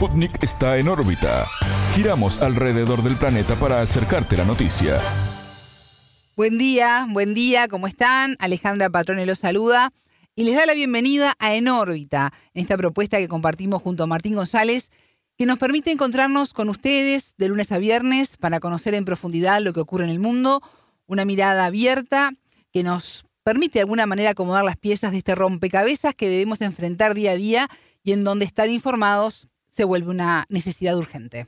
Sputnik está en órbita. Giramos alrededor del planeta para acercarte la noticia. Buen día, buen día, ¿cómo están? Alejandra Patrone los saluda y les da la bienvenida a En órbita, en esta propuesta que compartimos junto a Martín González, que nos permite encontrarnos con ustedes de lunes a viernes para conocer en profundidad lo que ocurre en el mundo, una mirada abierta que nos permite de alguna manera acomodar las piezas de este rompecabezas que debemos enfrentar día a día y en donde estar informados se vuelve una necesidad urgente.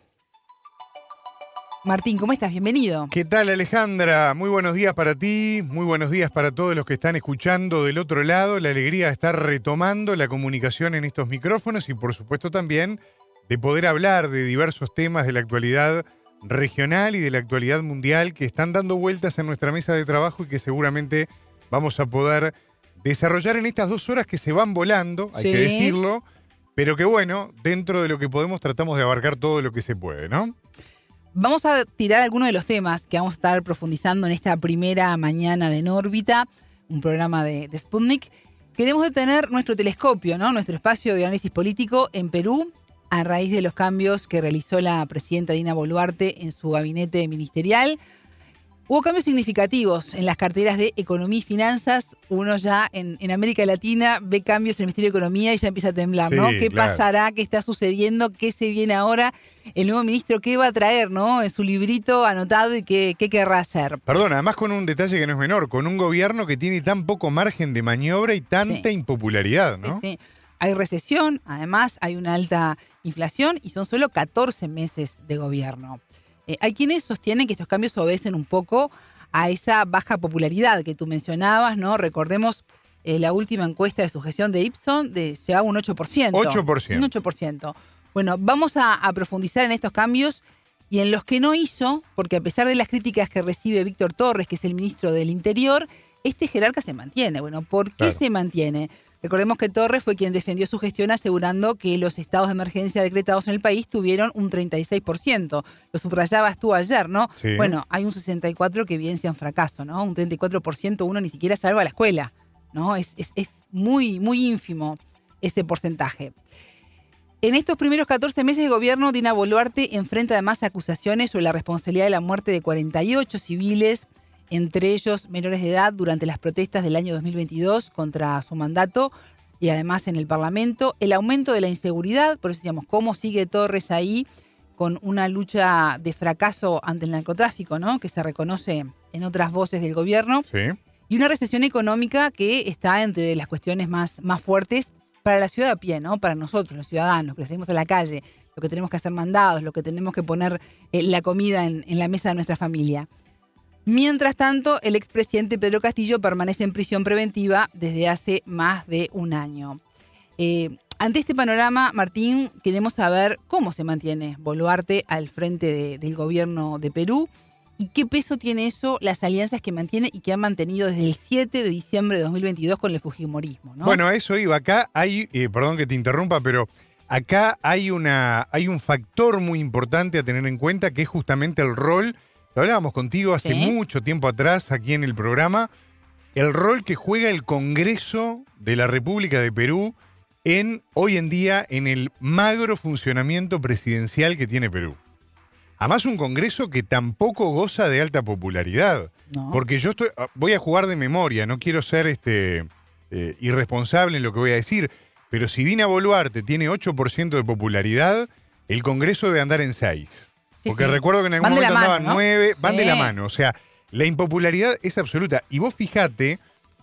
Martín, ¿cómo estás? Bienvenido. ¿Qué tal Alejandra? Muy buenos días para ti, muy buenos días para todos los que están escuchando del otro lado. La alegría de estar retomando la comunicación en estos micrófonos y por supuesto también de poder hablar de diversos temas de la actualidad regional y de la actualidad mundial que están dando vueltas en nuestra mesa de trabajo y que seguramente vamos a poder desarrollar en estas dos horas que se van volando, hay que decirlo, pero que bueno, dentro de lo que podemos tratamos de abarcar todo lo que se puede, ¿no? Vamos a tirar algunos de los temas que vamos a estar profundizando en esta primera mañana de En órbita, un programa de, de Sputnik. Queremos detener nuestro telescopio, ¿no? nuestro espacio de análisis político en Perú, a raíz de los cambios que realizó la presidenta Dina Boluarte en su gabinete ministerial. Hubo cambios significativos en las carteras de Economía y Finanzas. Uno ya en, América Latina ve cambios en el Ministerio de Economía y ya empieza a temblar, ¿no? ¿Qué pasará? ¿Qué está sucediendo? ¿Qué se viene ahora? El nuevo ministro, ¿qué va a traer, ¿no? En su librito anotado y qué, qué querrá hacer. Perdón, además con un detalle que no es menor, con un gobierno que tiene tan poco margen de maniobra y tanta impopularidad, ¿no? Sí, sí. Hay recesión, además hay una alta inflación y son solo 14 meses de gobierno. Eh, hay quienes sostienen que estos cambios obedecen un poco a esa baja popularidad que tú mencionabas, ¿no? Recordemos eh, la última encuesta de sujeción de Ipson de llegaba un 8%. 8%. Un 8%. Bueno, vamos a, a profundizar en estos cambios y en los que no hizo, porque a pesar de las críticas que recibe Víctor Torres, que es el ministro del Interior, este jerarca se mantiene. Bueno, ¿por qué se mantiene? Recordemos que Torres fue quien defendió su gestión asegurando que los estados de emergencia decretados en el país tuvieron un 36%. Lo subrayabas tú ayer, ¿no? Bueno, hay un 64% que evidencian fracaso, ¿no? Un 34% uno ni siquiera salva la escuela, ¿no? Es, es muy, muy ínfimo ese porcentaje. En estos primeros 14 meses de gobierno, Dina Boluarte enfrenta además acusaciones sobre la responsabilidad de la muerte de 48 civiles entre ellos menores de edad, durante las protestas del año 2022 contra su mandato y además en el Parlamento, el aumento de la inseguridad, por eso decíamos, cómo sigue Torres ahí con una lucha de fracaso ante el narcotráfico, ¿no? que se reconoce en otras voces del gobierno, y una recesión económica que está entre las cuestiones más, más fuertes para la ciudad a pie, ¿no? para nosotros, los ciudadanos, que salimos a la calle, lo que tenemos que hacer mandados, lo que tenemos que poner eh, la comida en la mesa de nuestra familia. Mientras tanto, el expresidente Pedro Castillo permanece en prisión preventiva desde hace más de un año. Eh, ante este panorama, Martín, queremos saber cómo se mantiene Boluarte al frente del gobierno de Perú y qué peso tiene eso las alianzas que mantiene y que han mantenido desde el 7 de diciembre de 2022 con el Fujimorismo. ¿no? Bueno, eso iba. Acá hay, eh, perdón que te interrumpa, pero acá hay, una, hay un factor muy importante a tener en cuenta que es justamente el rol lo hablábamos contigo hace mucho tiempo atrás aquí en el programa, el rol que juega el Congreso de la República de Perú en hoy en día en el magro funcionamiento presidencial que tiene Perú. Además un Congreso que tampoco goza de alta popularidad, porque yo estoy ah, voy a jugar de memoria, no quiero ser este eh, irresponsable en lo que voy a decir, pero si Dina Boluarte tiene 8% de popularidad, el Congreso debe andar en 6. Porque recuerdo que en algún momento andaban nueve, van de la mano. O sea, la impopularidad es absoluta. Y vos fijate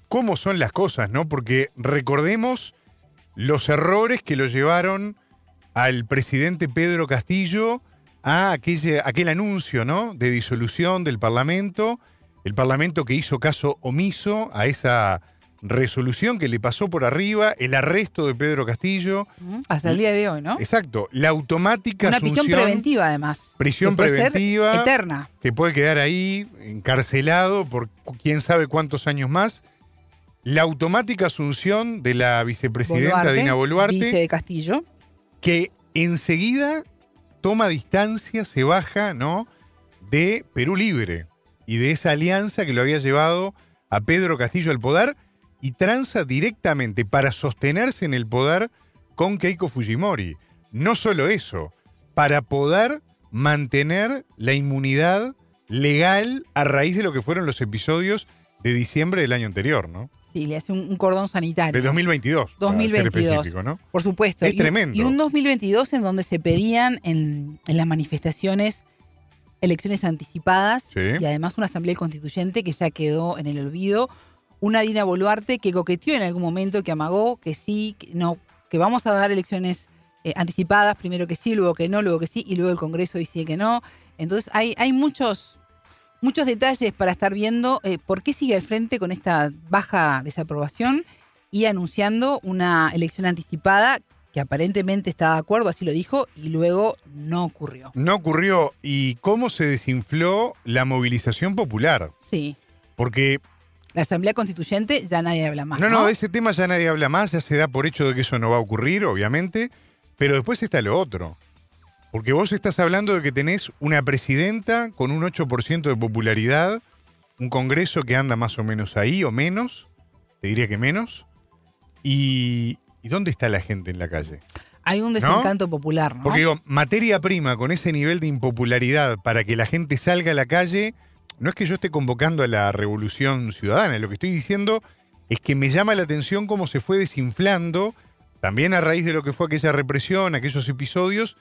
cómo son las cosas, ¿no? Porque recordemos los errores que lo llevaron al presidente Pedro Castillo a aquel, aquel anuncio, ¿no? De disolución del Parlamento. El Parlamento que hizo caso omiso a esa resolución que le pasó por arriba, el arresto de Pedro Castillo. Hasta el día de hoy, ¿no? Exacto. La automática Una prisión preventiva, además. Prisión preventiva. eterna. Que puede quedar ahí encarcelado por quién sabe cuántos años más. La automática asunción de la vicepresidenta Dina Boluarte. Vice de Castillo. Que enseguida toma distancia, se baja, ¿no? De Perú Libre y de esa alianza que lo había llevado a Pedro Castillo al poder y tranza directamente para sostenerse en el poder con Keiko Fujimori. no solo eso, para poder mantener la inmunidad legal a raíz de lo que fueron los episodios de diciembre del año anterior, ¿no? Sí, le hace un, cordón sanitario. De 2022. 2022. ¿no? Por supuesto. Es tremendo. Y un 2022 en donde se pedían en, las manifestaciones elecciones anticipadas y además una asamblea constituyente que ya quedó en el olvido. Una Dina Boluarte que coqueteó en algún momento, que amagó, que sí, que no, que vamos a dar elecciones eh, anticipadas, primero que sí, luego que no, luego que sí, y luego el Congreso dice que no. Entonces hay, hay muchos, muchos detalles para estar viendo eh, por qué sigue al frente con esta baja desaprobación y anunciando una elección anticipada que aparentemente está de acuerdo, así lo dijo, y luego no ocurrió. No ocurrió. ¿Y cómo se desinfló la movilización popular? Sí. Porque... La Asamblea Constituyente ya nadie habla más. No, no, de ese tema ya nadie habla más, ya se da por hecho de que eso no va a ocurrir, obviamente, pero después está lo otro. Porque vos estás hablando de que tenés una presidenta con un 8% de popularidad, un Congreso que anda más o menos ahí o menos, te diría que menos. ¿Y, dónde está la gente en la calle? Hay un desencanto popular, ¿no? Porque digo, materia prima con ese nivel de impopularidad para que la gente salga a la calle, no es que yo esté convocando a la revolución ciudadana, lo que estoy diciendo es que me llama la atención cómo se fue desinflando, también a raíz de lo que fue aquella represión, aquellos episodios,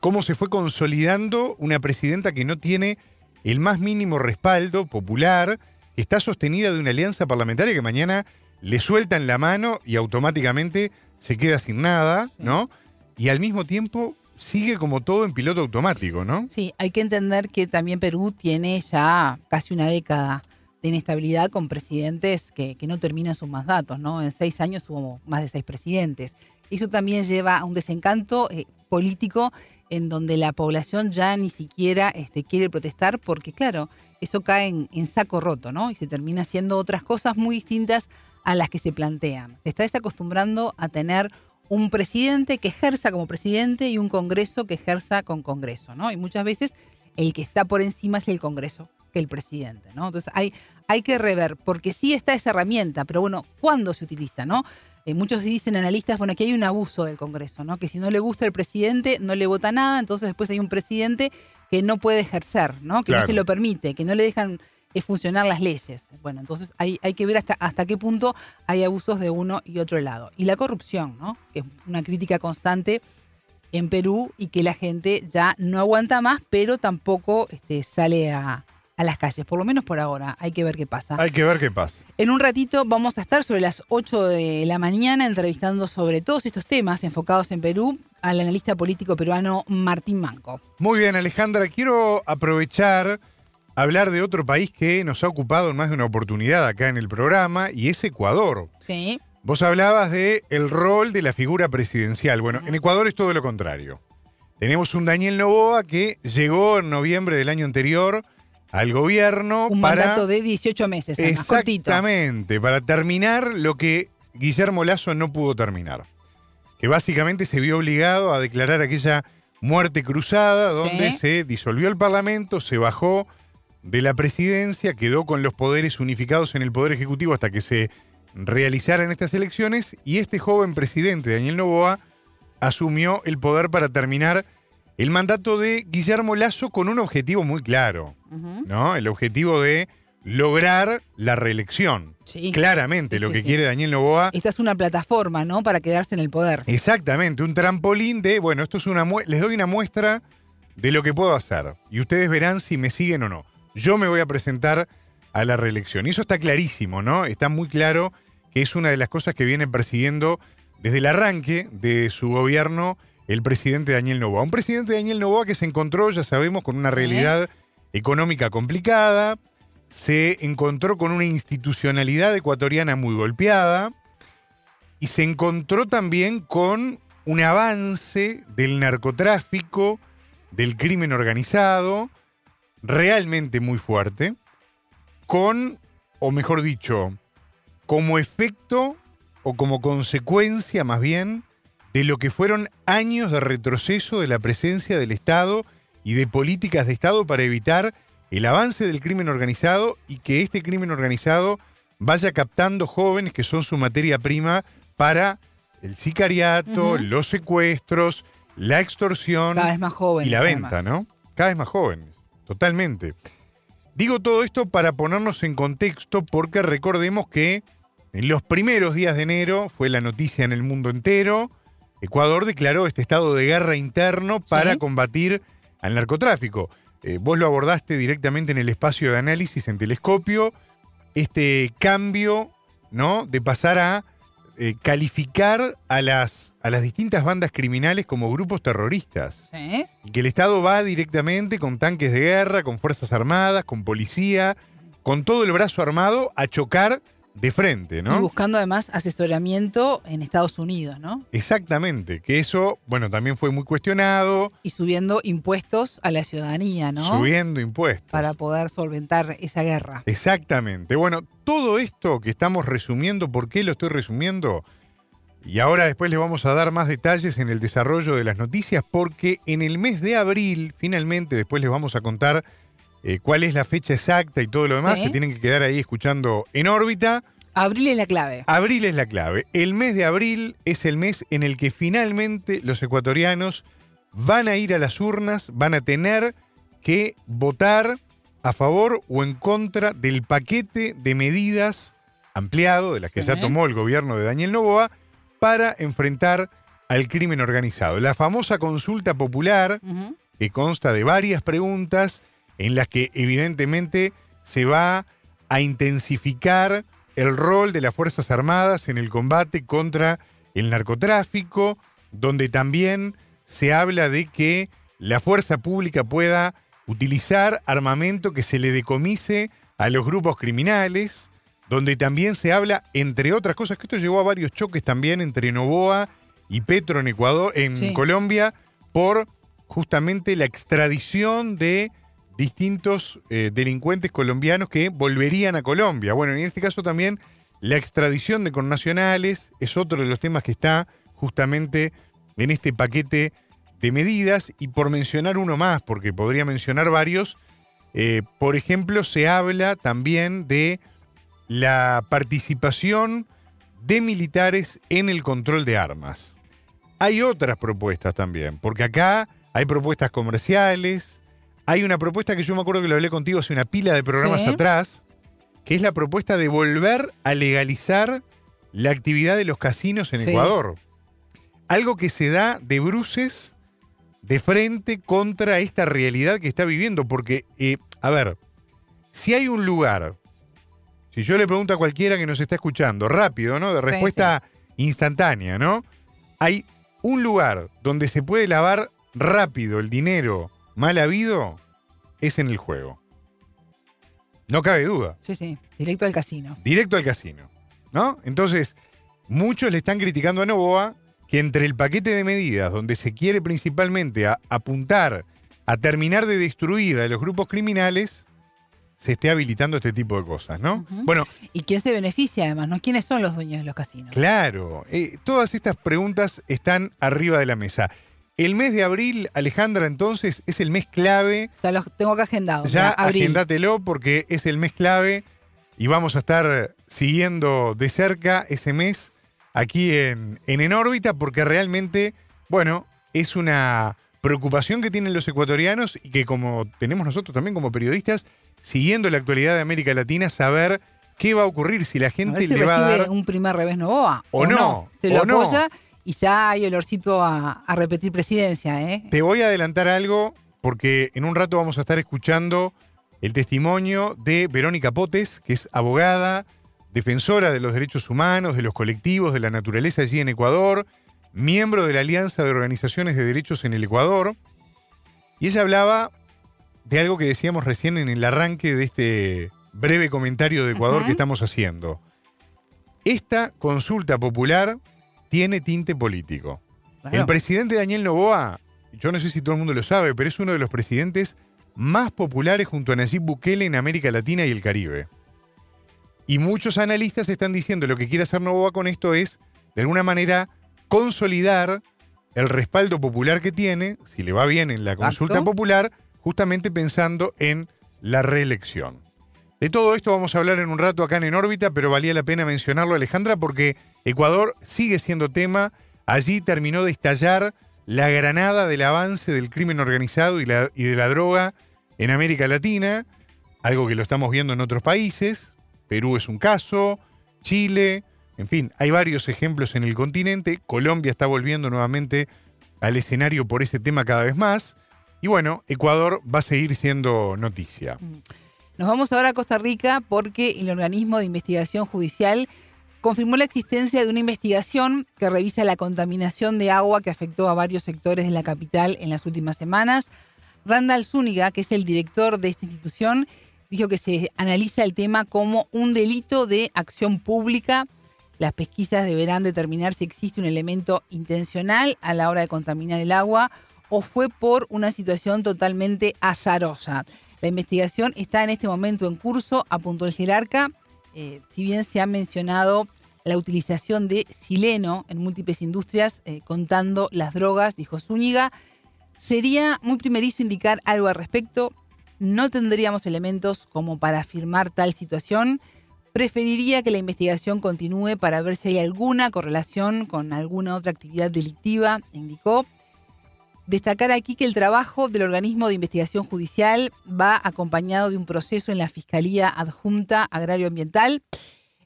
cómo se fue consolidando una presidenta que no tiene el más mínimo respaldo popular, que está sostenida de una alianza parlamentaria que mañana le sueltan la mano y automáticamente se queda sin nada, ¿no? Y al mismo tiempo sigue como todo en piloto automático, ¿no? Sí, hay que entender que también Perú tiene ya casi una década de inestabilidad con presidentes que, no terminan sus mandatos, ¿no? En seis años hubo más de seis presidentes. Eso también lleva a un desencanto eh, político en donde la población ya ni siquiera este, quiere protestar porque, claro, eso cae en, saco roto, ¿no? Y se termina haciendo otras cosas muy distintas a las que se plantean. Se está desacostumbrando a tener un presidente que ejerza como presidente y un Congreso que ejerza con Congreso, ¿no? Y muchas veces el que está por encima es el Congreso que el presidente, ¿no? Entonces hay, hay que rever, porque sí está esa herramienta, pero bueno, ¿cuándo se utiliza, no? Eh, muchos dicen analistas, bueno, que hay un abuso del Congreso, ¿no? Que si no le gusta el presidente, no le vota nada, entonces después hay un presidente que no puede ejercer, ¿no? Que no se lo permite, que no le dejan eh, funcionar las leyes. Bueno, entonces hay, hay que ver hasta, hasta qué punto hay abusos de uno y otro lado. Y la corrupción, ¿no? Que es una crítica constante en Perú y que la gente ya no aguanta más, pero tampoco este, sale a, a las calles, por lo menos por ahora. Hay que ver qué pasa. Hay que ver qué pasa. En un ratito vamos a estar sobre las 8 de la mañana entrevistando sobre todos estos temas enfocados en Perú al analista político peruano Martín Manco. Muy bien, Alejandra, quiero aprovechar hablar de otro país que nos ha ocupado en más de una oportunidad acá en el programa y es Ecuador. Sí. Vos hablabas de el rol de la figura presidencial. Bueno, en Ecuador es todo lo contrario. Tenemos un Daniel Novoa que llegó en noviembre del año anterior al gobierno Un para... mandato de 18 meses, Exactamente, para terminar lo que Guillermo Lazo no pudo terminar. Que básicamente se vio obligado a declarar aquella muerte cruzada donde se disolvió el Parlamento, se bajó de la presidencia, quedó con los poderes unificados en el Poder Ejecutivo hasta que se realizaran estas elecciones y este joven presidente, Daniel Novoa, asumió el poder para terminar el mandato de Guillermo Lazo con un objetivo muy claro, ¿no? El objetivo de lograr la reelección. Claramente lo que quiere Daniel Novoa. Esta es una plataforma, ¿no? Para quedarse en el poder. Exactamente, un trampolín de, bueno, esto es una les doy una muestra de lo que puedo hacer y ustedes verán si me siguen o no. Yo me voy a presentar a la reelección. Y eso está clarísimo, ¿no? Está muy claro que es una de las cosas que viene persiguiendo desde el arranque de su gobierno el presidente Daniel Novoa. Un presidente Daniel Novoa que se encontró, ya sabemos, con una realidad económica complicada, se encontró con una institucionalidad ecuatoriana muy golpeada y se encontró también con un avance del narcotráfico, del crimen organizado, realmente muy fuerte, con, o mejor dicho, como efecto o como consecuencia más bien de lo que fueron años de retroceso de la presencia del Estado y de políticas de Estado para evitar el avance del crimen organizado y que este crimen organizado vaya captando jóvenes que son su materia prima para el sicariato, los secuestros la extorsión Cada vez más jóvenes. y la venta, además. ¿no? Cada vez más jóvenes, totalmente. Digo todo esto para ponernos en contexto porque recordemos que en los primeros días de enero fue la noticia en el mundo entero. Ecuador declaró este estado de guerra interno para Sí. combatir al narcotráfico. Eh, vos lo abordaste directamente en el espacio de análisis en telescopio. Este cambio, ¿no? De pasar a eh, calificar a las, a las distintas bandas criminales como grupos terroristas. Sí. Y que el Estado va directamente con tanques de guerra, con fuerzas armadas, con policía, con todo el brazo armado a chocar de frente, Y ¿no? buscando además asesoramiento en Estados Unidos, ¿no? Exactamente, que eso, bueno, también fue muy cuestionado, Y subiendo impuestos a la ciudadanía, ¿no? subiendo impuestos. Para poder solventar esa guerra. Exactamente. Bueno, todo esto que estamos resumiendo, ¿por qué lo estoy resumiendo? Y ahora después les vamos a dar más detalles en el desarrollo de las noticias, porque en el mes de abril, finalmente, después les vamos a contar eh, cuál es la fecha exacta y todo lo demás. Sí. Se tienen que quedar ahí escuchando en órbita. Abril es la clave. Abril es la clave. El mes de abril es el mes en el que finalmente los ecuatorianos van a ir a las urnas, van a tener que votar a favor o en contra del paquete de medidas ampliado de las que ya Sí. tomó el gobierno de Daniel Novoa para enfrentar al crimen organizado. La famosa consulta popular que consta de varias preguntas en las que evidentemente se va a intensificar el rol de las Fuerzas Armadas en el combate contra el narcotráfico, donde también se habla de que la fuerza pública pueda utilizar armamento que se le decomise a los grupos criminales, donde también se habla, entre otras cosas, que esto llevó a varios choques también entre Novoa y Petro en Ecuador, en Sí. Colombia, por justamente la extradición de distintos eh, delincuentes colombianos que volverían a Colombia. Bueno, en este caso también la extradición de connacionales es otro de los temas que está justamente en este paquete de medidas. Y por mencionar uno más, porque podría mencionar varios, eh, por ejemplo, se habla también de la participación de militares en el control de armas. Hay otras propuestas también, porque acá hay propuestas comerciales, hay una propuesta que yo me acuerdo que lo hablé contigo hace una pila de programas Sí. atrás, que es la propuesta de volver a legalizar la actividad de los casinos en Sí. Ecuador. Algo que se da de bruces de frente contra esta realidad que está viviendo, porque, eh, a ver, si hay un lugar, si yo le pregunto a cualquiera que nos está escuchando, rápido, ¿no? De Sí, respuesta instantánea, ¿no? Hay un lugar donde se puede lavar rápido el dinero mal habido, es en el juego. No cabe duda. Sí, sí. Directo al casino. Directo al casino. ¿No? Entonces, muchos le están criticando a Novoa que entre el paquete de medidas donde se quiere principalmente a- apuntar a terminar de destruir a los grupos criminales, se esté habilitando este tipo de cosas, ¿no? Bueno, ¿Y quién se beneficia además? ¿no? ¿Quiénes son los dueños de los casinos? Claro, eh, todas estas preguntas están arriba de la mesa. El mes de abril, Alejandra, entonces, es el mes clave. O sea, los tengo acá agendados. Ya abril. agéndatelo porque es el mes clave y vamos a estar siguiendo de cerca ese mes aquí en, en En órbita porque realmente, bueno, es una preocupación que tienen los ecuatorianos y que como tenemos nosotros también como periodistas, siguiendo la actualidad de América Latina, saber qué va a ocurrir, si la A gente ver si le va a recibe dar... un primer revés Novoa. O no, Se lo o no. Y ya hay olorcito a, a repetir presidencia, ¿eh? Te voy a adelantar algo porque en un rato vamos a estar escuchando el testimonio de Verónica Potes, que es abogada, defensora de los derechos humanos, de los colectivos, de la naturaleza allí en Ecuador, miembro de la Alianza de Organizaciones de Derechos en el Ecuador. Y ella hablaba de algo que decíamos recién en el arranque de este breve comentario de Ecuador que estamos haciendo. Esta consulta popular tiene tinte político. Claro. El presidente Daniel Novoa, yo no sé si todo el mundo lo sabe, pero es uno de los presidentes más populares junto a Nayib Bukele en América Latina y el Caribe. Y muchos analistas están diciendo lo que quiere hacer Novoa con esto es, de alguna manera, consolidar el respaldo popular que tiene, si le va bien en la Exacto. consulta popular, justamente pensando en la reelección. De todo esto vamos a hablar en un rato acá en órbita, pero valía la pena mencionarlo, Alejandra, porque Ecuador sigue siendo tema. Allí terminó de estallar la granada del avance del crimen organizado y, y de la droga en América Latina, algo que lo estamos viendo en otros países. Perú es un caso, Chile, en fin, hay varios ejemplos en el continente. Colombia está volviendo nuevamente al escenario por ese tema cada vez más. Y bueno, Ecuador va a seguir siendo noticia. Nos vamos ahora a Costa Rica porque el organismo de investigación judicial confirmó la existencia de una investigación que revisa la contaminación de agua que afectó a varios sectores de la capital en las últimas semanas. Randall Zúñiga, que es el director de esta institución, dijo que se analiza el tema como un delito de acción pública. Las pesquisas deberán determinar si existe un elemento intencional a la hora de contaminar el agua o fue por una situación totalmente azarosa. La investigación está en este momento en curso, apuntó el jerarca. Eh, si bien se ha mencionado la utilización de sileno en múltiples industrias, eh, contando las drogas, dijo Zúñiga, sería muy primerizo indicar algo al respecto. No tendríamos elementos como para afirmar tal situación. Preferiría que la investigación continúe para ver si hay alguna correlación con alguna otra actividad delictiva, indicó. Destacar aquí que el trabajo del organismo de investigación judicial va acompañado de un proceso en la Fiscalía Adjunta Agrario Ambiental.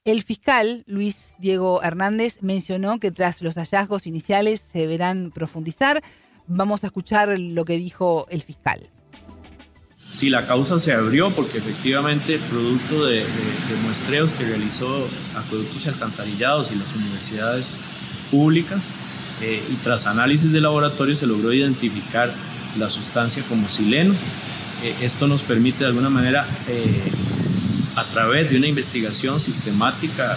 El fiscal, Luis Diego Hernández, mencionó que tras los hallazgos iniciales se deberán profundizar. Vamos a escuchar lo que dijo el fiscal. Sí, la causa se abrió porque efectivamente, producto de, de muestreos que realizó Acueductos y Alcantarillados y las universidades públicas, eh, y tras análisis de laboratorio se logró identificar la sustancia como sileno. Eh, esto nos permite de alguna manera, eh, a través de una investigación sistemática,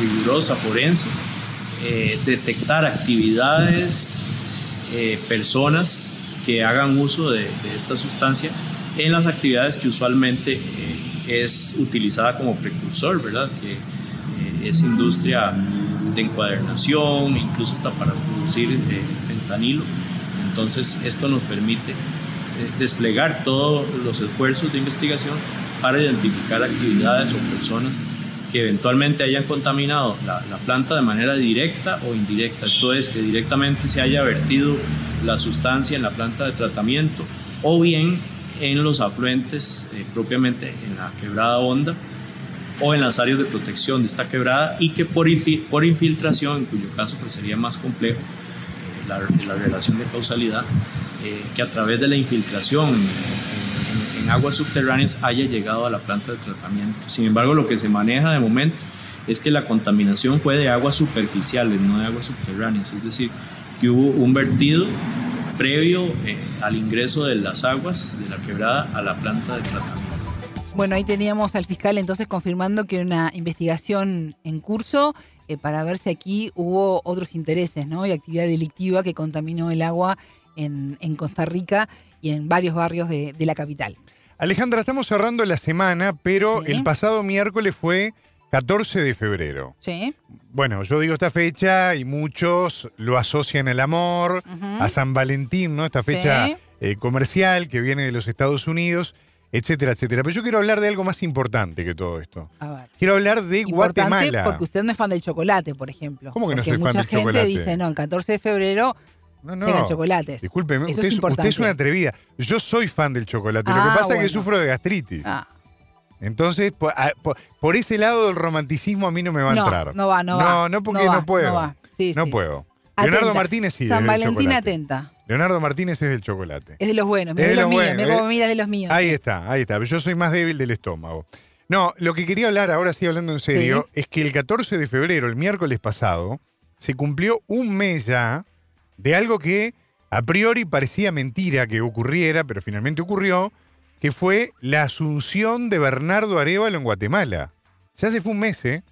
rigurosa, forense, detectar actividades, personas que hagan uso de, de, esta sustancia en las actividades que usualmente es utilizada como precursor, ¿verdad? Que es industria de encuadernación, incluso hasta para producir eh, fentanilo. Entonces esto nos permite eh, desplegar todos los esfuerzos de investigación para identificar actividades o personas que eventualmente hayan contaminado la, planta de manera directa o indirecta. Esto es, que directamente se haya vertido la sustancia en la planta de tratamiento o bien en los afluentes eh, propiamente en la quebrada honda o en las áreas de protección de esta quebrada y que por, por infiltración, en cuyo caso pues sería más complejo eh, la, la, relación de causalidad, eh, que a través de la infiltración en, aguas subterráneas haya llegado a la planta de tratamiento. Sin embargo, lo que se maneja de momento es que la contaminación fue de aguas superficiales, no de aguas subterráneas, es decir, que hubo un vertido previo eh, al ingreso de las aguas de la quebrada a la planta de tratamiento. Bueno, ahí teníamos al fiscal entonces confirmando que una investigación en curso eh, para ver si aquí hubo otros intereses ¿no? y actividad delictiva que contaminó el agua en, Costa Rica y en varios barrios de, la capital. Alejandra, estamos cerrando la semana, pero el pasado miércoles fue 14 de febrero. Sí. Bueno, yo digo esta fecha y muchos lo asocian al amor, a San Valentín, ¿no? Esta fecha eh, comercial que viene de los Estados Unidos etcétera, etcétera. Pero yo quiero hablar de algo más importante que todo esto. A ver. Quiero hablar de Guatemala. Porque usted no es fan del chocolate, por ejemplo. ¿Cómo que no soy fan del chocolate? Mucha gente dice, no, el 14 de febrero no, no. chocolates. Discúlpeme, usted es, usted es, una atrevida. Yo soy fan del chocolate. Lo que ah, pasa es que sufro de gastritis. Ah. Entonces, por, ese lado del romanticismo a mí no me va a entrar. No va, no va. No, no porque no, puedo. No, va. Sí, no puedo. Leonardo Martínez sí. San Valentín atenta. Leonardo Martínez es del chocolate. Es de los buenos, es de, los, míos, me como de los míos. Ahí está, ahí está. Yo soy más débil del estómago. No, lo que quería hablar, ahora sí hablando en serio, es que el 14 de febrero, el miércoles pasado, se cumplió un mes ya de algo que a priori parecía mentira que ocurriera, pero finalmente ocurrió, que fue la asunción de Bernardo Arevalo en Guatemala. Ya se fue un mes, ¿eh?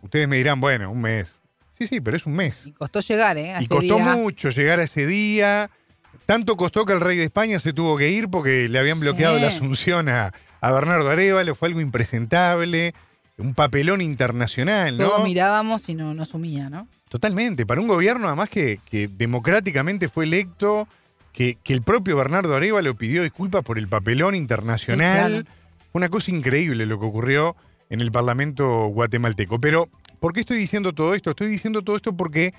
Ustedes me dirán, bueno, un mes. Sí, sí, pero es un mes. Y costó llegar, ¿eh? y costó mucho llegar a ese día. Tanto costó que el rey de España se tuvo que ir porque le habían bloqueado la asunción a, Bernardo Arevalo. Fue algo impresentable, un papelón internacional, ¿no? Todos mirábamos y no, no sumía, ¿no? Totalmente. Para un gobierno, además, que, democráticamente fue electo, que, el propio Bernardo Arevalo pidió disculpas por el papelón internacional. Fue una cosa increíble lo que ocurrió en el Parlamento guatemalteco. Pero ¿Por qué estoy diciendo todo esto? Estoy diciendo todo esto porque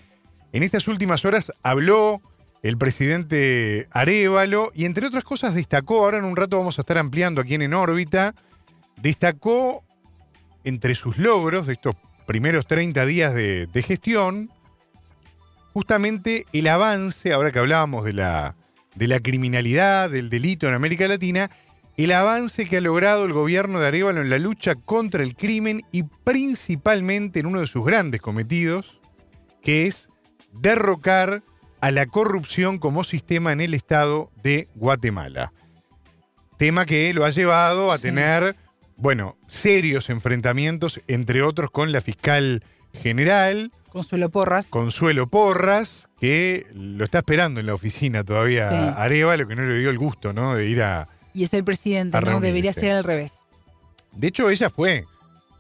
en estas últimas horas habló el presidente Arevalo, y entre otras cosas destacó, ahora en un rato vamos a estar ampliando aquí en órbita, destacó entre sus logros de estos primeros 30 días de, de gestión, justamente el avance, ahora que hablábamos de la, de la criminalidad, del delito en América Latina, el avance que ha logrado el gobierno de Arevalo en la lucha contra el crimen y principalmente en uno de sus grandes cometidos, que es derrocar a la corrupción como sistema en el estado de Guatemala. Tema que lo ha llevado a Sí. tener, bueno, serios enfrentamientos, entre otros con la fiscal general, Consuelo Porras. Consuelo Porras, que lo está esperando en la oficina todavía Sí. Arevalo, que no le dio el gusto, ¿no? De ir a, Y es el presidente, ¿no? Debería ser al revés. De hecho, ella fue,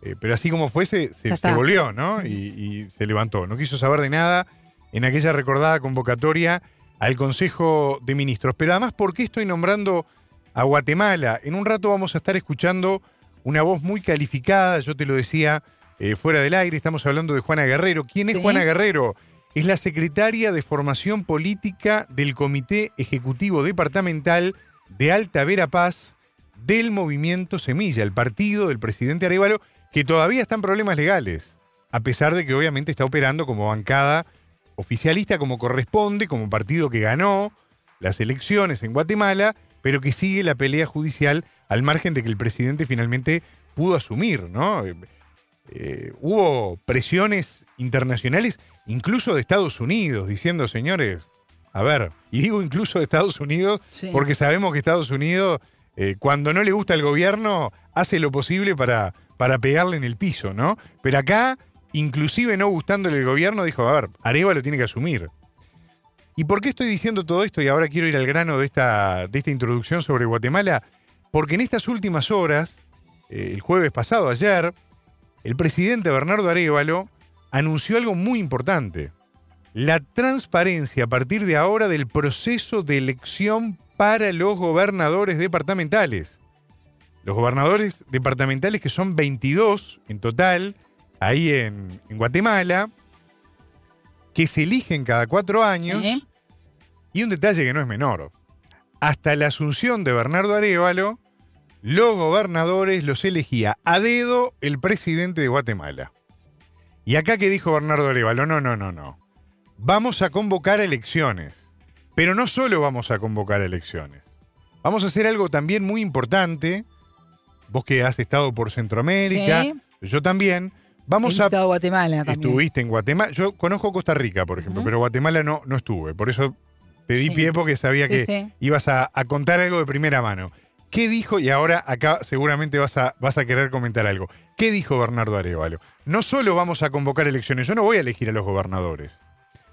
eh, pero así como fue, se, volvió, ¿no? Y, y se levantó. No quiso saber de nada en aquella recordada convocatoria al Consejo de Ministros. Pero además, ¿por qué estoy nombrando a Guatemala? En un rato vamos a estar escuchando una voz muy calificada, yo te lo decía eh, fuera del aire, estamos hablando de Juana Guerrero. ¿Quién es Sí. Juana Guerrero? Es la secretaria de Formación Política del Comité Ejecutivo Departamental de Alta Verapaz del movimiento Semilla, el partido del presidente Arevalo, que todavía está en problemas legales, a pesar de que obviamente está operando como bancada oficialista como corresponde, como partido que ganó las elecciones en Guatemala, pero que sigue la pelea judicial al margen de que el presidente finalmente pudo asumir, ¿no? Eh, eh, hubo presiones internacionales, incluso de Estados Unidos, diciendo, señores, a ver, y digo incluso de Estados Unidos, Sí. porque sabemos que Estados Unidos, eh, cuando no le gusta el gobierno, hace lo posible para, para pegarle en el piso, ¿no? Pero acá, inclusive no gustándole el gobierno, dijo, a ver, Areva lo tiene que asumir. ¿Y por qué estoy diciendo todo esto? Y ahora quiero ir al grano de esta, de esta introducción sobre Guatemala. Porque en estas últimas horas, eh, el jueves pasado, ayer, el presidente Bernardo Arevalo anunció algo muy importante. La transparencia a partir de ahora del proceso de elección para los gobernadores departamentales. Los gobernadores departamentales, que son 22 en total, ahí en, en Guatemala, que se eligen cada cuatro años. Sí. Y un detalle que no es menor. Hasta la asunción de Bernardo Arevalo, los gobernadores los elegía a dedo el presidente de Guatemala. Y acá que dijo Bernardo Arevalo, no, no, no, no. Vamos a convocar elecciones. Pero no solo vamos a convocar elecciones. Vamos a hacer algo también muy importante. Vos que has estado por Centroamérica, Sí. yo también. He Vamos a visitado Guatemala también. Estuviste en Guatemala. Yo conozco Costa Rica, por ejemplo, pero Guatemala no, no estuve. Por eso te di Sí. pie porque sabía Sí, que sí. ibas a, a contar algo de primera mano. ¿Qué dijo? Y ahora acá seguramente vas a, vas a querer comentar algo. ¿Qué dijo Bernardo Arevalo? No solo vamos a convocar elecciones, yo no voy a elegir a los gobernadores,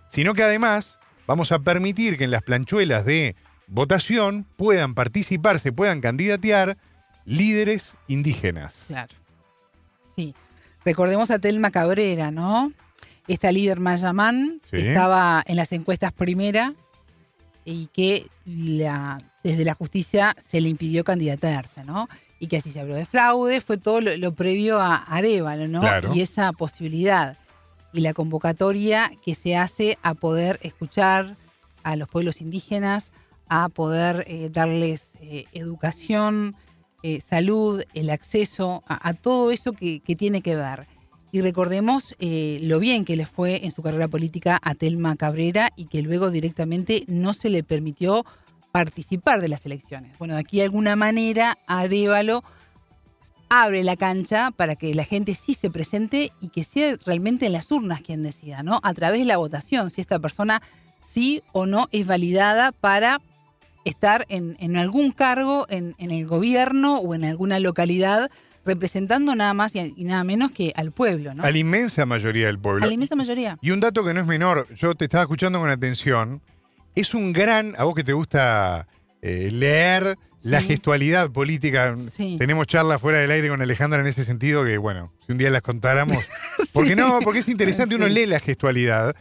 sino que además vamos a permitir que en las planchuelas de votación puedan participar, se puedan candidatear líderes indígenas. Claro. Sí. Recordemos a Telma Cabrera, ¿no? Esta líder mayamán Sí. que estaba en las encuestas primera y que la- desde la justicia se le impidió candidatarse, ¿no? Y que así se habló de fraude, fue todo lo, lo previo a Arevalo, ¿no? Claro. Y esa posibilidad y la convocatoria que se hace a poder escuchar a los pueblos indígenas, a poder eh, darles eh, educación, eh, salud, el acceso a, todo eso que, tiene que ver. Y recordemos eh, lo bien que le fue en su carrera política a Telma Cabrera y que luego directamente no se le permitió participar de las elecciones. Bueno, aquí de alguna manera Arevalo abre la cancha para que la gente sí se presente y que sea realmente en las urnas quien decida, ¿no? A través de la votación, si esta persona sí o no es validada para estar en, en algún cargo en, en el gobierno o en alguna localidad representando nada más y, y nada menos que al pueblo, ¿no? A la inmensa mayoría del pueblo. A la inmensa mayoría. Y un dato que no es menor, yo te estaba escuchando con atención, es un gran, a vos que te gusta eh, leer la Sí. gestualidad política, Sí. tenemos charlas fuera del aire con Alejandra en ese sentido que, bueno, si un día las contáramos, porque no, porque es interesante, uno Sí. lee la gestualidad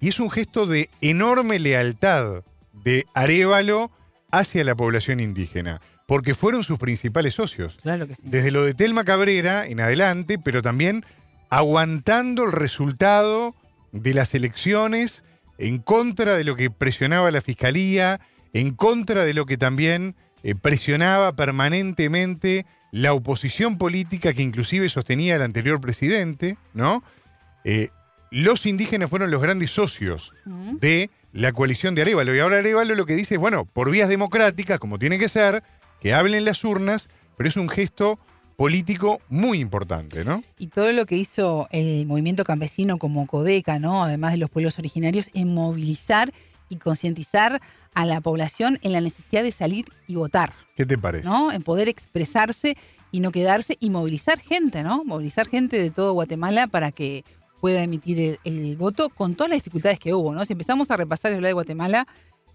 y es un gesto de enorme lealtad de Arevalo hacia la población indígena, porque fueron sus principales socios Claro que sí. desde lo de Telma Cabrera en adelante, pero también aguantando el resultado de las elecciones en contra de lo que presionaba la fiscalía, en contra de lo que también eh, presionaba permanentemente la oposición política que inclusive sostenía el anterior presidente, ¿no? Eh, los indígenas fueron los grandes socios de la coalición de Arevalo. Y ahora Arevalo lo que dice es, bueno, por vías democráticas, como tiene que ser, que hablen las urnas, pero es un gesto político muy importante, ¿no? Y todo lo que hizo el movimiento campesino como Codeca, ¿no? Además de los pueblos originarios, en movilizar y concientizar a la población en la necesidad de salir y votar. ¿Qué te parece? ¿No? En poder expresarse y no quedarse y movilizar gente, ¿no? Movilizar gente de todo Guatemala para que pueda emitir el, voto con todas las dificultades que hubo, ¿no? Si empezamos a repasar el lado de Guatemala,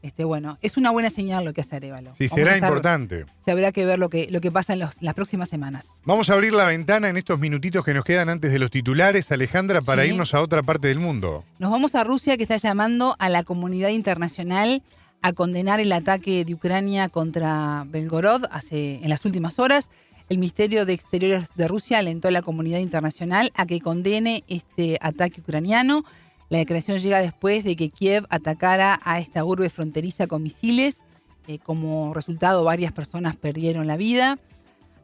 este, bueno, es una buena señal lo que hace Arevalo. Sí, será importante. Se habrá que ver lo que, lo que pasa en las próximas semanas. Vamos a abrir la ventana en estos minutitos que nos quedan antes de los titulares, Alejandra, para irnos a otra parte del mundo. Nos vamos a Rusia, que está llamando a la comunidad internacional a condenar el ataque de Ucrania contra Belgorod hace, en las últimas horas. El Ministerio de Exteriores de Rusia alentó a la comunidad internacional a que condene este ataque ucraniano. La declaración llega después de que Kiev atacara a esta urbe fronteriza con misiles. Eh, como resultado, varias personas perdieron la vida.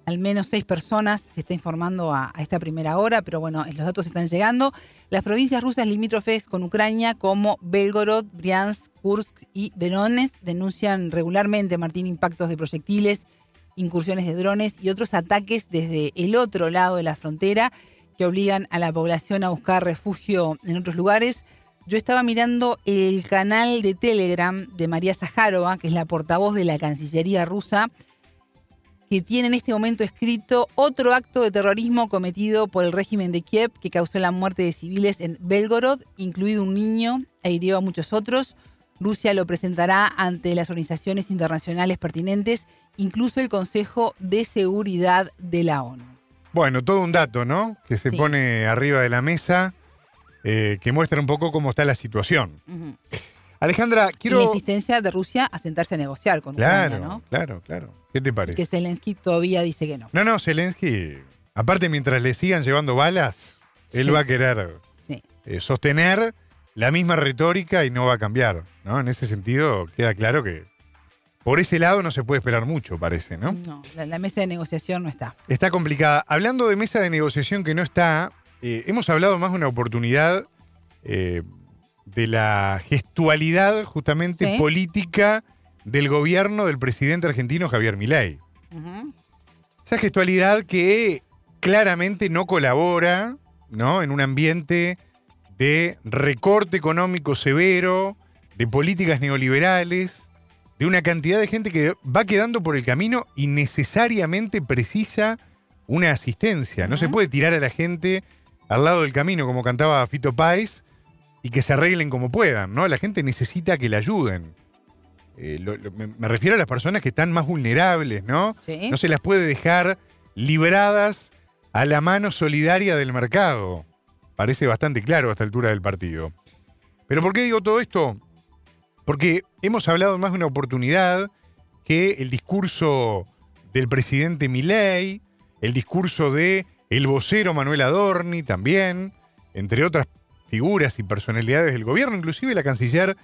Al menos seis personas se está informando a, esta primera hora, pero bueno, los datos están llegando. Las provincias rusas limítrofes con Ucrania, como Belgorod, Briansk, Kursk y Donetsk, denuncian regularmente, Martín, impactos de proyectiles, incursiones de drones y otros ataques desde el otro lado de la frontera que obligan a la población a buscar refugio en otros lugares. Yo estaba mirando el canal de Telegram de María Zaharova, que es la portavoz de la Cancillería rusa, que tiene en este momento escrito otro acto de terrorismo cometido por el régimen de Kiev que causó la muerte de civiles en Belgorod, incluido un niño, e hirió a muchos otros. Rusia lo presentará ante las organizaciones internacionales pertinentes, incluso el Consejo de Seguridad de la ONU. Bueno, todo un dato, ¿no? Que se pone arriba de la mesa, eh, que muestra un poco cómo está la situación. Alejandra, quiero. Y la insistencia de Rusia a sentarse a negociar con claro, Ucrania, ¿no? Claro, claro. ¿Qué te parece? Que Zelensky todavía dice que no. No, no, Zelensky, aparte mientras le sigan llevando balas, él va a querer eh, sostener la misma retórica y no va a cambiar, ¿no? En ese sentido, queda claro que por ese lado no se puede esperar mucho, parece, ¿no? No, la, mesa de negociación no está. Está complicada. Hablando de mesa de negociación que no está, eh, hemos hablado más de una oportunidad eh, de la gestualidad justamente política del gobierno del presidente argentino Javier Milei. Esa gestualidad que claramente no colabora ¿no? en un ambiente de recorte económico severo, de políticas neoliberales, de una cantidad de gente que va quedando por el camino y necesariamente precisa una asistencia. No se puede tirar a la gente al lado del camino, como cantaba Fito Páez, y que se arreglen como puedan, ¿no? La gente necesita que le ayuden. Eh, me, refiero a las personas que están más vulnerables, ¿no? No se las puede dejar libradas a la mano solidaria del mercado. Parece bastante claro a esta altura del partido. Pero ¿por qué digo todo esto? Porque hemos hablado más de una oportunidad que el discurso del presidente Milei, el discurso de el vocero Manuel Adorni también, entre otras figuras y personalidades del gobierno, inclusive la canciller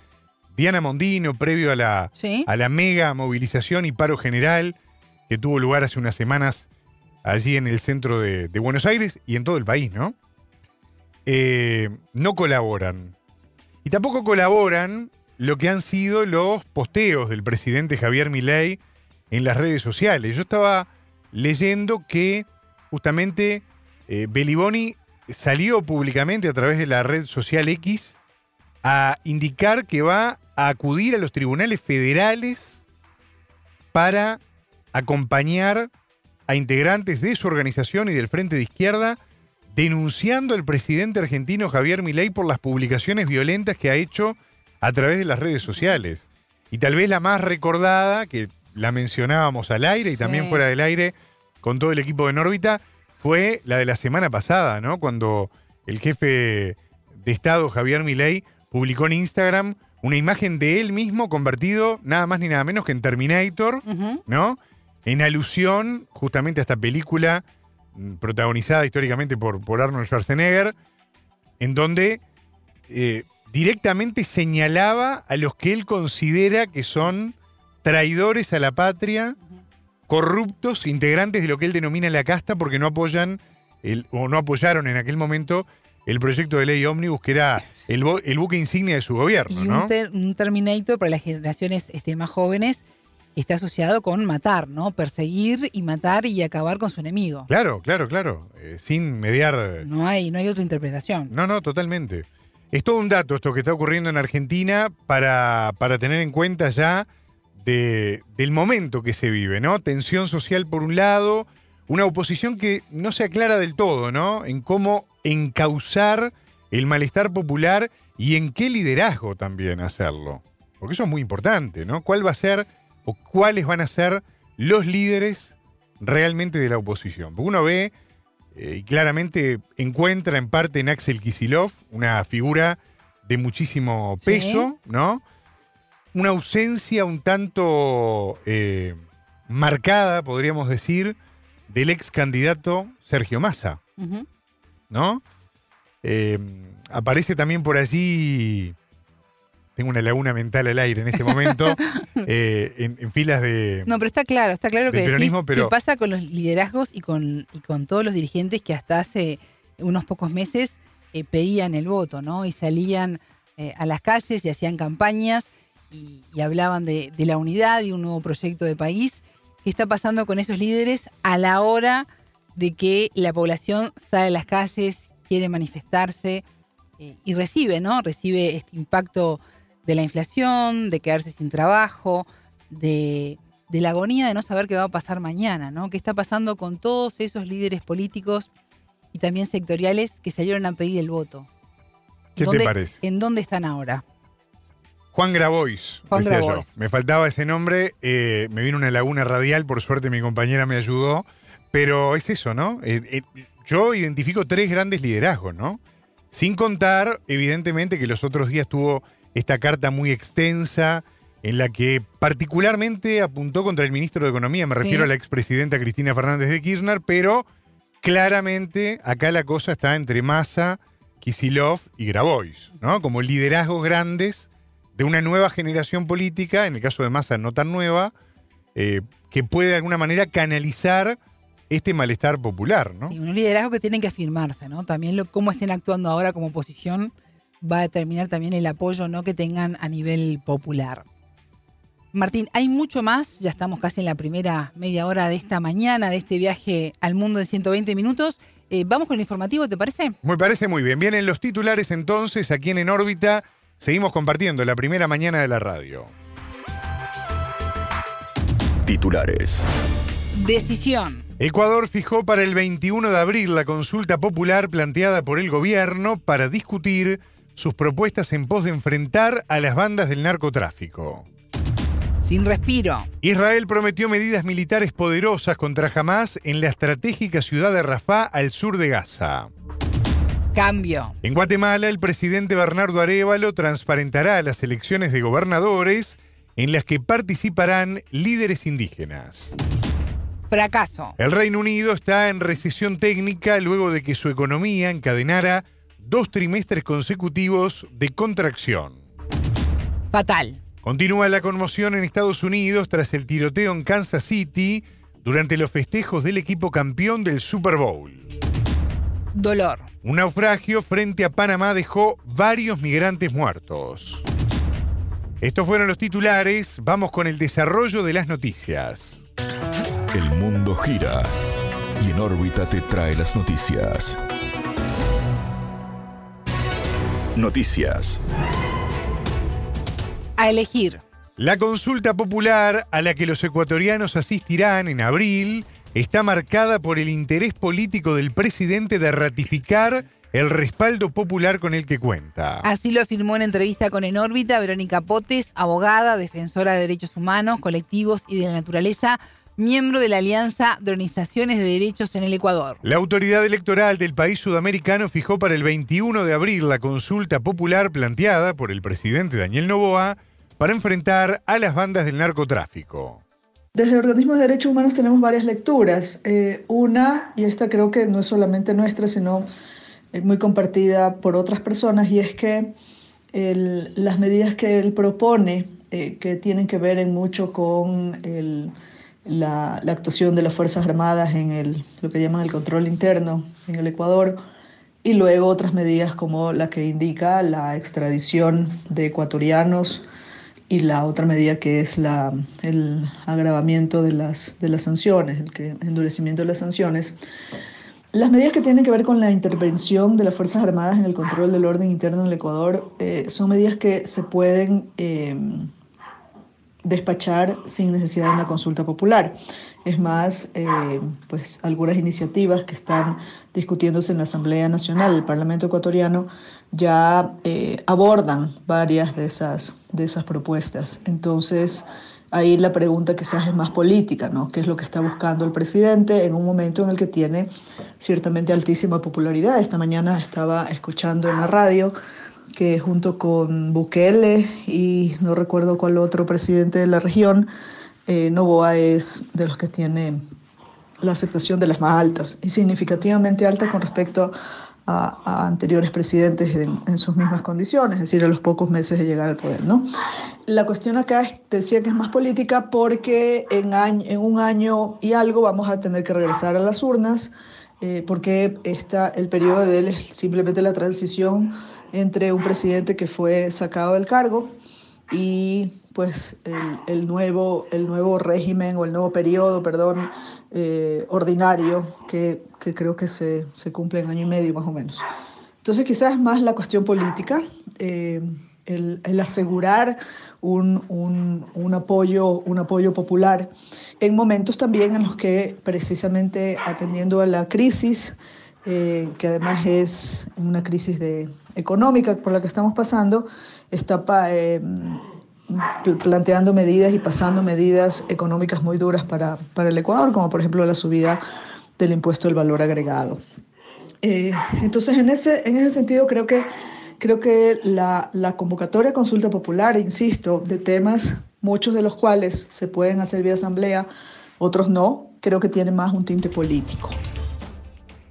Diana Mondino, previo a la, a la mega movilización y paro general que tuvo lugar hace unas semanas allí en el centro de, Buenos Aires y en todo el país, ¿no? Eh, no colaboran. Y tampoco colaboran lo que han sido los posteos del presidente Javier Milei en las redes sociales. Yo estaba leyendo que justamente eh, Beliboni salió públicamente a través de la red social X a indicar que va a acudir a los tribunales federales para acompañar a integrantes de su organización y del Frente de Izquierda denunciando al presidente argentino Javier Milei por las publicaciones violentas que ha hecho a través de las redes sociales. Y tal vez la más recordada, que la mencionábamos al aire y también fuera del aire con todo el equipo de Nórbita, fue la de la semana pasada, ¿no? Cuando el jefe de Estado, Javier Milei, publicó en Instagram una imagen de él mismo convertido nada más ni nada menos que en Terminator, ¿no? En alusión justamente a esta película mm, protagonizada históricamente por, por Arnold Schwarzenegger, en donde eh, directamente señalaba a los que él considera que son traidores a la patria, corruptos, integrantes de lo que él denomina la casta porque no apoyan el, o no apoyaron en aquel momento el proyecto de ley ómnibus que era el, buque insignia de su gobierno. Y un, Terminator para las generaciones este, más jóvenes está asociado con matar, ¿no? Perseguir y matar y acabar con su enemigo. Claro, claro, claro. Eh, sin mediar. No hay, no hay otra interpretación. No, no, totalmente. Es todo un dato esto que está ocurriendo en Argentina para, para tener en cuenta ya del momento que se vive, ¿no? Tensión social por un lado, una oposición que no se aclara del todo, ¿no? En cómo encauzar el malestar popular y en qué liderazgo también hacerlo. Porque eso es muy importante, ¿no? ¿Cuál va a ser o cuáles van a ser los líderes realmente de la oposición? Porque uno ve eh, y claramente encuentra en parte en Axel Kisilov una figura de muchísimo peso, ¿no? Una ausencia un tanto eh, marcada, podríamos decir, del ex candidato Sergio Massa, ¿no? Eh, aparece también por allí, tengo una laguna mental al aire en este momento, eh, en, filas de... No, pero está claro, está claro que, peronismo, pero... pasa con los liderazgos y con, con todos los dirigentes que hasta hace unos pocos meses eh, pedían el voto, ¿no? Y salían a las calles y hacían campañas y, hablaban de, de la unidad y un nuevo proyecto de país qué está pasando con esos líderes a la hora de que la población sale a las calles, quiere manifestarse eh, y recibe, ¿no? Recibe este impacto de la inflación, de quedarse sin trabajo, de, la agonía de no saber qué va a pasar mañana, ¿no? ¿Qué está pasando con todos esos líderes políticos y también sectoriales que salieron a pedir el voto? ¿Qué te parece? ¿En dónde están ahora? Juan Grabois, decía yo. Me faltaba ese nombre, eh, me vino una laguna radial, por suerte mi compañera me ayudó, pero es eso, ¿no? Eh, eh, yo identifico tres grandes liderazgos, ¿no? Sin contar, evidentemente, que los otros días tuvo esta carta muy extensa en la que particularmente apuntó contra el ministro de Economía, me refiero a la expresidenta Cristina Fernández de Kirchner, pero claramente acá la cosa está entre Massa, Kisilov y Grabois, ¿no? Como liderazgos grandes de una nueva generación política, en el caso de Massa no tan nueva, eh, que puede de alguna manera canalizar este malestar popular, ¿no? Sí, un liderazgo que tiene que afirmarse, ¿no? También lo, cómo estén actuando ahora como oposición va a determinar también el apoyo ¿no? que tengan a nivel popular. Martín, hay mucho más, ya estamos casi en la primera media hora de esta mañana, de este viaje al mundo de 120 minutos. Eh, vamos con el informativo, ¿te parece? Me parece muy bien. Vienen los titulares entonces aquí en En órbita. Seguimos compartiendo la primera mañana de la radio. Titulares. Decisión. Ecuador fijó para el 21 de abril la consulta popular planteada por el gobierno para discutir sus propuestas en pos de enfrentar a las bandas del narcotráfico. Sin respiro. Israel prometió medidas militares poderosas contra Hamas en la estratégica ciudad de Rafah al sur de Gaza. Cambio. En Guatemala, el presidente Bernardo Arevalo transparentará las elecciones de gobernadores en las que participarán líderes indígenas. Fracaso. El Reino Unido está en recesión técnica luego de que su economía encadenara dos trimestres consecutivos de contracción. Fatal. Continúa la conmoción en Estados Unidos tras el tiroteo en Kansas City durante los festejos del equipo campeón del Super Bowl. Dolor. Un naufragio frente a Panamá dejó varios migrantes muertos. Estos fueron los titulares. Vamos con el desarrollo de las noticias. El mundo gira y en órbita te trae las noticias. Noticias. A elegir. La consulta popular a la que los ecuatorianos asistirán en abril está marcada por el interés político del presidente de ratificar el respaldo popular con el que cuenta. Así lo afirmó en entrevista con En órbita Verónica Potes, abogada, defensora de derechos humanos, colectivos y de la naturaleza, miembro de la Alianza de Organizaciones de Derechos en el Ecuador. La autoridad electoral del país sudamericano fijó para el 21 de abril la consulta popular planteada por el presidente Daniel Novoa para enfrentar a las bandas del narcotráfico. Desde Organismos de Derechos Humanos tenemos varias lecturas. Eh, una, y esta creo que no es solamente nuestra, sino muy compartida por otras personas, y es que las medidas que él propone, eh, que tienen que ver en mucho con la, actuación de las Fuerzas Armadas en el, lo que llaman el control interno en el Ecuador, y luego otras medidas como la que indica la extradición de ecuatorianos y la otra medida que es el agravamiento de las, de las sanciones, el endurecimiento de las sanciones. Las medidas que tienen que ver con la intervención de las Fuerzas Armadas en el control del orden interno en el Ecuador eh, son medidas que se pueden eh, despachar sin necesidad de una consulta popular. Es más, eh, pues algunas iniciativas que están discutiéndose en la Asamblea Nacional del Parlamento Ecuatoriano ya abordan varias de esas, de esas propuestas. Entonces, ahí la pregunta hace es más política, ¿no? ¿Qué es lo que está buscando el presidente en un momento en el que tiene ciertamente altísima popularidad? Esta mañana estaba escuchando en la radio que junto con Bukele y no recuerdo cuál otro presidente de la región, eh, Novoa es de los que tiene la aceptación de las más altas y significativamente alta con respecto a, anteriores presidentes en, sus mismas condiciones, es decir, a los pocos meses de llegar al poder. ¿no? La cuestión acá es, decía que es más política porque en, en un año y algo vamos a tener que regresar a las urnas, eh, porque está, el periodo de él es simplemente la transición entre un presidente que fue sacado del cargo y pues el, nuevo, el nuevo régimen o el nuevo periodo, perdón, eh, ordinario que, que, creo que se, se, cumple en año y medio más o menos. Entonces quizás es más la cuestión política, eh, el, el, asegurar un, un, un, apoyo, un apoyo popular en momentos también en los que precisamente atendiendo a la crisis, eh, que además es una crisis de, económica por la que estamos pasando, está... Eh, planteando medidas y pasando medidas económicas muy duras para, para, el Ecuador, como por ejemplo la subida del impuesto del valor agregado. Eh, entonces, en ese, en ese sentido, creo que, creo que la, la convocatoria consulta popular, insisto, de temas, muchos de los cuales se pueden hacer vía asamblea, otros no, creo que tiene más un tinte político.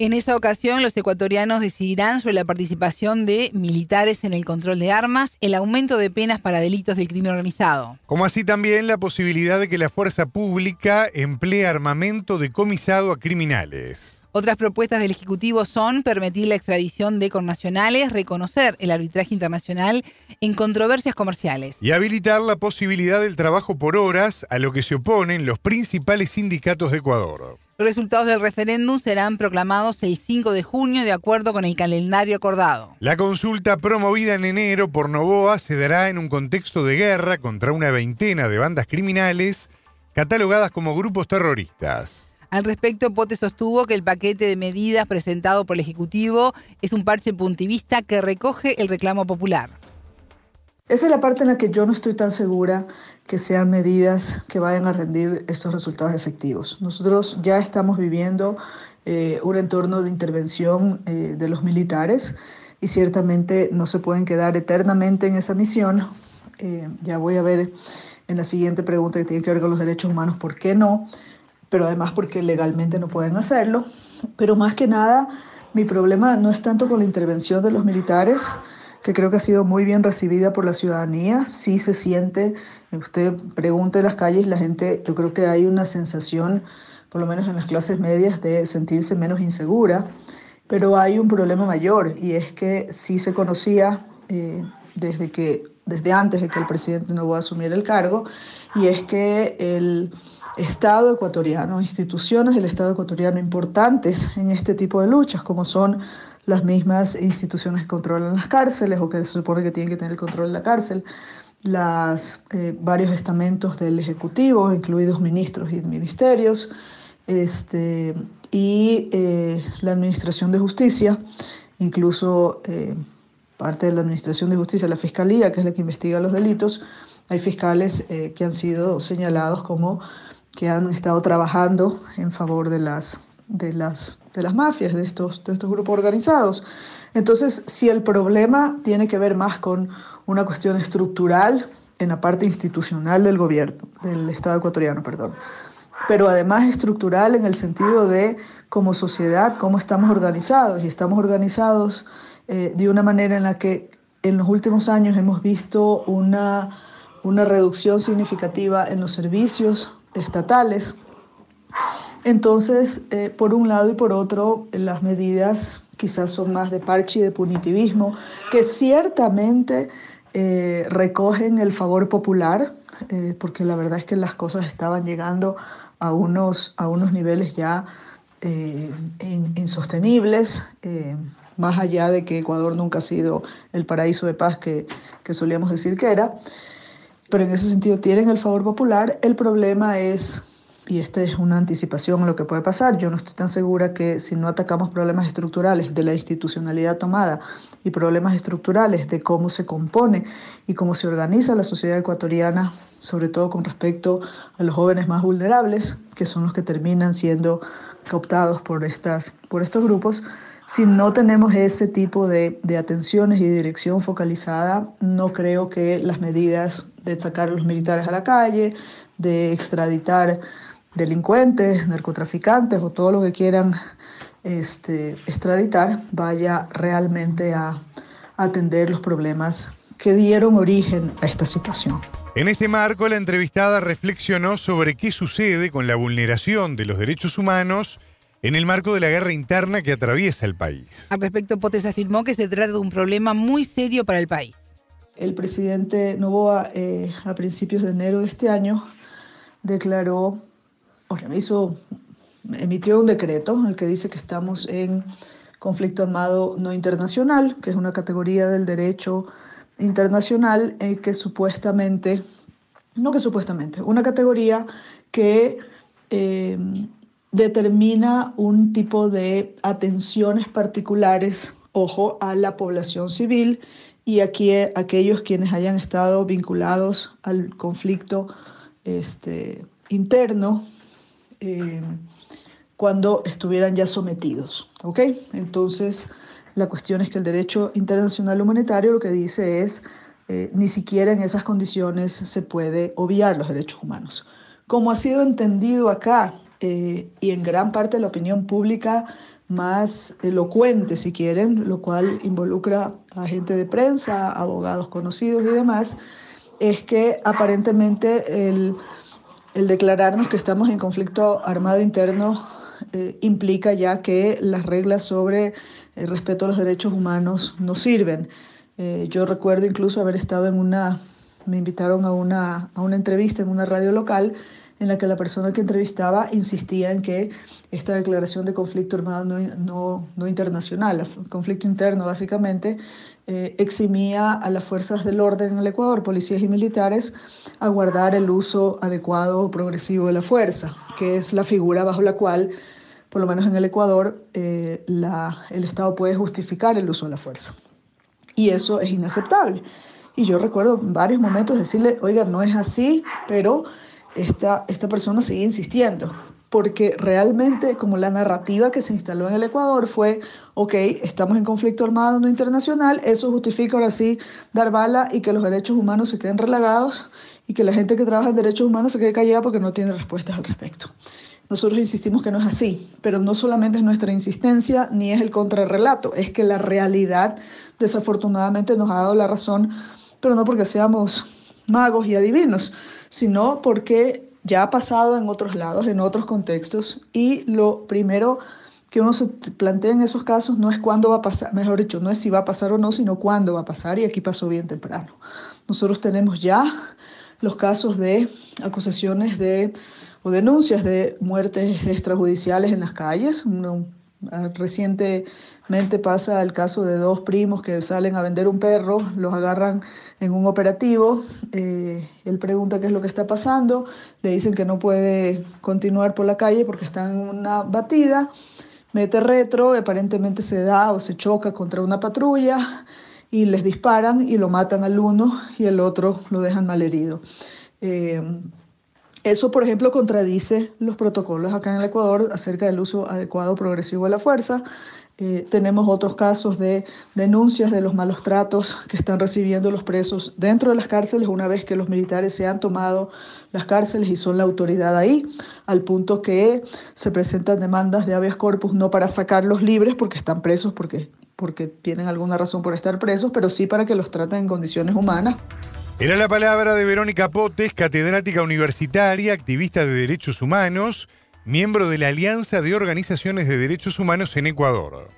En esa ocasión, los ecuatorianos decidirán sobre la participación de militares en el control de armas, el aumento de penas para delitos del crimen organizado. Como así también la posibilidad de que la fuerza pública emplee armamento decomisado a criminales. Otras propuestas del Ejecutivo son permitir la extradición de connacionales, reconocer el arbitraje internacional en controversias comerciales. Y habilitar la posibilidad del trabajo por horas, a lo que se oponen los principales sindicatos de Ecuador. Los resultados del referéndum serán proclamados el 5 de junio de acuerdo con el calendario acordado. La consulta promovida en enero por Novoa se dará en un contexto de guerra contra una veintena de bandas criminales catalogadas como grupos terroristas. Al respecto, Pote sostuvo que el paquete de medidas presentado por el Ejecutivo es un parche puntivista que recoge el reclamo popular. Esa es la parte en la que yo no estoy tan segura que sean medidas que vayan a rendir estos resultados efectivos. Nosotros ya estamos viviendo eh, un entorno de intervención eh, de los militares y ciertamente no se pueden quedar eternamente en esa misión. Eh, ya voy a ver en la siguiente pregunta que tiene que ver con los derechos humanos por qué no, pero además porque legalmente no pueden hacerlo. Pero más que nada, mi problema no es tanto con la intervención de los militares, que creo que ha sido muy bien recibida por la ciudadanía. Sí se siente, usted pregunte en las calles, la gente, yo creo que hay una sensación, por lo menos en las clases medias, de sentirse menos insegura. Pero hay un problema mayor y es que sí se conocía eh, desde, que, desde antes de que el presidente no va a asumir el cargo y es que el Estado ecuatoriano, instituciones del Estado ecuatoriano importantes en este tipo de luchas, como son las mismas instituciones que controlan las cárceles o que se supone que tienen que tener el control de la cárcel, las, eh, varios estamentos del Ejecutivo, incluidos ministros y ministerios, este, y eh, la Administración de Justicia, incluso eh, parte de la Administración de Justicia, la Fiscalía, que es la que investiga los delitos, hay fiscales que han sido señalados como que han estado trabajando en favor de las de las, de las mafias, de estos, de estos grupos organizados. Entonces, si el problema tiene que ver más con una cuestión estructural en la parte institucional del gobierno, del Estado ecuatoriano, perdón, pero además estructural en el sentido de como sociedad, cómo estamos organizados, y estamos organizados eh, de una manera en la que en los últimos años hemos visto una, una reducción significativa en los servicios estatales. Entonces, eh, por un lado y por otro, las medidas quizás son más de parche y de punitivismo, que ciertamente eh, recogen el favor popular, eh, porque la verdad es que las cosas estaban llegando a unos, a unos niveles ya insostenibles más allá de que Ecuador nunca ha sido el paraíso de paz que, que solíamos decir que era, pero en ese sentido tienen el favor popular. El problema es, y esta es una anticipación a lo que puede pasar, yo no estoy tan segura que si no atacamos problemas estructurales de la institucionalidad tomada y problemas estructurales de cómo se compone y cómo se organiza la sociedad ecuatoriana, sobre todo con respecto a los jóvenes más vulnerables, que son los que terminan siendo cooptados por, estas, por estos grupos, si no tenemos ese tipo de, atenciones y dirección focalizada, no creo que las medidas de sacar a los militares a la calle, de extraditar delincuentes, narcotraficantes o todo lo que quieran este, extraditar vaya realmente a atender los problemas que dieron origen a esta situación. En este marco, la entrevistada reflexionó sobre qué sucede con la vulneración de los derechos humanos en el marco de la guerra interna que atraviesa el país. Al respecto, Potes afirmó que se trata de un problema muy serio para el país. El presidente Novoa, eh, a principios de enero de este año, declaró, hizo, emitió un decreto en el que dice que estamos en conflicto armado no internacional, que es una categoría del derecho internacional eh, que supuestamente, no que supuestamente, una categoría que eh, determina un tipo de atenciones particulares, ojo, a la población civil y aquí aquellos quienes hayan estado vinculados al conflicto este, interno eh, cuando estuvieran ya sometidos. ¿ok? Entonces, la cuestión es que el derecho internacional humanitario lo que dice es, eh, ni siquiera en esas condiciones se puede obviar los derechos humanos. Como ha sido entendido acá eh, y en gran parte la opinión pública más elocuente, si quieren, lo cual involucra a gente de prensa, abogados conocidos y demás, es que aparentemente el, el declararnos que estamos en conflicto armado interno eh, implica ya que las reglas sobre el respeto a los derechos humanos no sirven. Eh, yo recuerdo incluso haber estado en una, me invitaron a una, a una entrevista en una radio local en la que la persona que entrevistaba insistía en que esta declaración de conflicto armado no, no, internacional, conflicto interno básicamente, eh, eximía a las fuerzas del orden en el Ecuador, policías y militares, a guardar el uso adecuado o progresivo de la fuerza, que es la figura bajo la cual, por lo menos en el Ecuador, eh, el Estado puede justificar el uso de la fuerza. Y eso es inaceptable. Y yo recuerdo en varios momentos decirle, oiga, no es así, pero esta, esta persona sigue insistiendo, porque realmente como la narrativa que se instaló en el Ecuador fue, ok, estamos en conflicto armado no internacional, eso justifica ahora sí dar bala y que los derechos humanos se queden relagados y que la gente que trabaja en derechos humanos se quede callada porque no tiene respuestas al respecto. Nosotros insistimos que no es así, pero no solamente es nuestra insistencia ni es el contrarrelato, es que la realidad desafortunadamente nos ha dado la razón, pero no porque seamos magos y adivinos, sino porque ya ha pasado en otros lados, en otros contextos, y lo primero que uno se plantea en esos casos no es cuándo va a pasar, mejor dicho, no es si va a pasar o no, sino cuándo va a pasar, y aquí pasó bien temprano. Nosotros tenemos ya los casos de acusaciones de o denuncias de muertes extrajudiciales en las calles. reciente pasa el caso de dos primos que salen a vender un perro, los agarran en un operativo, eh, él pregunta qué es lo que está pasando, le dicen que no puede continuar por la calle porque está en una batida, mete retro, aparentemente se da o se choca contra una patrulla y les disparan y lo matan al uno y el otro lo dejan malherido. Eh, eso, por ejemplo, contradice los protocolos acá en el Ecuador acerca del uso adecuado progresivo de la fuerza. Eh, tenemos otros casos de denuncias de los malos tratos que están recibiendo los presos dentro de las cárceles una vez que los militares se han tomado las cárceles y son la autoridad ahí, al punto que se presentan demandas de habeas corpus no para sacarlos libres porque están presos, porque porque tienen alguna razón por estar presos, pero sí para que los traten en condiciones humanas. Era la palabra de Verónica Potes, catedrática universitaria, activista de derechos humanos, miembro de la Alianza de Organizaciones de Derechos Humanos en Ecuador.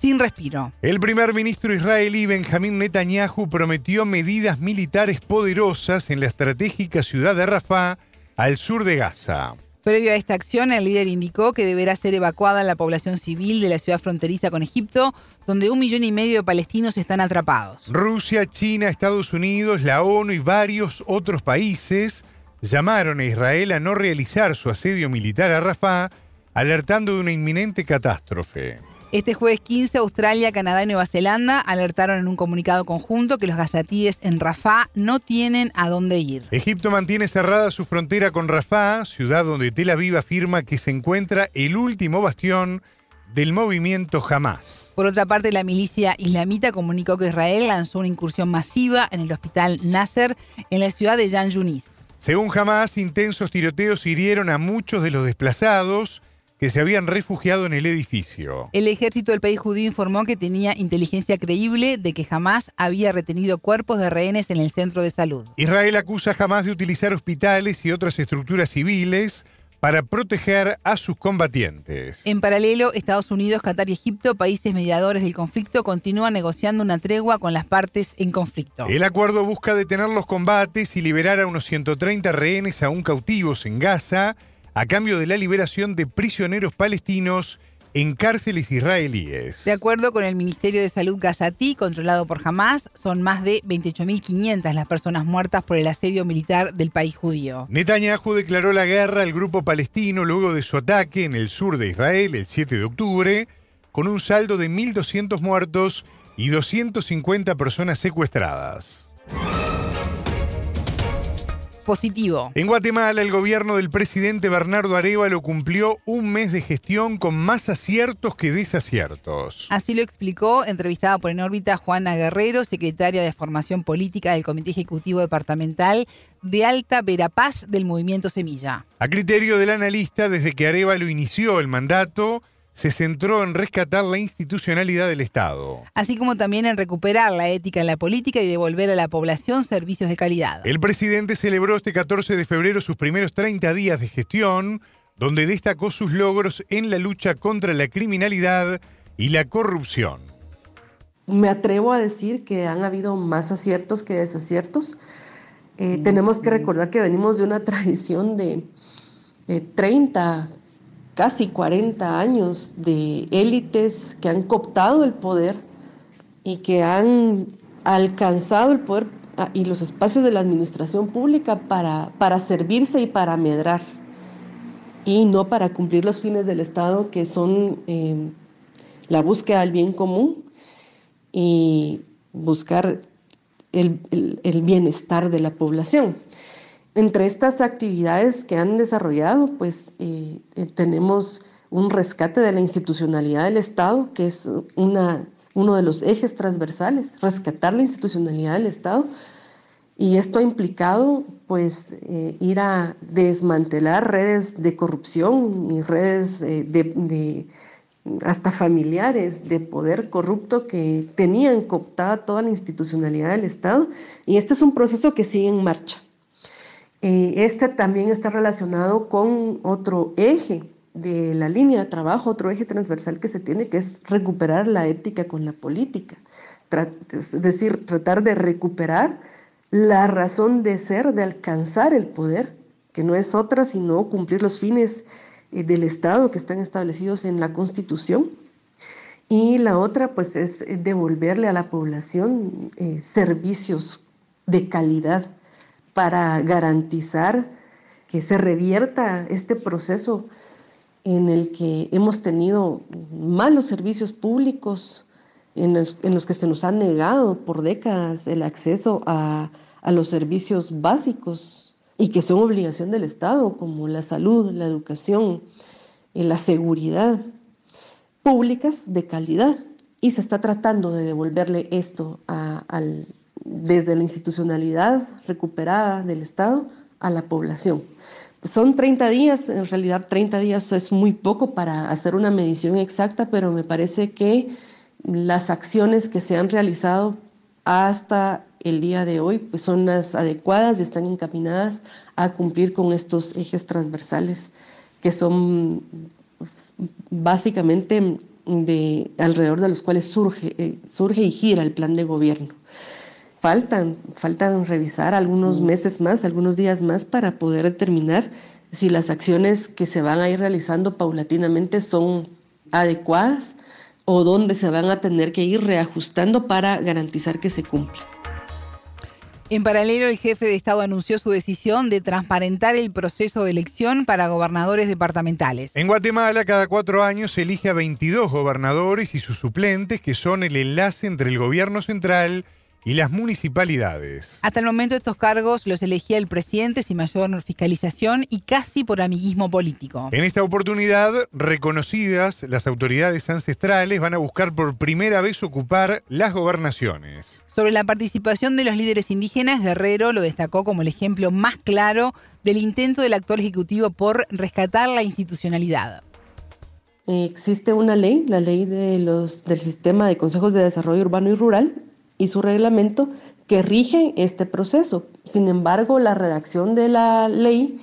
Sin respiro. El primer ministro israelí Benjamín Netanyahu prometió medidas militares poderosas en la estratégica ciudad de Rafah, al sur de Gaza. Previo a esta acción, el líder indicó que deberá ser evacuada la población civil de la ciudad fronteriza con Egipto, donde un millón y medio de palestinos están atrapados. Rusia, China, Estados Unidos, la ONU y varios otros países llamaron a Israel a no realizar su asedio militar a Rafah, alertando de una inminente catástrofe. Este jueves 15, Australia, Canadá y Nueva Zelanda alertaron en un comunicado conjunto que los gazatíes en Rafah no tienen a dónde ir. Egipto mantiene cerrada su frontera con Rafah, ciudad donde Tel Aviv afirma que se encuentra el último bastión del movimiento Hamas. Por otra parte, la milicia islamita comunicó que Israel lanzó una incursión masiva en el hospital Nasser en la ciudad de Yan Yunis. Según Hamas, intensos tiroteos hirieron a muchos de los desplazados que se habían refugiado en el edificio. El ejército del país judío informó que tenía inteligencia creíble de que jamás había retenido cuerpos de rehenes en el centro de salud. Israel acusa jamás de utilizar hospitales y otras estructuras civiles para proteger a sus combatientes. En paralelo, Estados Unidos, Qatar y Egipto, países mediadores del conflicto, continúan negociando una tregua con las partes en conflicto. El acuerdo busca detener los combates y liberar a unos 130 rehenes aún cautivos en Gaza a cambio de la liberación de prisioneros palestinos en cárceles israelíes. De acuerdo con el Ministerio de Salud Gazatí, controlado por Hamas, son más de 28.500 las personas muertas por el asedio militar del país judío. Netanyahu declaró la guerra al grupo palestino luego de su ataque en el sur de Israel el 7 de octubre, con un saldo de 1.200 muertos y 250 personas secuestradas positivo. En Guatemala, el gobierno del presidente Bernardo Arevalo cumplió un mes de gestión con más aciertos que desaciertos. Así lo explicó, entrevistada por En órbita Juana Guerrero, secretaria de Formación Política del Comité Ejecutivo Departamental de Alta Verapaz del Movimiento Semilla. A criterio del analista, desde que Arevalo inició el mandato, se centró en rescatar la institucionalidad del Estado. Así como también en recuperar la ética en la política y devolver a la población servicios de calidad. El presidente celebró este 14 de febrero sus primeros 30 días de gestión, donde destacó sus logros en la lucha contra la criminalidad y la corrupción. Me atrevo a decir que han habido más aciertos que desaciertos. Eh, tenemos que recordar que venimos de una tradición de 30, eh, casi 40 años de élites que han cooptado el poder y que han alcanzado el poder ah, y los espacios de la administración pública para, para servirse y para medrar y no para cumplir los fines del Estado que son em, la búsqueda del bien común y buscar el bienestar de la población. Entre estas actividades que han desarrollado, pues eh, eh, tenemos un rescate de la institucionalidad del Estado, que es una, uno de los ejes transversales, rescatar la institucionalidad del Estado. Y esto ha implicado pues eh, ir a desmantelar redes de corrupción y redes de, hasta familiares de poder corrupto que tenían cooptada toda la institucionalidad del Estado. Y este es un proceso que sigue en marcha. Eh, este también está relacionado con otro eje de la línea de trabajo, otro eje transversal que se tiene, que es recuperar la ética con la política. Es decir, tratar de recuperar la razón de ser, de alcanzar el poder, que no es otra sino cumplir los fines eh, del Estado que están establecidos en la Constitución. Y la otra, pues, es devolverle a la población eh, servicios de calidad para garantizar que se revierta este proceso en el que hemos tenido malos servicios públicos, en los, que se nos ha negado por décadas el acceso a, los servicios básicos y que son obligación del Estado, como la salud, la educación, y la seguridad, públicas de calidad. Y se está tratando de devolverle esto al, desde la institucionalidad recuperada del Estado a la población. son 30 días, en realidad 30 días es muy poco para hacer una medición exacta, pero me parece que las acciones que se han realizado hasta el día de hoy pues son las adecuadas y están encaminadas a cumplir con estos ejes transversales que son básicamente de alrededor de los cuales surge, eh, surge y gira el plan de gobierno. Faltan, faltan revisar algunos meses más, algunos días más para poder determinar si las acciones que se van a ir realizando paulatinamente son adecuadas o dónde se van a tener que ir reajustando para garantizar que se cumpla. En paralelo, el jefe de Estado anunció su decisión de transparentar el proceso de elección para gobernadores departamentales. En Guatemala, cada cuatro años se elige a 22 gobernadores y sus suplentes, que son el enlace entre el gobierno central y las municipalidades. Hasta el momento estos cargos los elegía el presidente sin mayor fiscalización y casi por amiguismo político. En esta oportunidad, reconocidas las autoridades ancestrales van a buscar por primera vez ocupar las gobernaciones. Sobre la participación de los líderes indígenas, Guerrero lo destacó como el ejemplo más claro del intento del actual Ejecutivo por rescatar la institucionalidad. Existe una ley, la ley de los, del sistema de consejos de desarrollo urbano y rural, y su reglamento que rigen este proceso. Sin embargo, la redacción de la ley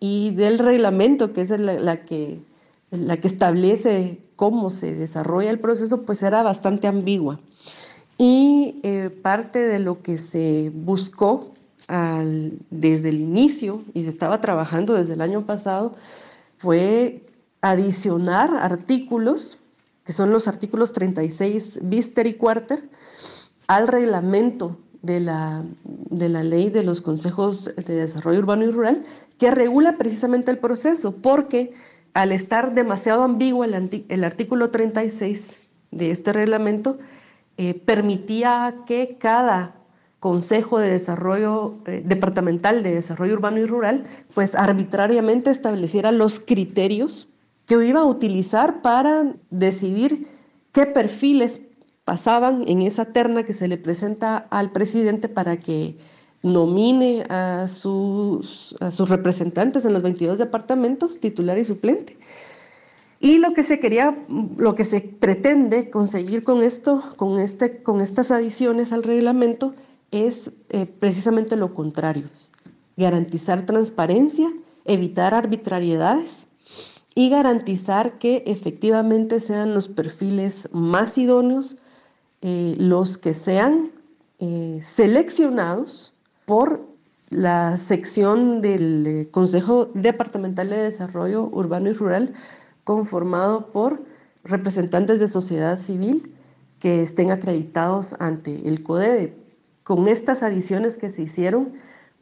y del reglamento, que es la, que, la que establece cómo se desarrolla el proceso, pues era bastante ambigua. Y eh, parte de lo que se buscó desde el inicio y se estaba trabajando desde el año pasado fue adicionar artículos, que son los artículos 36 bister y quarter, al reglamento de la, de la ley de los consejos de desarrollo urbano y rural que regula precisamente el proceso, porque al estar demasiado ambiguo el, el artículo 36 de este reglamento, eh, permitía que cada Consejo de Desarrollo eh, Departamental de Desarrollo Urbano y Rural, pues arbitrariamente estableciera los criterios que iba a utilizar para decidir qué perfiles pasaban en esa terna que se le presenta al presidente para que nomine a sus, a sus representantes en los 22 departamentos, titular y suplente. Y lo que se quería, lo que se pretende conseguir con esto, con, este, con estas adiciones al reglamento, es eh, precisamente lo contrario. Garantizar transparencia, evitar arbitrariedades y garantizar que efectivamente sean los perfiles más idóneos eh, los que sean eh, seleccionados por la sección del eh, Consejo Departamental de Desarrollo Urbano y Rural, conformado por representantes de sociedad civil que estén acreditados ante el CODEDE. Con estas adiciones que se hicieron,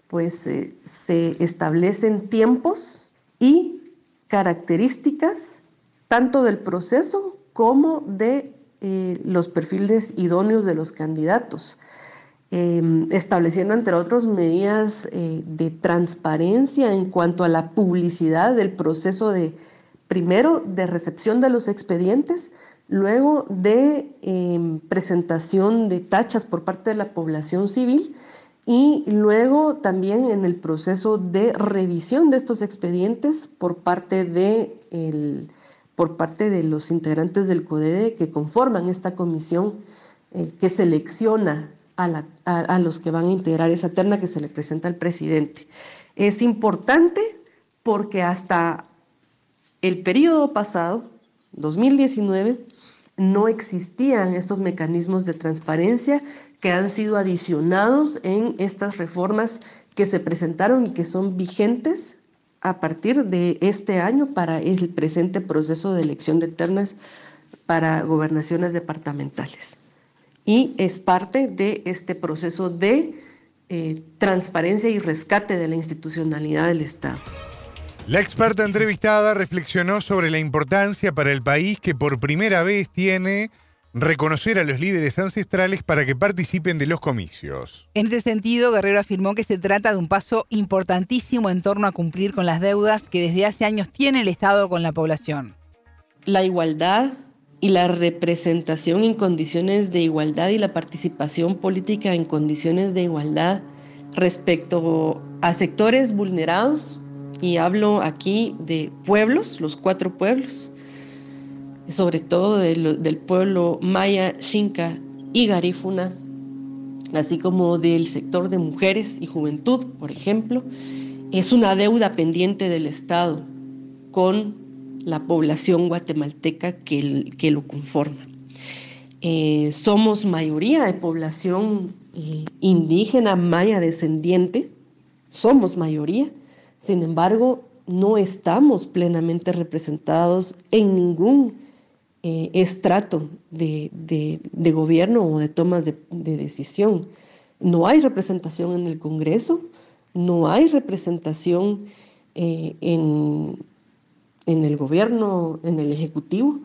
pues se establecen tiempos y características tanto del proceso como de eh, los perfiles idóneos de los candidatos, em, estableciendo, entre otros, medidas eh, de transparencia en cuanto a la publicidad del proceso de, primero, de recepción de los expedientes, luego de em, presentación de tachas por parte de la población civil y luego también en el proceso de revisión de estos expedientes por parte de el, por parte de los integrantes del CODEDE que conforman esta comisión eh, que selecciona a, los que van a integrar esa terna que se le presenta al presidente. Es importante porque hasta el periodo pasado, 2019, no existían estos mecanismos de transparencia que han sido adicionados en estas reformas que se presentaron y que son vigentes a partir de este año para el presente proceso de elección de ternas para gobernaciones departamentales. Y es parte de este proceso de eh, transparencia y rescate de la institucionalidad del Estado. La experta entrevistada reflexionó sobre la importancia para el país que por primera vez tiene reconocer a los líderes ancestrales para que participen de los comicios. En este sentido, Guerrero afirmó que se trata de un paso importantísimo en torno a cumplir con las deudas que desde hace años tiene el Estado con la población. La igualdad y la representación en condiciones de igualdad y la participación política en condiciones de igualdad respecto a sectores vulnerados y hablo aquí de pueblos, los cuatro pueblos, sobre todo del, pueblo maya, xinca y garífuna, así como del sector de mujeres y juventud, por ejemplo, es una deuda pendiente del Estado con la población guatemalteca que, que lo conforma. Eh, somos mayoría de población eh, indígena maya descendiente, somos mayoría, sin embargo, no estamos plenamente representados en ningún eh, estrato de, gobierno o de tomas de, decisión. No hay representación en el Congreso, no hay representación eh, en, el gobierno, en el Ejecutivo,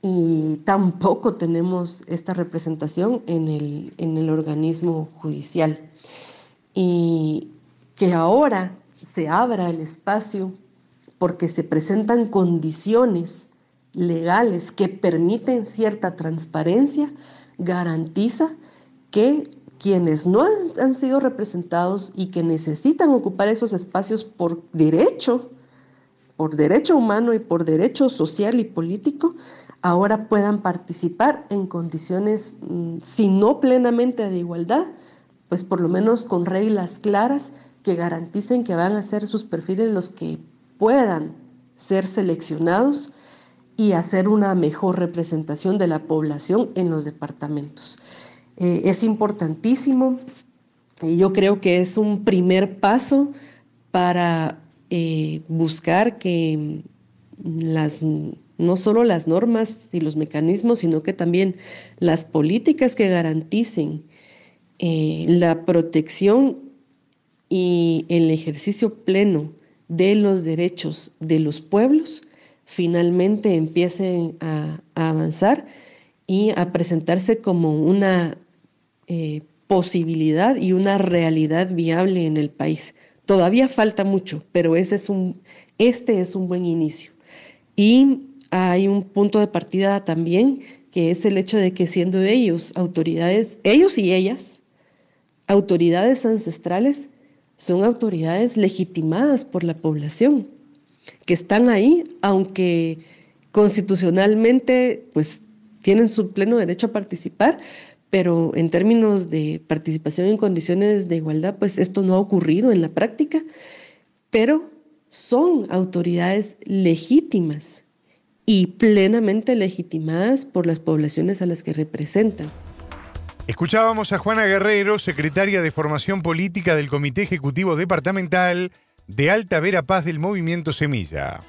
y tampoco tenemos esta representación en el, en el organismo judicial. Y que ahora se abra el espacio porque se presentan condiciones legales que permiten cierta transparencia, garantiza que quienes no han, sido representados y que necesitan ocupar esos espacios por derecho, por derecho humano y por derecho social y político, ahora puedan participar en condiciones, mm, si no plenamente de igualdad, pues por lo menos con reglas claras que garanticen que van a ser sus perfiles los que puedan ser seleccionados y hacer una mejor representación de la población en los departamentos. Eh, es importantísimo y yo creo que es un primer paso para eh, buscar que las, no solo las normas y los mecanismos, sino que también las políticas que garanticen eh, la protección y el ejercicio pleno de los derechos de los pueblos finalmente empiecen a, avanzar y a presentarse como una eh, posibilidad y una realidad viable en el país. Todavía falta mucho, pero este es un, este es un buen inicio. Y hay un punto de partida también, que es el hecho de que siendo ellos autoridades, ellos y ellas, autoridades ancestrales, son autoridades legitimadas por la población, que están ahí, aunque constitucionalmente pues tienen su pleno derecho a participar, pero en términos de participación en condiciones de igualdad, pues esto no ha ocurrido en la práctica, pero son autoridades legítimas y plenamente legitimadas por las poblaciones a las que representan. Escuchábamos a Juana Guerrero, secretaria de Formación Política del Comité Ejecutivo Departamental de Alta Vera Paz del Movimiento Semilla.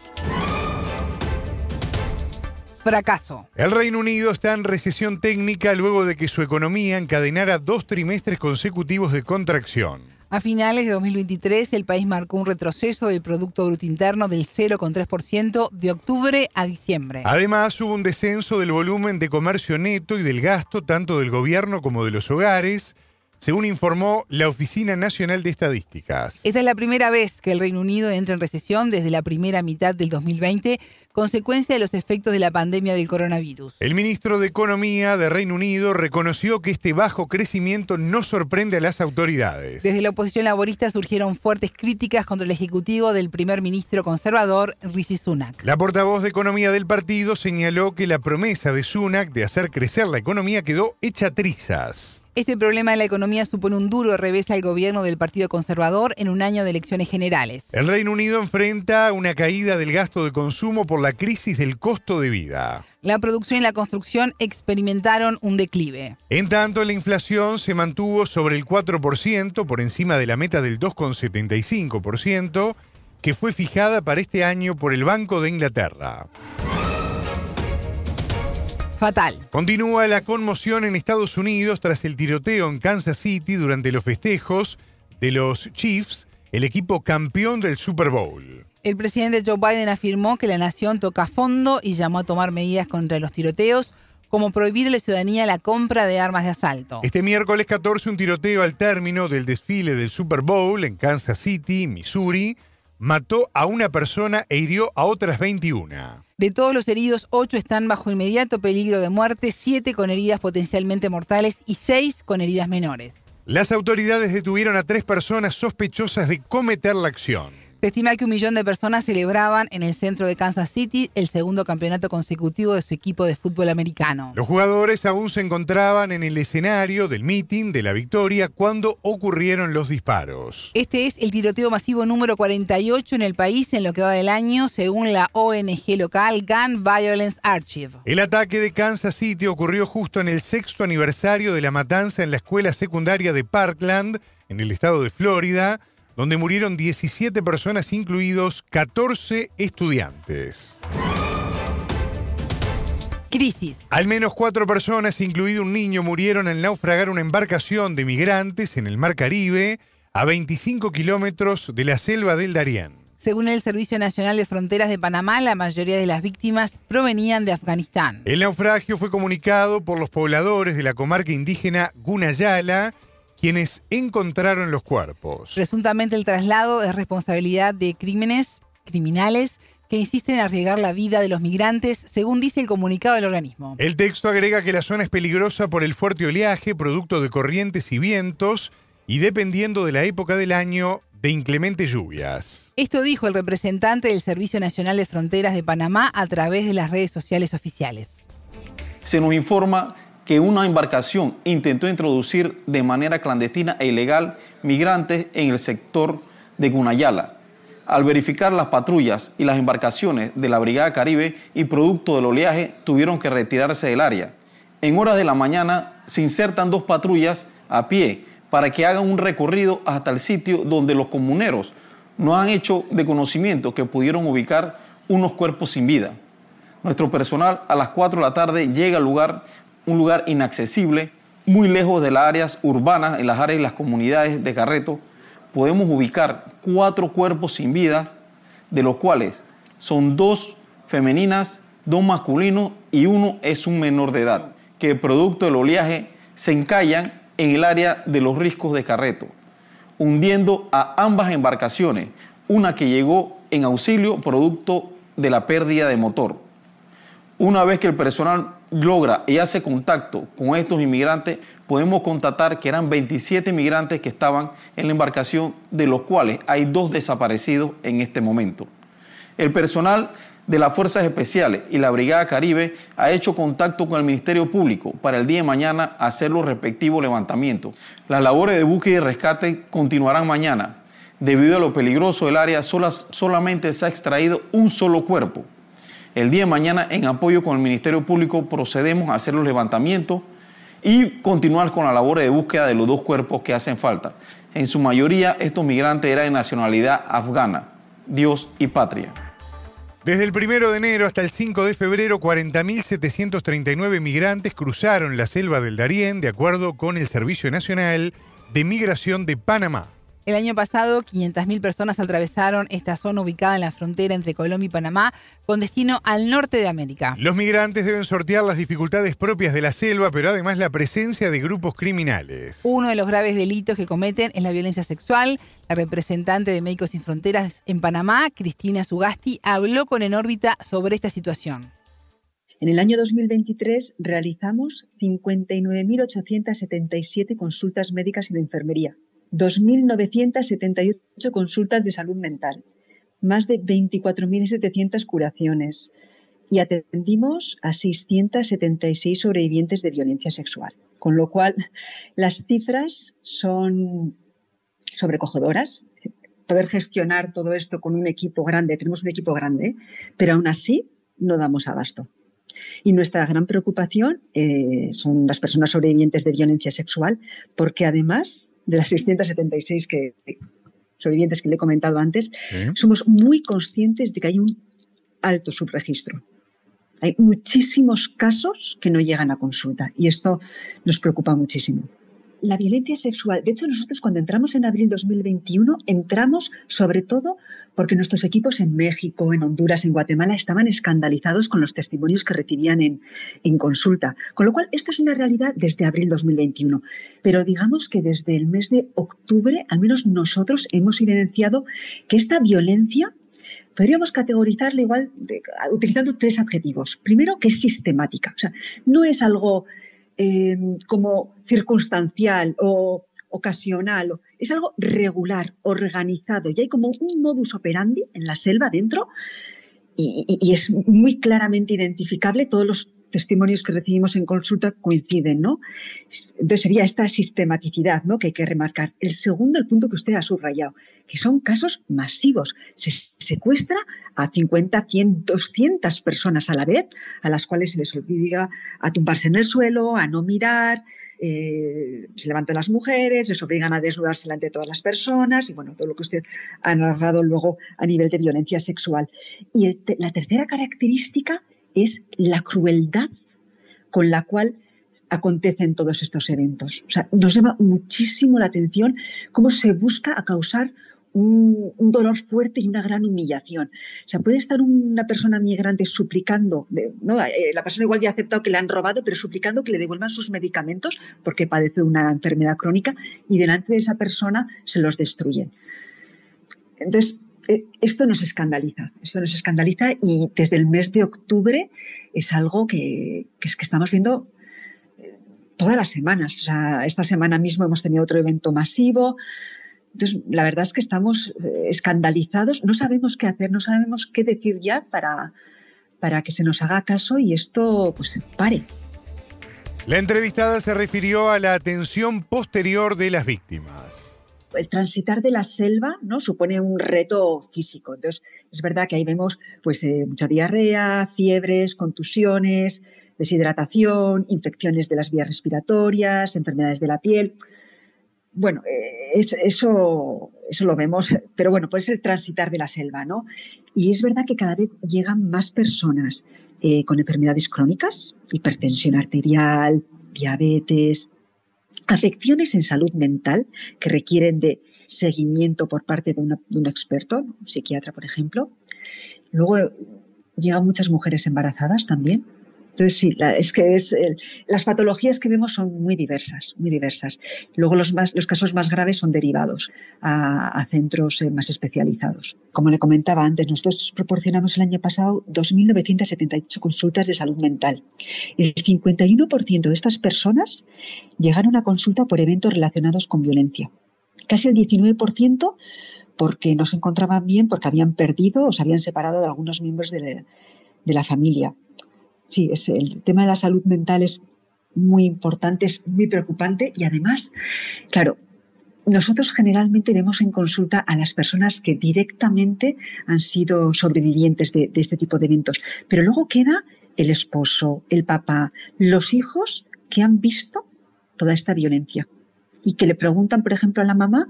Fracaso. El Reino Unido está en recesión técnica luego de que su economía encadenara dos trimestres consecutivos de contracción. A finales de 2023, el país marcó un retroceso del Producto Bruto Interno del 0,3% de octubre a diciembre. Además, hubo un descenso del volumen de comercio neto y del gasto tanto del gobierno como de los hogares, según informó la Oficina Nacional de Estadísticas. Esta es la primera vez que el Reino Unido entra en recesión desde la primera mitad del 2020, consecuencia de los efectos de la pandemia del coronavirus. El ministro de Economía de Reino Unido reconoció que este bajo crecimiento no sorprende a las autoridades. Desde la oposición laborista surgieron fuertes críticas contra el ejecutivo del primer ministro conservador Rishi Sunak. La portavoz de Economía del partido señaló que la promesa de Sunak de hacer crecer la economía quedó hecha trizas. Este problema de la economía supone un duro revés al gobierno del Partido Conservador en un año de elecciones generales. El Reino Unido enfrenta una caída del gasto de consumo por la crisis del costo de vida. La producción y la construcción experimentaron un declive. En tanto, la inflación se mantuvo sobre el 4%, por encima de la meta del 2,75%, que fue fijada para este año por el Banco de Inglaterra. Fatal. Continúa la conmoción en Estados Unidos tras el tiroteo en Kansas City durante los festejos de los Chiefs, el equipo campeón del Super Bowl. El presidente Joe Biden afirmó que la nación toca fondo y llamó a tomar medidas contra los tiroteos, como prohibir a la ciudadanía la compra de armas de asalto. Este miércoles 14, un tiroteo al término del desfile del Super Bowl en Kansas City, Missouri, mató a una persona e hirió a otras 21. De todos los heridos, 8 están bajo inmediato peligro de muerte, 7 con heridas potencialmente mortales y 6 con heridas menores. Las autoridades detuvieron a tres personas sospechosas de cometer la acción. Se estima que un millón de personas celebraban en el centro de Kansas City el segundo campeonato consecutivo de su equipo de fútbol americano. Los jugadores aún se encontraban en el escenario del meeting de la victoria cuando ocurrieron los disparos. Este es el tiroteo masivo número 48 en el país en lo que va del año, según la ONG local Gun Violence Archive. El ataque de Kansas City ocurrió justo en el sexto aniversario de la matanza en la escuela secundaria de Parkland, en el estado de Florida donde murieron 17 personas, incluidos 14 estudiantes. Crisis. Al menos cuatro personas, incluido un niño, murieron al naufragar una embarcación de migrantes en el Mar Caribe a 25 kilómetros de la selva del Darién. Según el Servicio Nacional de Fronteras de Panamá, la mayoría de las víctimas provenían de Afganistán. El naufragio fue comunicado por los pobladores de la comarca indígena Gunayala quienes encontraron los cuerpos. Presuntamente el traslado es responsabilidad de crímenes criminales que insisten en arriesgar la vida de los migrantes, según dice el comunicado del organismo. El texto agrega que la zona es peligrosa por el fuerte oleaje, producto de corrientes y vientos, y dependiendo de la época del año, de inclementes lluvias. Esto dijo el representante del Servicio Nacional de Fronteras de Panamá a través de las redes sociales oficiales. Se nos informa que una embarcación intentó introducir de manera clandestina e ilegal migrantes en el sector de Gunayala. Al verificar las patrullas y las embarcaciones de la Brigada Caribe y producto del oleaje tuvieron que retirarse del área. En horas de la mañana se insertan dos patrullas a pie para que hagan un recorrido hasta el sitio donde los comuneros no han hecho de conocimiento que pudieron ubicar unos cuerpos sin vida. Nuestro personal a las 4 de la tarde llega al lugar un lugar inaccesible, muy lejos de las áreas urbanas, en las áreas y las comunidades de Carreto, podemos ubicar cuatro cuerpos sin vida, de los cuales son dos femeninas, dos masculinos y uno es un menor de edad, que producto del oleaje se encallan en el área de los riscos de Carreto, hundiendo a ambas embarcaciones, una que llegó en auxilio producto de la pérdida de motor. Una vez que el personal logra y hace contacto con estos inmigrantes, podemos constatar que eran 27 inmigrantes que estaban en la embarcación, de los cuales hay dos desaparecidos en este momento. El personal de las Fuerzas Especiales y la Brigada Caribe ha hecho contacto con el Ministerio Público para el día de mañana hacer los respectivos levantamientos. Las labores de búsqueda y rescate continuarán mañana. Debido a lo peligroso del área, solamente se ha extraído un solo cuerpo, el día de mañana, en apoyo con el Ministerio Público, procedemos a hacer los levantamientos y continuar con la labor de búsqueda de los dos cuerpos que hacen falta. En su mayoría, estos migrantes eran de nacionalidad afgana, Dios y patria. Desde el 1 de enero hasta el 5 de febrero, 40.739 migrantes cruzaron la selva del Darién, de acuerdo con el Servicio Nacional de Migración de Panamá. El año pasado, 500.000 personas atravesaron esta zona ubicada en la frontera entre Colombia y Panamá con destino al norte de América. Los migrantes deben sortear las dificultades propias de la selva, pero además la presencia de grupos criminales. Uno de los graves delitos que cometen es la violencia sexual. La representante de Médicos Sin Fronteras en Panamá, Cristina Sugasti, habló con En órbita sobre esta situación. En el año 2023 realizamos 59.877 consultas médicas y de enfermería 2.978 consultas de salud mental, más de 24.700 curaciones y atendimos a 676 sobrevivientes de violencia sexual. Con lo cual, las cifras son sobrecogedoras. Poder gestionar todo esto con un equipo grande, tenemos un equipo grande, pero aún así no damos abasto. Y nuestra gran preocupación eh, son las personas sobrevivientes de violencia sexual, porque además de las 676 que, sobrevivientes que le he comentado antes, somos muy conscientes de que hay un alto subregistro. Hay muchísimos casos que no llegan a consulta y esto nos preocupa muchísimo la violencia sexual. De hecho, nosotros cuando entramos en abril 2021, entramos sobre todo porque nuestros equipos en México, en Honduras, en Guatemala estaban escandalizados con los testimonios que recibían en, en consulta. Con lo cual, esto es una realidad desde abril 2021. Pero digamos que desde el mes de octubre, al menos nosotros hemos evidenciado que esta violencia podríamos categorizarla igual utilizando tres adjetivos. Primero, que es sistemática. O sea, no es algo Em, como circunstancial o ocasional, es algo regular, organizado, y hay como un modus operandi en la selva dentro, y, es muy claramente identificable todos los testimonios que recibimos en consulta coinciden, ¿no? Entonces sería esta sistematicidad, ¿no? Que hay que remarcar. El segundo, el punto que usted ha subrayado, que son casos masivos. Se secuestra a 50, 100, 200 personas a la vez, a las cuales se les obliga a tumbarse en el suelo, a no mirar, eh, se levantan las mujeres, les obligan a desnudarse delante de todas las personas y bueno, todo lo que usted ha narrado luego a nivel de violencia sexual. Y la tercera característica es la crueldad con la cual acontecen todos estos eventos. O sea, nos llama muchísimo la atención cómo se busca a causar un, dolor fuerte y una gran humillación. O sea, puede estar una persona migrante suplicando, ¿no? Eh, la persona igual ya ha aceptado que le han robado, pero suplicando que le devuelvan sus medicamentos porque padece una enfermedad crónica y delante de esa persona se los destruyen. Entonces, esto nos escandaliza, esto nos escandaliza y desde el mes de octubre es algo que, es que estamos viendo eh, todas las semanas. O sea, esta semana mismo hemos tenido otro evento masivo. Entonces, la verdad es que estamos eh, escandalizados, no sabemos qué hacer, no sabemos qué decir ya para, para que se nos haga caso y esto pues pare. La entrevistada se refirió a la atención posterior de las víctimas el transitar de la selva ¿no? supone un reto físico. Entonces, es verdad que ahí vemos pues, eh, mucha diarrea, fiebres, contusiones, deshidratación, infecciones de las vías respiratorias, enfermedades de la piel. Bueno, eh, eso, eso lo vemos, pero bueno, puede ser transitar de la selva, ¿no? Y es verdad que cada vez llegan más personas eh, con enfermedades crónicas, hipertensión arterial, diabetes, afecciones en salud mental que requieren de seguimiento por parte de, un experto, un psiquiatra, por ejemplo. Luego llegan muchas mujeres embarazadas también, entonces, sí, es que es, las patologías que vemos son muy diversas, muy diversas. Luego, los, más, los casos más graves son derivados a, centros eh, más especializados. Como le comentaba antes, nosotros proporcionamos el año pasado 2.978 consultas de salud mental. El 51% de estas personas llegaron a consulta por eventos relacionados con violencia. Casi el 19% porque no se encontraban bien, porque habían perdido o se habían separado de algunos miembros de la familia sí, es el tema de la salud mental es muy importante, es muy preocupante y además, claro, nosotros generalmente vemos en consulta a las personas que directamente han sido sobrevivientes de, este tipo de eventos, pero luego queda el esposo, el papá, los hijos que han visto toda esta violencia y que le preguntan, por ejemplo, a la mamá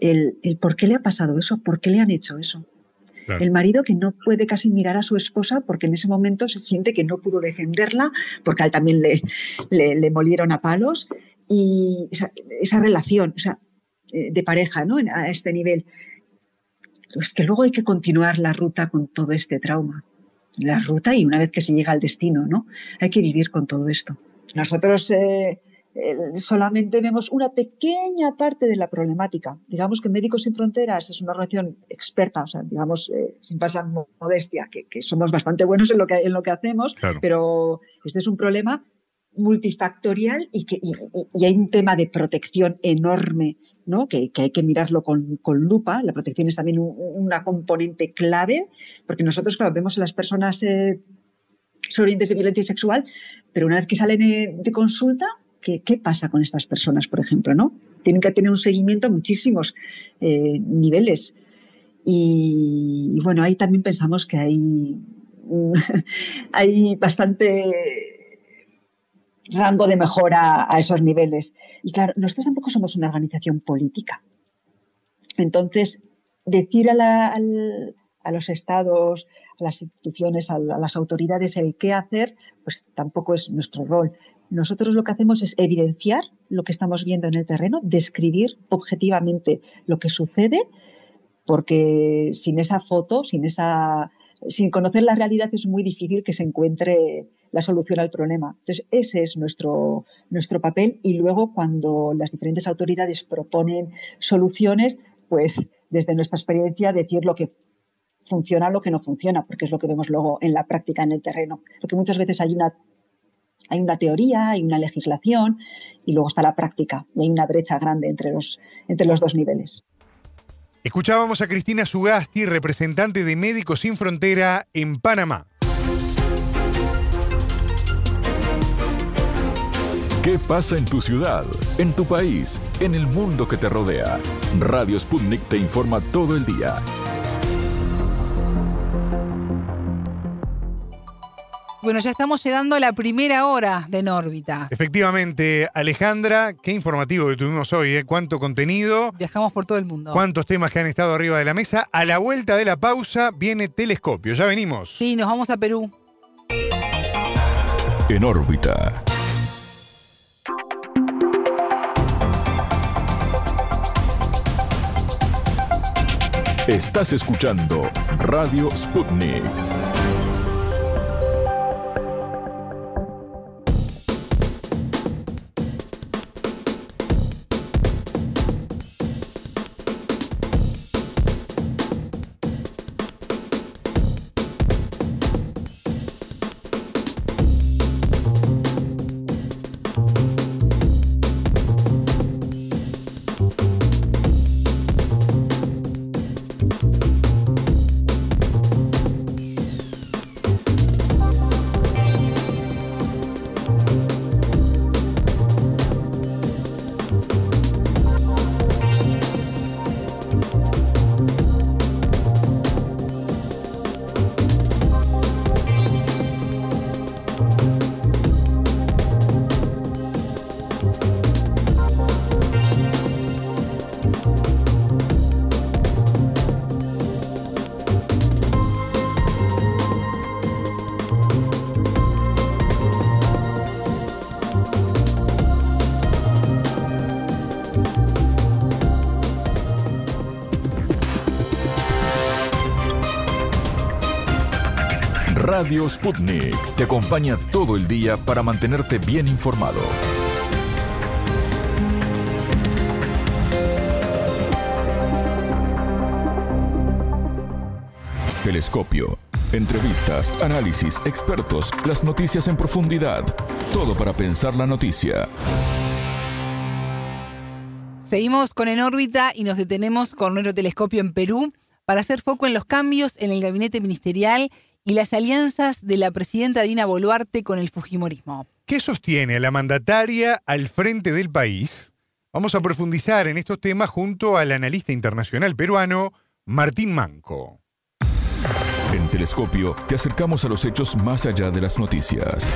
el, por qué le ha pasado eso, por qué le han hecho eso. El marido que no puede casi mirar a su esposa porque en ese momento se siente que no pudo defenderla, porque a él también le, le, molieron a palos. Y esa, relación eh, de pareja ¿no? a este nivel. Es que luego hay que continuar la ruta con todo este trauma. La ruta y una vez que se llega al destino, ¿no? Hay que vivir con todo esto. Nosotros eh, solamente vemos una pequeña parte de la problemática. Digamos que Médicos Sin Fronteras es una organización experta, o sea, digamos, eh, sin pasar modestia, que, somos bastante buenos en lo que, en lo que hacemos, pero este es un problema multifactorial y que y, hay un tema de protección enorme, ¿no? Que, hay que mirarlo con, lupa. La protección es también una componente clave, porque nosotros, claro, vemos a las personas eh, sobrevivientes de violencia sexual, pero una vez que salen eh, de consulta, ¿Qué, pasa con estas personas, por ejemplo? ¿no? Tienen que tener un seguimiento a muchísimos eh, niveles. Y, bueno, ahí también pensamos que hay, hay bastante rango de mejora a esos niveles. Y claro, nosotros tampoco somos una organización política. Entonces, decir a, a los estados, a las instituciones, a, las autoridades el qué hacer, pues tampoco es nuestro rol. Nosotros lo que hacemos es evidenciar lo que estamos viendo en el terreno, describir objetivamente lo que sucede, porque sin esa foto, sin esa, sin conocer la realidad es muy difícil que se encuentre la solución al problema. Entonces, ese es nuestro, nuestro papel y luego cuando las diferentes autoridades proponen soluciones, pues desde nuestra experiencia decir lo que funciona, lo que no funciona, porque es lo que vemos luego en la práctica, en el terreno. Porque muchas veces hay una Hay una teoría, hay una legislación y luego está la práctica. Y hay una brecha grande entre los, entre los dos niveles. Escuchábamos a Cristina Sugasti, representante de Médicos Sin Frontera en Panamá. ¿Qué pasa en tu ciudad, en tu país, en el mundo que te rodea? Radio Sputnik te informa todo el día. Bueno, ya estamos llegando a la primera hora de En órbita. Efectivamente, Alejandra, qué informativo que tuvimos hoy, ¿eh? cuánto contenido. Viajamos por todo el mundo. Cuántos temas que han estado arriba de la mesa. A la vuelta de la pausa viene Telescopio, ya venimos. Sí, nos vamos a Perú. En órbita. Estás escuchando Radio Sputnik. Radio Sputnik te acompaña todo el día para mantenerte bien informado. Telescopio. Entrevistas, análisis, expertos, las noticias en profundidad. Todo para pensar la noticia. Seguimos con En órbita y nos detenemos con nuestro telescopio en Perú para hacer foco en los cambios en el gabinete ministerial y las alianzas de la presidenta Dina Boluarte con el Fujimorismo. ¿Qué sostiene a la mandataria al frente del país? Vamos a profundizar en estos temas junto al analista internacional peruano Martín Manco. En Telescopio te acercamos a los hechos más allá de las noticias.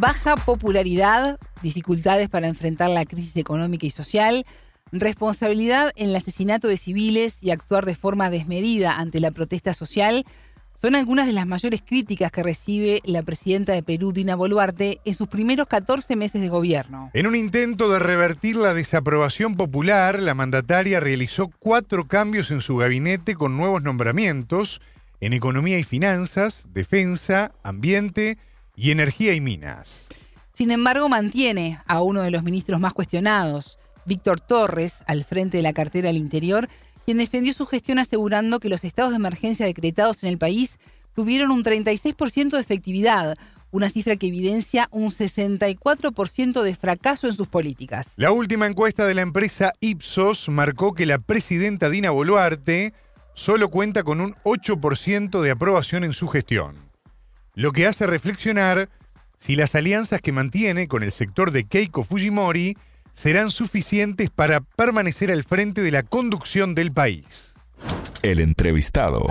Baja popularidad, dificultades para enfrentar la crisis económica y social, responsabilidad en el asesinato de civiles y actuar de forma desmedida ante la protesta social son algunas de las mayores críticas que recibe la presidenta de Perú, Dina Boluarte, en sus primeros 14 meses de gobierno. En un intento de revertir la desaprobación popular, la mandataria realizó cuatro cambios en su gabinete con nuevos nombramientos en economía y finanzas, defensa, ambiente y energía y minas. Sin embargo, mantiene a uno de los ministros más cuestionados, Víctor Torres, al frente de la cartera del Interior, quien defendió su gestión asegurando que los estados de emergencia decretados en el país tuvieron un 36% de efectividad, una cifra que evidencia un 64% de fracaso en sus políticas. La última encuesta de la empresa Ipsos marcó que la presidenta Dina Boluarte solo cuenta con un 8% de aprobación en su gestión, lo que hace reflexionar si las alianzas que mantiene con el sector de Keiko Fujimori serán suficientes para permanecer al frente de la conducción del país. El entrevistado.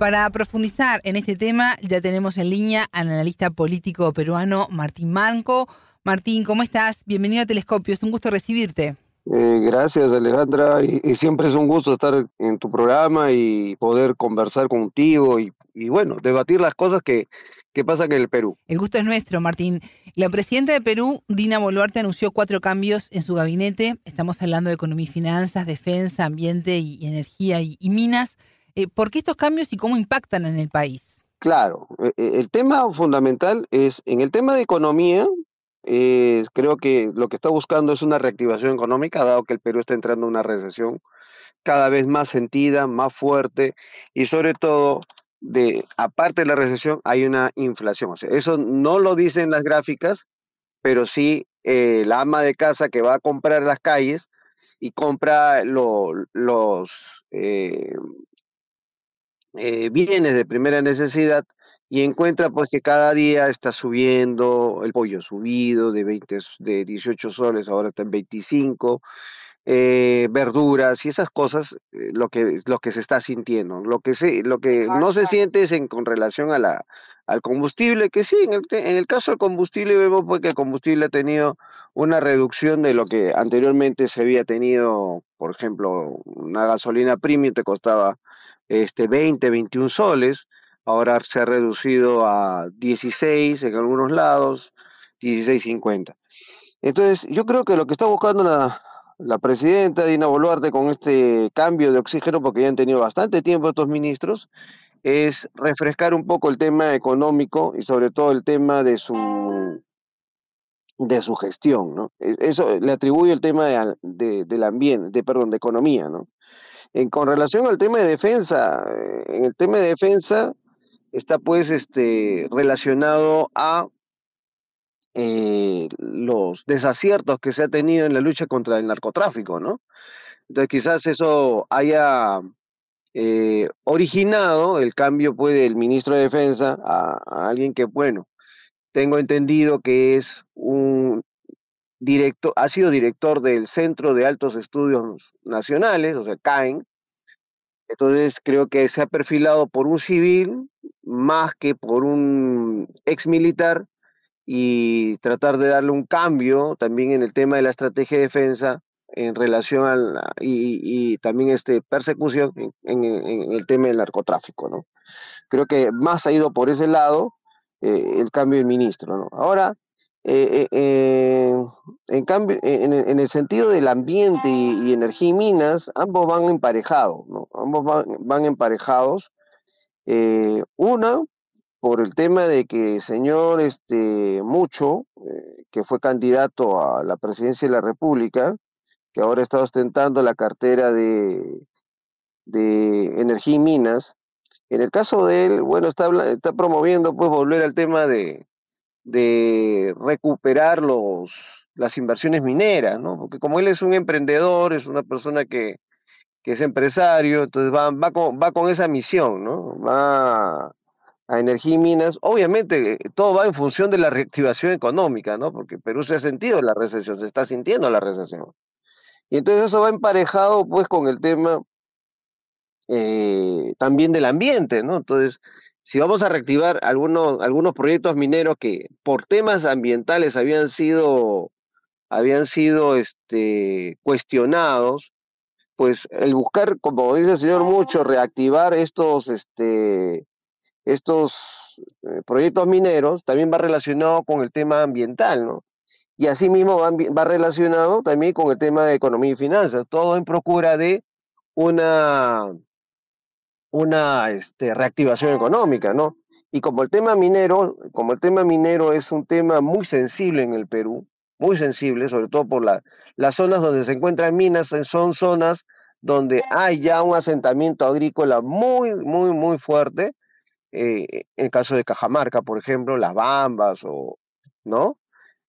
Para profundizar en este tema, ya tenemos en línea al analista político peruano Martín Manco. Martín, ¿cómo estás? Bienvenido a Telescopio, es un gusto recibirte. Eh, gracias Alejandra, y, siempre es un gusto estar en tu programa y poder conversar contigo y, y bueno, debatir las cosas que, ¿Qué pasa en el Perú? El gusto es nuestro, Martín. La presidenta de Perú, Dina Boluarte, anunció cuatro cambios en su gabinete. Estamos hablando de economía y finanzas, defensa, ambiente y, energía y, minas. Eh, ¿Por qué estos cambios y cómo impactan en el país? Claro, eh, eh, el tema fundamental es, en el tema de economía, creo que lo que está buscando es una reactivación económica, dado que el Perú está entrando en una recesión cada vez más sentida, más fuerte y sobre todo de, aparte de la recesión, hay una inflación. O sea, eso no lo dicen las gráficas, pero sí eh, la ama de casa que va a comprar las calles y compra los eh, eh, bienes de primera necesidad y encuentra pues que cada día está subiendo, el pollo subido de 20, de 18 soles, ahora está en 25, eh, verduras y esas cosas, eh, lo que lo que se está sintiendo. Lo que se, lo que no se siente es en con relación a la al combustible, que sí, en el, en el caso del combustible vemos pues que el combustible ha tenido una reducción de lo que anteriormente se había tenido, por ejemplo, una gasolina premium te costaba este 20, 21 soles, ahora se ha reducido a 16 en algunos lados, 16.50. Entonces, yo creo que lo que está buscando la, la presidenta Dina Boluarte con este cambio de oxígeno, porque ya han tenido bastante tiempo estos ministros, es refrescar un poco el tema económico y sobre todo el tema de su de su gestión, ¿no? E, eso le atribuye el tema de, del ambiente, de perdón, de economía, ¿no? En, con relación al tema de defensa, en el tema de defensa está pues este relacionado a eh, los desaciertos que se ha tenido en la lucha contra el narcotráfico, ¿no? Entonces quizás eso haya eh, originado el cambio pues del ministro de Defensa a, alguien que, bueno, tengo entendido que es un director, ha sido director del Centro de Altos Estudios Nacionales, o sea, CAEN, entonces creo que se ha perfilado por un civil más que por un ex militar y tratar de darle un cambio también en el tema de la estrategia de defensa en relación al y, y también este persecución en, en, el tema del narcotráfico no creo que más ha ido por ese lado eh, el cambio del ministro no ahora eh, eh, en cambio en, en, el sentido del ambiente y, energía y minas ambos van emparejados no ambos van, van emparejados una por el tema de que el señor este Mucho, eh, que fue candidato a la presidencia de la República, que ahora está ostentando la cartera de, de Energía y Minas, en el caso de él, bueno, está, está promoviendo pues volver al tema de, de recuperar los, las inversiones mineras, ¿no? Porque como él es un emprendedor, es una persona que, que es empresario, entonces va, va, con, va con esa misión, ¿no? Va a energía y minas, obviamente eh, todo va en función de la reactivación económica, ¿no? Porque Perú se ha sentido la recesión, se está sintiendo la recesión. Y entonces eso va emparejado pues con el tema eh, también del ambiente, ¿no? Entonces, si vamos a reactivar algunos, algunos proyectos mineros que por temas ambientales habían sido, habían sido este, cuestionados, pues el buscar, como dice el señor Mucho, reactivar estos, este, estos eh, proyectos mineros también va relacionado con el tema ambiental, ¿no? Y asimismo va, va relacionado también con el tema de economía y finanzas, todo en procura de una, una este, reactivación económica, ¿no? Y como el tema minero, como el tema minero es un tema muy sensible en el Perú, muy sensible, sobre todo por la, las zonas donde se encuentran minas, son zonas donde hay ya un asentamiento agrícola muy, muy, muy fuerte, eh, en el caso de Cajamarca, por ejemplo, Las Bambas o, ¿no?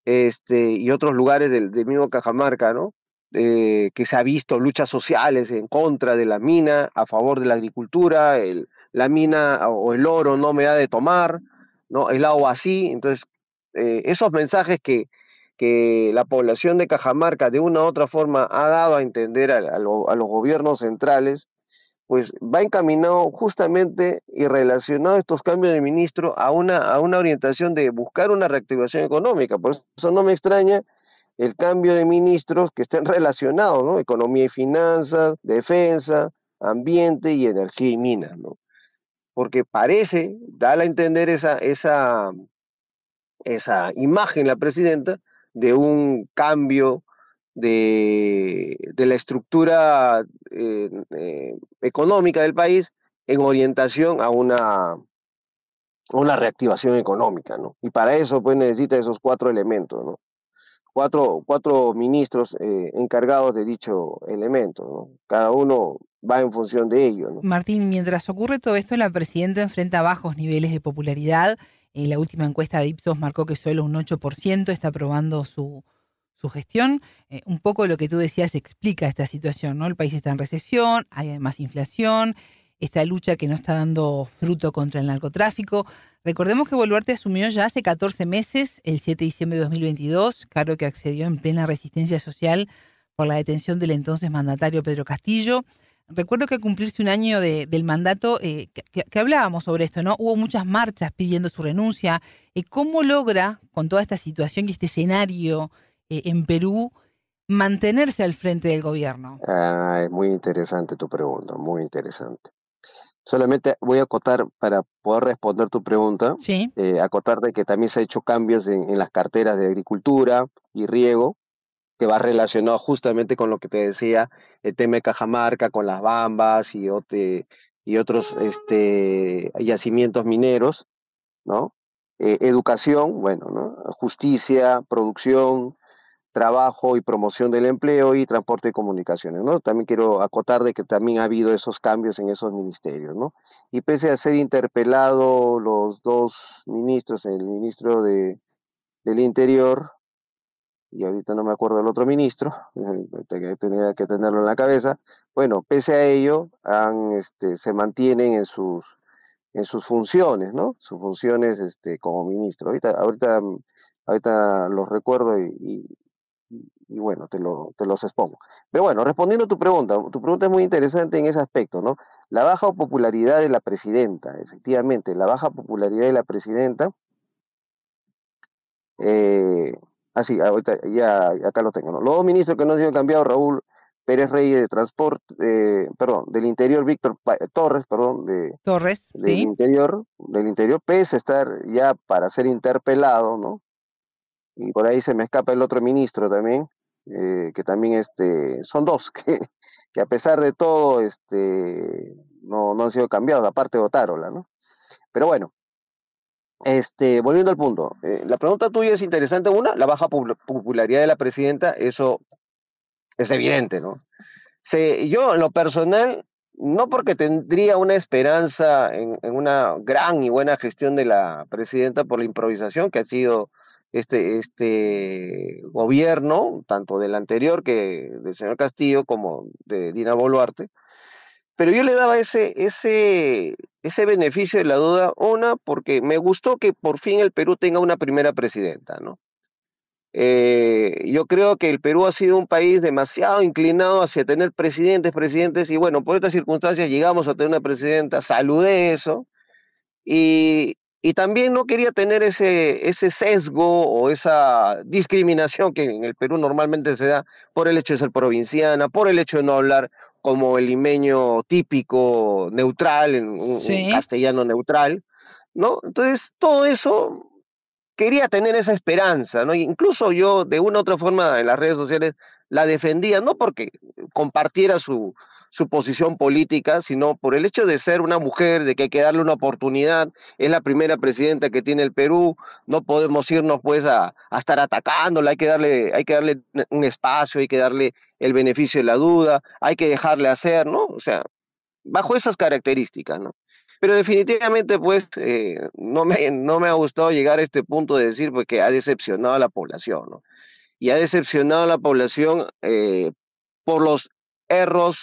Este, y otros lugares del, mismo Cajamarca, ¿no? Eh, que se ha visto luchas sociales en contra de la mina, a favor de la agricultura, el, la mina o el oro no me da de tomar, ¿no? El agua así, entonces eh, esos mensajes que, que la población de Cajamarca de una u otra forma ha dado a entender a, a los gobiernos centrales, pues va encaminado justamente y relacionado estos cambios de ministro a una, a una orientación de buscar una reactivación económica. Por eso no me extraña el cambio de ministros que estén relacionados, ¿no? Economía y finanzas, defensa, ambiente y energía y minas, ¿no? Porque parece, da a entender esa, esa, esa imagen la presidenta de un cambio de, de la estructura eh, eh, económica del país en orientación a una, una reactivación económica, ¿no? Y para eso pues necesita esos cuatro elementos, ¿no? cuatro, cuatro ministros eh, encargados de dicho elemento. ¿no? Cada uno va en función de ello. ¿no? Martín, mientras ocurre todo esto, la presidenta enfrenta bajos niveles de popularidad. En la última encuesta de Ipsos marcó que solo un 8% está aprobando su, su gestión. Eh, un poco lo que tú decías explica esta situación, ¿no? El país está en recesión, hay además inflación, esta lucha que no está dando fruto contra el narcotráfico. Recordemos que Boluarte asumió ya hace 14 meses, el 7 de diciembre de 2022, cargo que accedió en plena resistencia social por la detención del entonces mandatario Pedro Castillo. Recuerdo que al cumplirse un año del mandato, eh, que, hablábamos sobre esto, ¿no? Hubo muchas marchas pidiendo su renuncia. Eh, ¿Cómo logra, con toda esta situación y este escenario eh, en Perú, mantenerse al frente del gobierno? Ah, es muy interesante tu pregunta, muy interesante. Solamente voy a acotar para poder responder tu pregunta, sí. eh, acotar de que también se ha hecho cambios en, las carteras de agricultura y riego, que va relacionado justamente con lo que te decía, el tema de Cajamarca, con las bambas y, y otros este, yacimientos mineros, ¿no? Eh, educación, bueno, ¿no? Justicia, producción, trabajo y promoción del empleo y transporte y comunicaciones, ¿no? También quiero acotar de que también ha habido esos cambios en esos ministerios, ¿no? Y pese a ser interpelado los dos ministros, el ministro de del Interior y ahorita no me acuerdo del otro ministro, tenía que tenerlo en la cabeza, bueno, pese a ello, han, este, se mantienen en sus en sus funciones, ¿no? Sus funciones este, como ministro. Ahorita, ahorita, ahorita los recuerdo y, y bueno, te, lo, te los expongo. Pero bueno, respondiendo a tu pregunta, tu pregunta es muy interesante en ese aspecto, ¿no? La baja popularidad de la presidenta, efectivamente, la baja popularidad de la presidenta, eh, así, ah, ahorita ya acá lo tengo, ¿no? Los dos ministros que no han sido cambiados, Raúl Pérez Reyes de Transporte, eh, perdón, del Interior, Víctor Torres, perdón, de Torres, del Interior, del Interior, pese a estar ya para ser interpelado, ¿no? Y por ahí se me escapa el otro ministro también, eh, que también este, son dos, que, que a pesar de todo este, no, no han sido cambiados, aparte de Otárola, ¿no? Pero bueno, este, volviendo al punto, eh, la pregunta tuya es interesante. Una, la baja popularidad de la presidenta, eso es evidente, ¿no? Se, yo, en lo personal, no porque tendría una esperanza en, en, una gran y buena gestión de la presidenta por la improvisación que ha sido este, este gobierno, tanto del anterior que del señor Castillo como de Dina Boluarte, pero yo le daba ese, ese, ese beneficio de la duda, una, porque me gustó que por fin el Perú tenga una primera presidenta, ¿no? Eh, yo creo que el Perú ha sido un país demasiado inclinado hacia tener presidentes, presidentes, y bueno, por estas circunstancias llegamos a tener una presidenta, saludé eso, y, y también no quería tener ese, ese sesgo o esa discriminación que en el Perú normalmente se da por el hecho de ser provinciana, por el hecho de no hablar como el limeño típico neutral, en un, castellano neutral, ¿no? Entonces, todo eso quería tener esa esperanza, ¿no? Incluso yo, de una u otra forma, en las redes sociales la defendía, no porque compartiera su, su posición política, sino por el hecho de ser una mujer, de que hay que darle una oportunidad, es la primera presidenta que tiene el Perú, no podemos irnos pues a, a estar atacándola, hay que darle, hay que darle un espacio, hay que darle el beneficio de la duda, hay que dejarle hacer, ¿no? O sea, bajo esas características, ¿no? Pero definitivamente, pues, eh, no, me, no me ha gustado llegar a este punto de decir pues, que ha decepcionado a la población, ¿no? Y ha decepcionado a la población eh, por los errores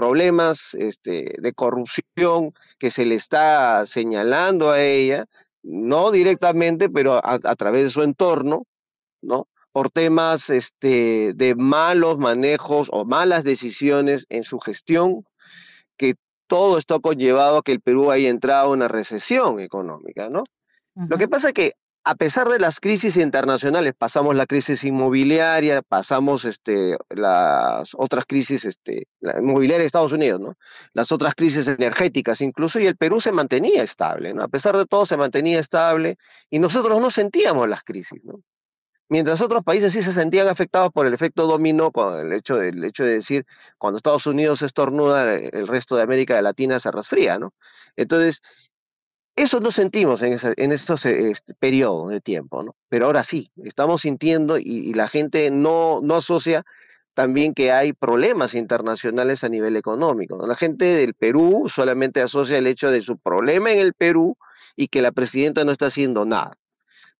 problemas este, de corrupción que se le está señalando a ella, no directamente, pero a, través de su entorno, ¿no? Por temas este, de malos manejos o malas decisiones en su gestión, que todo esto ha conllevado a que el Perú haya entrado en una recesión económica, ¿no? Lo que pasa es que a pesar de las crisis internacionales, pasamos la crisis inmobiliaria, pasamos este, las otras crisis, este, la inmobiliaria de Estados Unidos, ¿no? Las otras crisis energéticas incluso, y el Perú se mantenía estable, ¿no? A pesar de todo se mantenía estable y nosotros no sentíamos las crisis, ¿no? Mientras otros países sí se sentían afectados por el efecto dominó, con el hecho de, el hecho de decir, cuando Estados Unidos estornuda, el resto de América Latina se resfría, ¿no? Entonces, Eso no sentimos en, en estos este, periodos de tiempo, ¿no? Pero ahora sí, estamos sintiendo y, la gente no, no asocia también que hay problemas internacionales a nivel económico. La gente del Perú solamente asocia el hecho de su problema en el Perú y que la presidenta no está haciendo nada,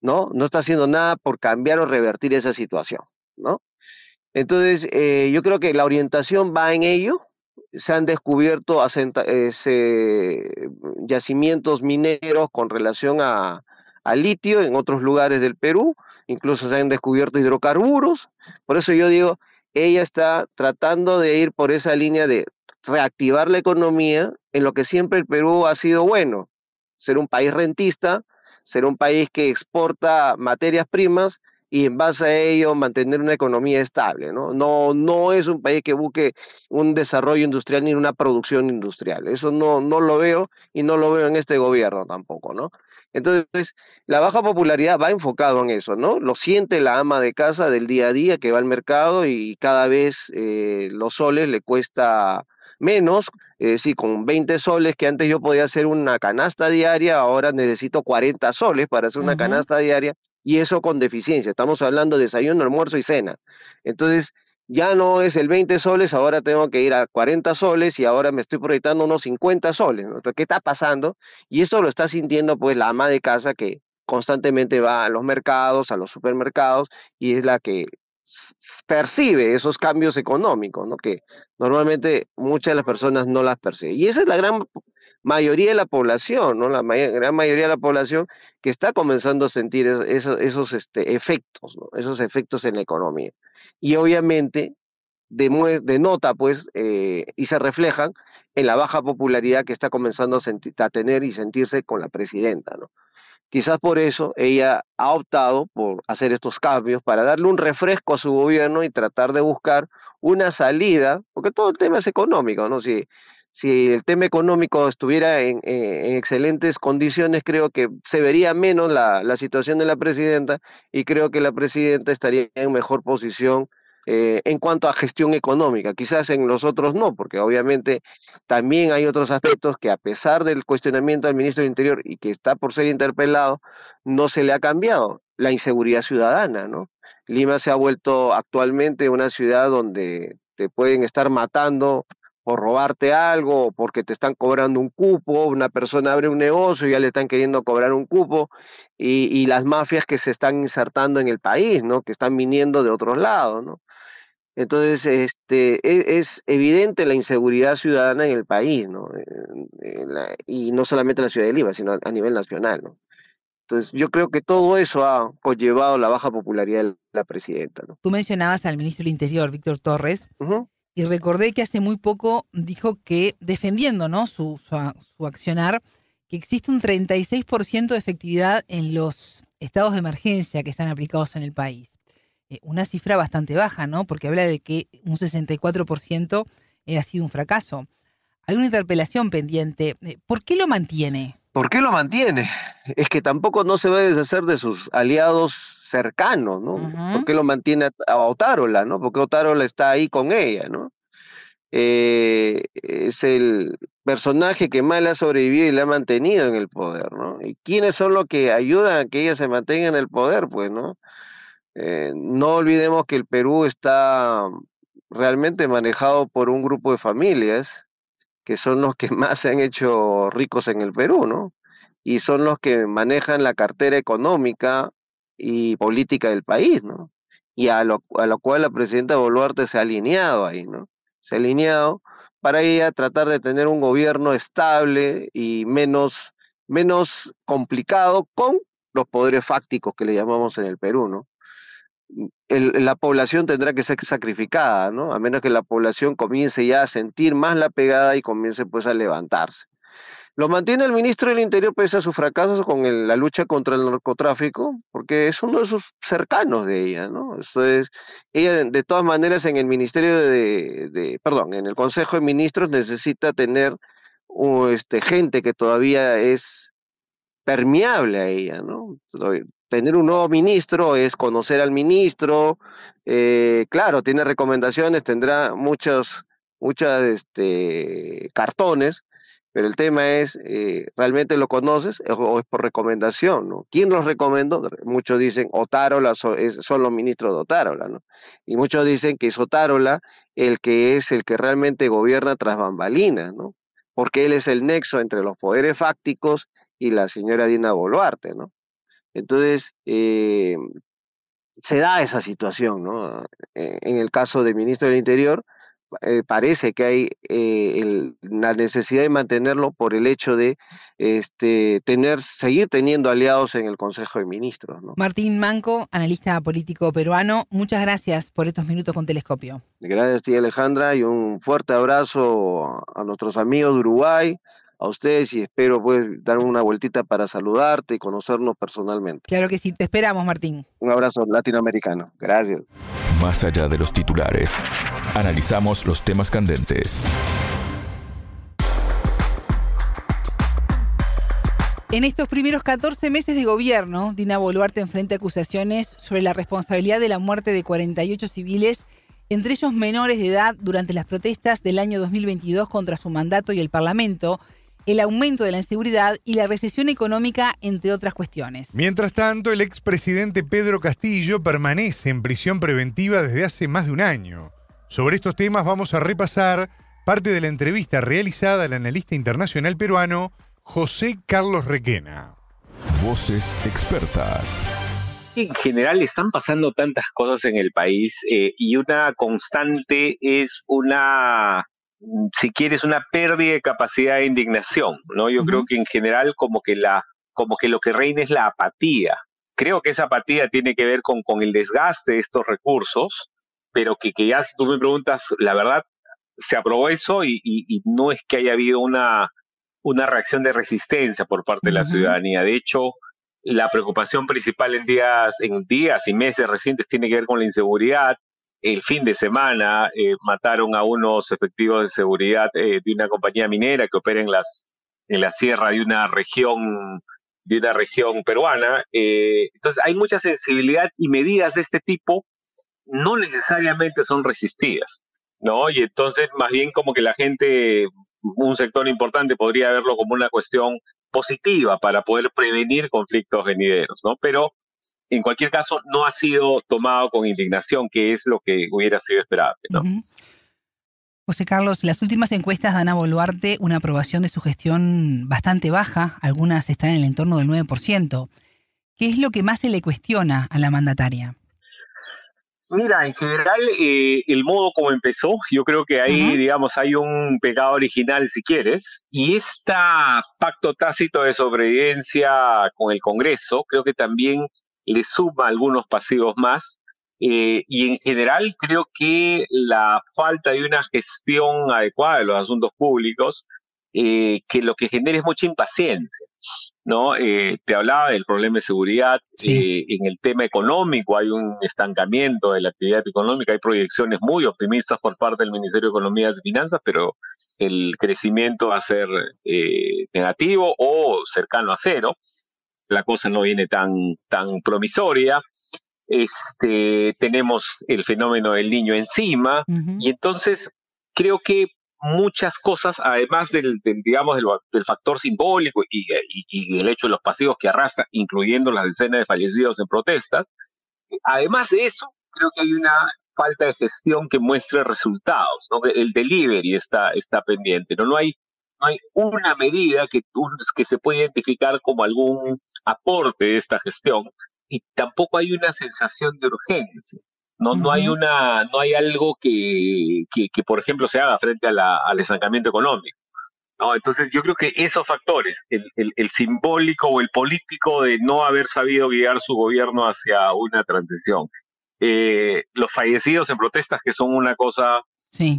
¿no? No está haciendo nada por cambiar o revertir esa situación, ¿no? Entonces, eh, yo creo que la orientación va en ello. Se han descubierto yacimientos mineros con relación a, a litio en otros lugares del Perú, incluso se han descubierto hidrocarburos. Por eso yo digo, ella está tratando de ir por esa línea de reactivar la economía en lo que siempre el Perú ha sido bueno, ser un país rentista, ser un país que exporta materias primas y en base a ello mantener una economía estable, ¿no? No, no es un país que busque un desarrollo industrial ni una producción industrial. Eso no, no lo veo y no lo veo en este gobierno tampoco, ¿no? Entonces, la baja popularidad va enfocado en eso, ¿no? Lo siente la ama de casa del día a día que va al mercado y cada vez eh, los soles le cuesta menos, eh, sí, con 20 soles que antes yo podía hacer una canasta diaria, ahora necesito 40 soles para hacer una canasta diaria y eso con deficiencia. Estamos hablando de desayuno, almuerzo y cena. Entonces, ya no es el 20 soles, ahora tengo que ir a 40 soles y ahora me estoy proyectando unos 50 soles. ¿Qué está pasando? Y eso lo está sintiendo pues la ama de casa que constantemente va a los mercados, a los supermercados y es la que percibe esos cambios económicos, ¿no? Que normalmente muchas de las personas no las perciben. Y esa es la gran mayoría de la población, ¿no? La gran mayoría de la población que está comenzando a sentir esos, esos este, efectos, ¿no? Esos efectos en la economía. Y obviamente denota, pues, eh, y se reflejan en la baja popularidad que está comenzando a, a tener y sentirse con la presidenta, ¿no? Quizás por eso ella ha optado por hacer estos cambios para darle un refresco a su gobierno y tratar de buscar una salida, porque todo el tema es económico, ¿no? Si, si el tema económico estuviera en, en, excelentes condiciones, creo que se vería menos la, la situación de la presidenta y creo que la presidenta estaría en mejor posición eh, en cuanto a gestión económica. Quizás en los otros no, porque obviamente también hay otros aspectos que a pesar del cuestionamiento al ministro del Interior y que está por ser interpelado, no se le ha cambiado la inseguridad ciudadana, ¿no? Lima se ha vuelto actualmente una ciudad donde te pueden estar matando por robarte algo, o porque te están cobrando un cupo, una persona abre un negocio y ya le están queriendo cobrar un cupo, y, y las mafias que se están insertando en el país, ¿no? Que están viniendo de otros lados, ¿no? Entonces, este, e, es, evidente la inseguridad ciudadana en el país, ¿no? y no solamente en la ciudad de Lima, sino a nivel nacional, ¿no? Entonces, yo creo que todo eso ha conllevado la baja popularidad de la presidenta, ¿no? Tú mencionabas al ministro del Interior, Víctor Torres, y recordé que hace muy poco dijo que, defendiendo ¿no? su, su, accionar, que existe un 36% de efectividad en los estados de emergencia que están aplicados en el país. Eh, una cifra bastante baja, ¿no? Porque habla de que un 64% ha sido un fracaso. Hay una interpelación pendiente. Eh, ¿Por qué lo mantiene? ¿Por qué lo mantiene? Es que tampoco no se va a deshacer de sus aliados cercanos, ¿no? ¿Por qué lo mantiene a Otárola, no? Porque Otárola está ahí con ella, ¿no? Eh, es el personaje que más le ha sobrevivido y le ha mantenido en el poder, ¿no? ¿Y quiénes son los que ayudan a que ella se mantenga en el poder, pues, ¿no? Eh, no olvidemos que el Perú está realmente manejado por un grupo de familias que son los que más se han hecho ricos en el Perú, ¿no? Y son los que manejan la cartera económica y política del país, ¿no? Y a lo, a lo cual la presidenta Boluarte se ha alineado ahí, ¿no? Se ha alineado para ella tratar de tener un gobierno estable y menos, menos complicado con los poderes fácticos que le llamamos en el Perú, ¿no? el, la población tendrá que ser sacrificada, ¿no? A menos que la población comience ya a sentir más la pegada y comience pues a levantarse. Lo mantiene el ministro del Interior pese a sus fracasos con la lucha contra el narcotráfico, porque es uno de sus cercanos de ella, ¿no? Entonces, ella de, todas maneras en el Ministerio de, de, perdón, en el Consejo de Ministros necesita tener este, gente que todavía es permeable a ella, ¿no? tener un nuevo ministro es conocer al ministro, eh, claro, tiene recomendaciones, tendrá muchos, muchas este, cartones, Pero el tema es, eh, ¿realmente lo conoces o es por recomendación? ¿no? ¿Quién los recomendó? Muchos dicen Otárola son, son los ministros de Otárola, ¿no? Y muchos dicen que es Otárola el que es el que realmente gobierna tras bambalinas, ¿no? Porque él es el nexo entre los poderes fácticos y la señora Dina Boluarte, ¿no? Entonces, eh, se da esa situación, ¿no? Eh, en el caso del ministro del Interior, eh, parece que hay eh, la necesidad de mantenerlo por el hecho de este, tener, seguir teniendo aliados en el Consejo de Ministros. ¿no? Martín Manco, analista político peruano, muchas gracias por estos minutos con Telescopio. Gracias a ti Alejandra y un fuerte abrazo a nuestros amigos de Uruguay, a ustedes y espero pues dar una vueltita para saludarte y conocernos personalmente. Claro que sí, te esperamos Martín. Un abrazo latinoamericano. Gracias. Más allá de los titulares, analizamos los temas candentes. En estos primeros 14 meses de gobierno, Dina Boluarte enfrenta acusaciones sobre la responsabilidad de la muerte de 48 civiles, entre ellos menores de edad, durante las protestas del año 2022 contra su mandato y el Parlamento, el aumento de la inseguridad y la recesión económica, entre otras cuestiones. Mientras tanto, el expresidente Pedro Castillo permanece en prisión preventiva desde hace más de un año. Sobre estos temas vamos a repasar parte de la entrevista realizada al analista internacional peruano José Carlos Requena. Voces expertas. En general están pasando tantas cosas en el país eh, y una constante es una si quieres, una pérdida de capacidad de indignación, ¿no? Yo creo que en general como que la, como que lo que reina es la apatía. Creo que esa apatía tiene que ver con, con el desgaste de estos recursos, pero que, que ya si tú me preguntas, la verdad, se aprobó eso y, y, no es que haya habido una, una reacción de resistencia por parte de la ciudadanía. De hecho, la preocupación principal en días, en días y meses recientes tiene que ver con la inseguridad, el fin de semana eh, mataron a unos efectivos de seguridad eh, de una compañía minera que opera en las en la sierra de una región de una región peruana. Eh, entonces hay mucha sensibilidad y medidas de este tipo no necesariamente son resistidas, ¿no? Y entonces más bien como que la gente, un sector importante podría verlo como una cuestión positiva para poder prevenir conflictos venideros, ¿no? Pero en cualquier caso, no ha sido tomado con indignación, que es lo que hubiera sido esperable. ¿no? José Carlos, las últimas encuestas dan a Boluarte una aprobación de su gestión bastante baja, algunas están en el entorno del 9%. ¿Qué es lo que más se le cuestiona a la mandataria? Mira, en general, eh, el modo como empezó, yo creo que ahí, digamos, hay un pecado original, si quieres, y este pacto tácito de sobrevivencia con el Congreso, creo que también le suma algunos pasivos más. Eh, y en general creo que la falta de una gestión adecuada de los asuntos públicos, eh, que lo que genera es mucha impaciencia. ¿no? Eh, te hablaba del problema de seguridad, en el tema económico hay un estancamiento de la actividad económica, hay proyecciones muy optimistas por parte del Ministerio de Economía y Finanzas, pero el crecimiento va a ser negativo o cercano a cero la cosa no viene tan, tan promisoria. Este, tenemos el fenómeno del niño encima y entonces creo que muchas cosas, además del, digamos, del, factor simbólico y, y, el hecho de los pasivos que arrastra, incluyendo las decenas de fallecidos en protestas, además de eso, creo que hay una falta de gestión que muestre resultados, ¿no? El delivery está, está pendiente, ¿no? No hay no hay una medida que, que se pueda identificar como algún aporte de esta gestión y tampoco hay una sensación de urgencia. No, no hay una, no hay algo que, que, por ejemplo, se haga frente a la, al estancamiento económico. ¿no? Entonces yo creo que esos factores, el, el, simbólico o el político de no haber sabido guiar su gobierno hacia una transición, eh, los fallecidos en protestas que son una cosa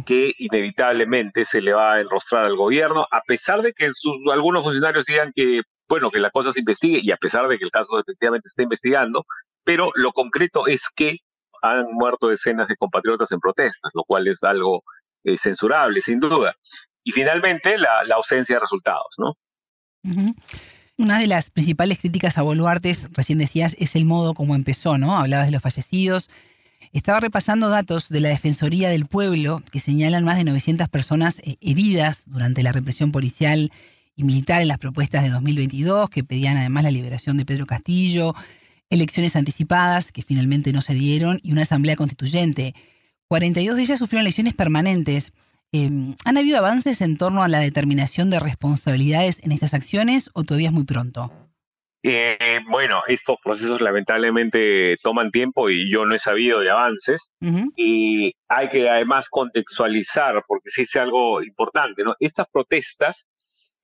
que inevitablemente se le va a enrostrar al gobierno, a pesar de que algunos funcionarios digan que, bueno, que la cosa se investigue y a pesar de que el caso efectivamente está investigando, pero lo concreto es que han muerto decenas de compatriotas en protestas, lo cual es algo eh, censurable, sin duda. Y finalmente, la, ausencia de resultados, ¿no? Una de las principales críticas a Boluarte, recién decías, es el modo como empezó, ¿no? Hablabas de los fallecidos, Estaba repasando datos de la Defensoría del Pueblo que señalan más de 900 personas eh, heridas durante la represión policial y militar en las propuestas de 2022, que pedían además la liberación de Pedro Castillo, elecciones anticipadas que finalmente no se dieron y una asamblea constituyente. 42 de ellas sufrieron lesiones permanentes. Em, ¿Han habido avances en torno a la determinación de responsabilidades en estas acciones o todavía es muy pronto? Eh, bueno, estos procesos lamentablemente toman tiempo y yo no he sabido de avances. Y hay que además contextualizar porque sí es algo importante, ¿no? Estas protestas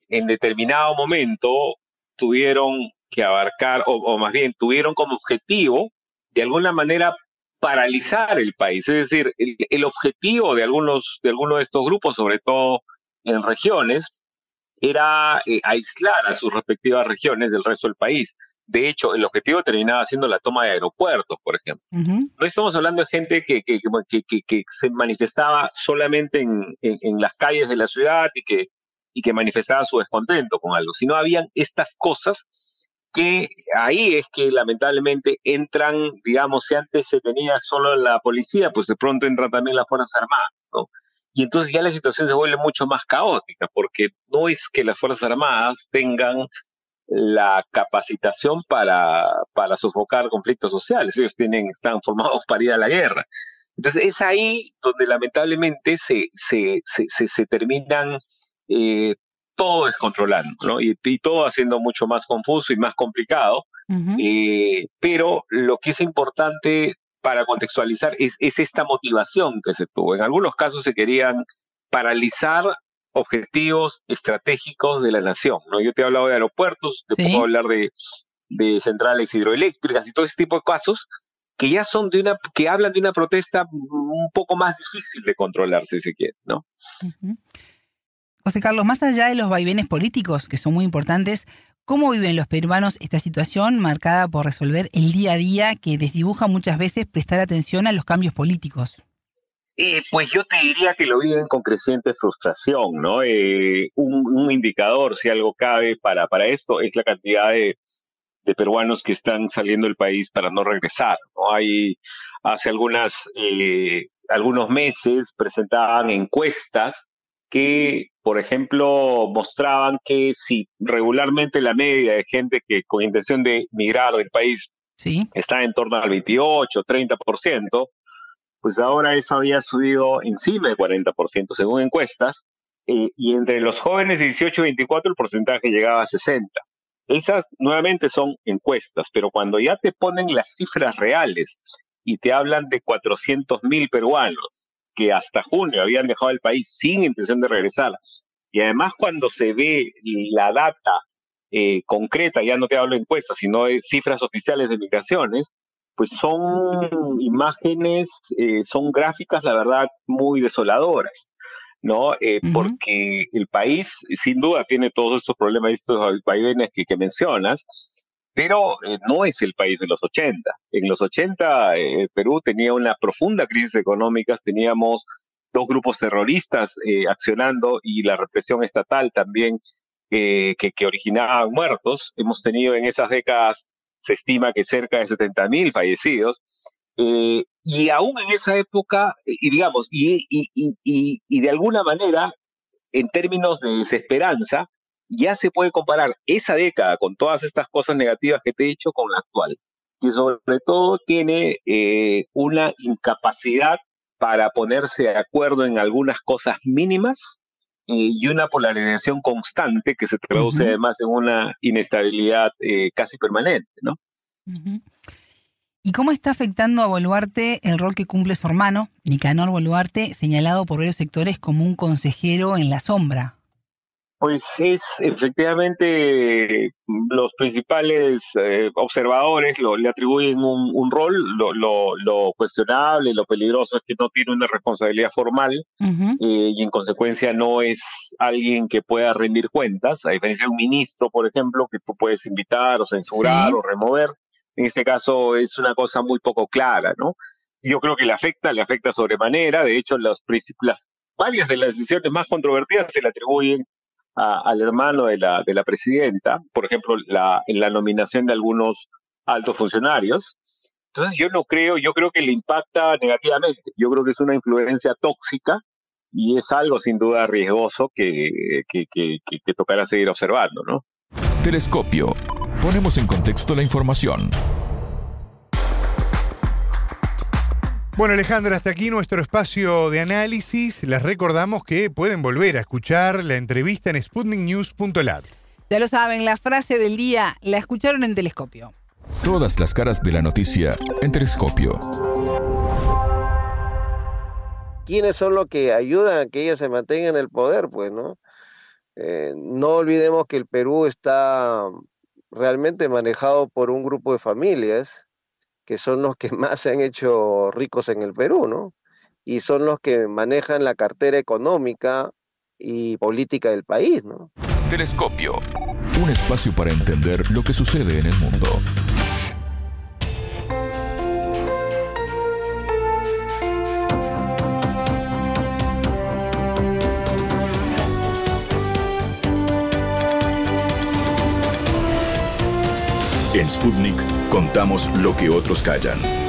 en determinado momento tuvieron que abarcar o, más bien tuvieron como objetivo de alguna manera paralizar el país, es decir, el, el objetivo de algunos de algunos de estos grupos, sobre todo en regiones, era eh, aislar a sus respectivas regiones del resto del país. De hecho, el objetivo terminaba siendo la toma de aeropuertos, por ejemplo. No estamos hablando de gente que, que, que, que se manifestaba solamente en, en, las calles de la ciudad y que, y que manifestaba su descontento con algo, sino habían estas cosas que ahí es que lamentablemente entran, digamos, si antes se tenía solo la policía, pues de pronto entran también las Fuerzas Armadas, ¿no? Y entonces ya la situación se vuelve mucho más caótica, porque no es que las Fuerzas Armadas tengan la capacitación para, para sofocar conflictos sociales, ellos tienen, están formados para ir a la guerra. Entonces es ahí donde lamentablemente se, se, se, se, terminan eh, todo descontrolando, ¿no? Y, todo haciendo mucho más confuso y más complicado. eh, pero lo que es importante para contextualizar, es, esta motivación que se tuvo. En algunos casos se querían paralizar objetivos estratégicos de la nación. ¿no? Yo te he hablado de aeropuertos, te puedo hablar de, de centrales hidroeléctricas y todo ese tipo de casos que ya son de una, que hablan de una protesta un poco más difícil de controlar, si se quiere, ¿no? José Carlos, más allá de los vaivenes políticos, que son muy importantes, ¿Cómo viven los peruanos esta situación marcada por resolver el día a día que desdibuja muchas veces prestar atención a los cambios políticos? Eh, pues yo te diría que lo viven con creciente frustración, ¿no? Eh, un, indicador, si algo cabe para, para esto, es la cantidad de, peruanos que están saliendo del país para no regresar, ¿no? Hay, hace algunas, eh, algunos meses presentaban encuestas que, por ejemplo, mostraban que si regularmente la media de gente que con intención de migrar del país está en torno al 28, 30%, pues ahora eso había subido encima del 40% según encuestas, eh, y entre los jóvenes de 18 y 24 el porcentaje llegaba a 60. Esas nuevamente son encuestas, pero cuando ya te ponen las cifras reales y te hablan de 400 mil peruanos, que hasta junio habían dejado el país sin intención de regresar. Y además cuando se ve la data eh, concreta, ya no te hablo de encuestas, sino de cifras oficiales de migraciones, pues son imágenes, eh, son gráficas, la verdad, muy desoladoras, ¿no? Eh, porque el país, sin duda, tiene todos estos problemas, estos vaivenes que, que mencionas, pero eh, no es el país de los 80. En los 80 eh, Perú tenía una profunda crisis económica, teníamos dos grupos terroristas eh, accionando y la represión estatal también que, que originaban muertos. Hemos tenido en esas décadas, se estima que cerca de 70 mil fallecidos. y aún en esa época, y digamos, y, y, y, y de alguna manera, en términos de desesperanza, ya se puede comparar esa década con todas estas cosas negativas que te he dicho con la actual, que sobre todo tiene eh, una incapacidad para ponerse de acuerdo en algunas cosas mínimas eh, y una polarización constante que se traduce además en una inestabilidad eh, casi permanente, ¿no? ¿Y cómo está afectando a Boluarte el rol que cumple su hermano, Nicanor Boluarte, señalado por varios sectores como un consejero en la sombra? Pues es efectivamente los principales eh, observadores lo, le atribuyen un, rol, lo, lo, lo, cuestionable, lo peligroso es que no tiene una responsabilidad formal eh, y en consecuencia no es alguien que pueda rendir cuentas, a diferencia de un ministro, por ejemplo, que tú puedes invitar o censurar o remover. En este caso es una cosa muy poco clara, ¿no? Yo creo que le afecta, le afecta sobremanera, de hecho las, las varias de las decisiones más controvertidas se le atribuyen al hermano de la, de la presidenta, por ejemplo, la, en la nominación de algunos altos funcionarios. Entonces yo no creo, yo creo que le impacta negativamente. Yo creo que es una influencia tóxica y es algo sin duda riesgoso que, que, que, que tocará seguir observando, ¿no? Telescopio. Ponemos en contexto la información. Bueno, Alejandra, hasta aquí nuestro espacio de análisis. Les recordamos que pueden volver a escuchar la entrevista en sputniknews.lat. Ya lo saben, la frase del día la escucharon en Telescopio. Todas las caras de la noticia en Telescopio. ¿Quiénes son los que ayudan a que ella se mantenga en el poder? Pues, ¿no? Eh, no olvidemos que el Perú está realmente manejado por un grupo de familias que son los que más se han hecho ricos en el Perú, ¿no? Y son los que manejan la cartera económica y política del país, ¿no? Telescopio, un espacio para entender lo que sucede en el mundo. En Sputnik contamos lo que otros callan.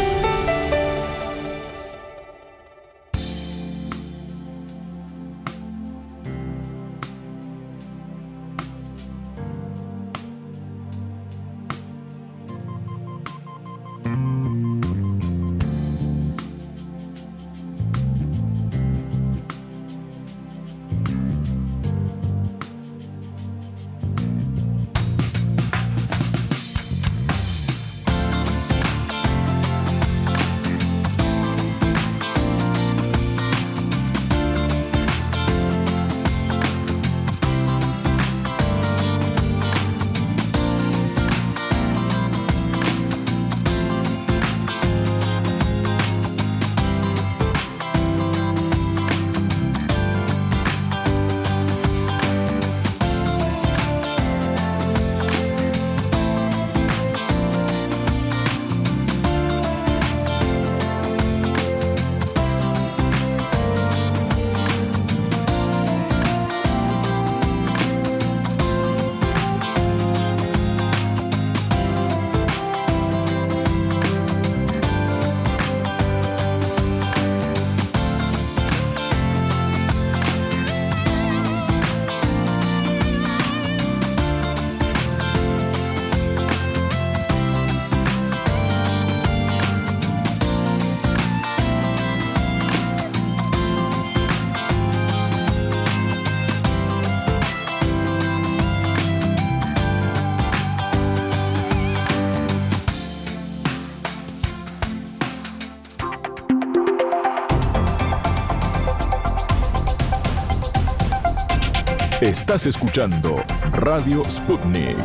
Estás escuchando Radio Sputnik.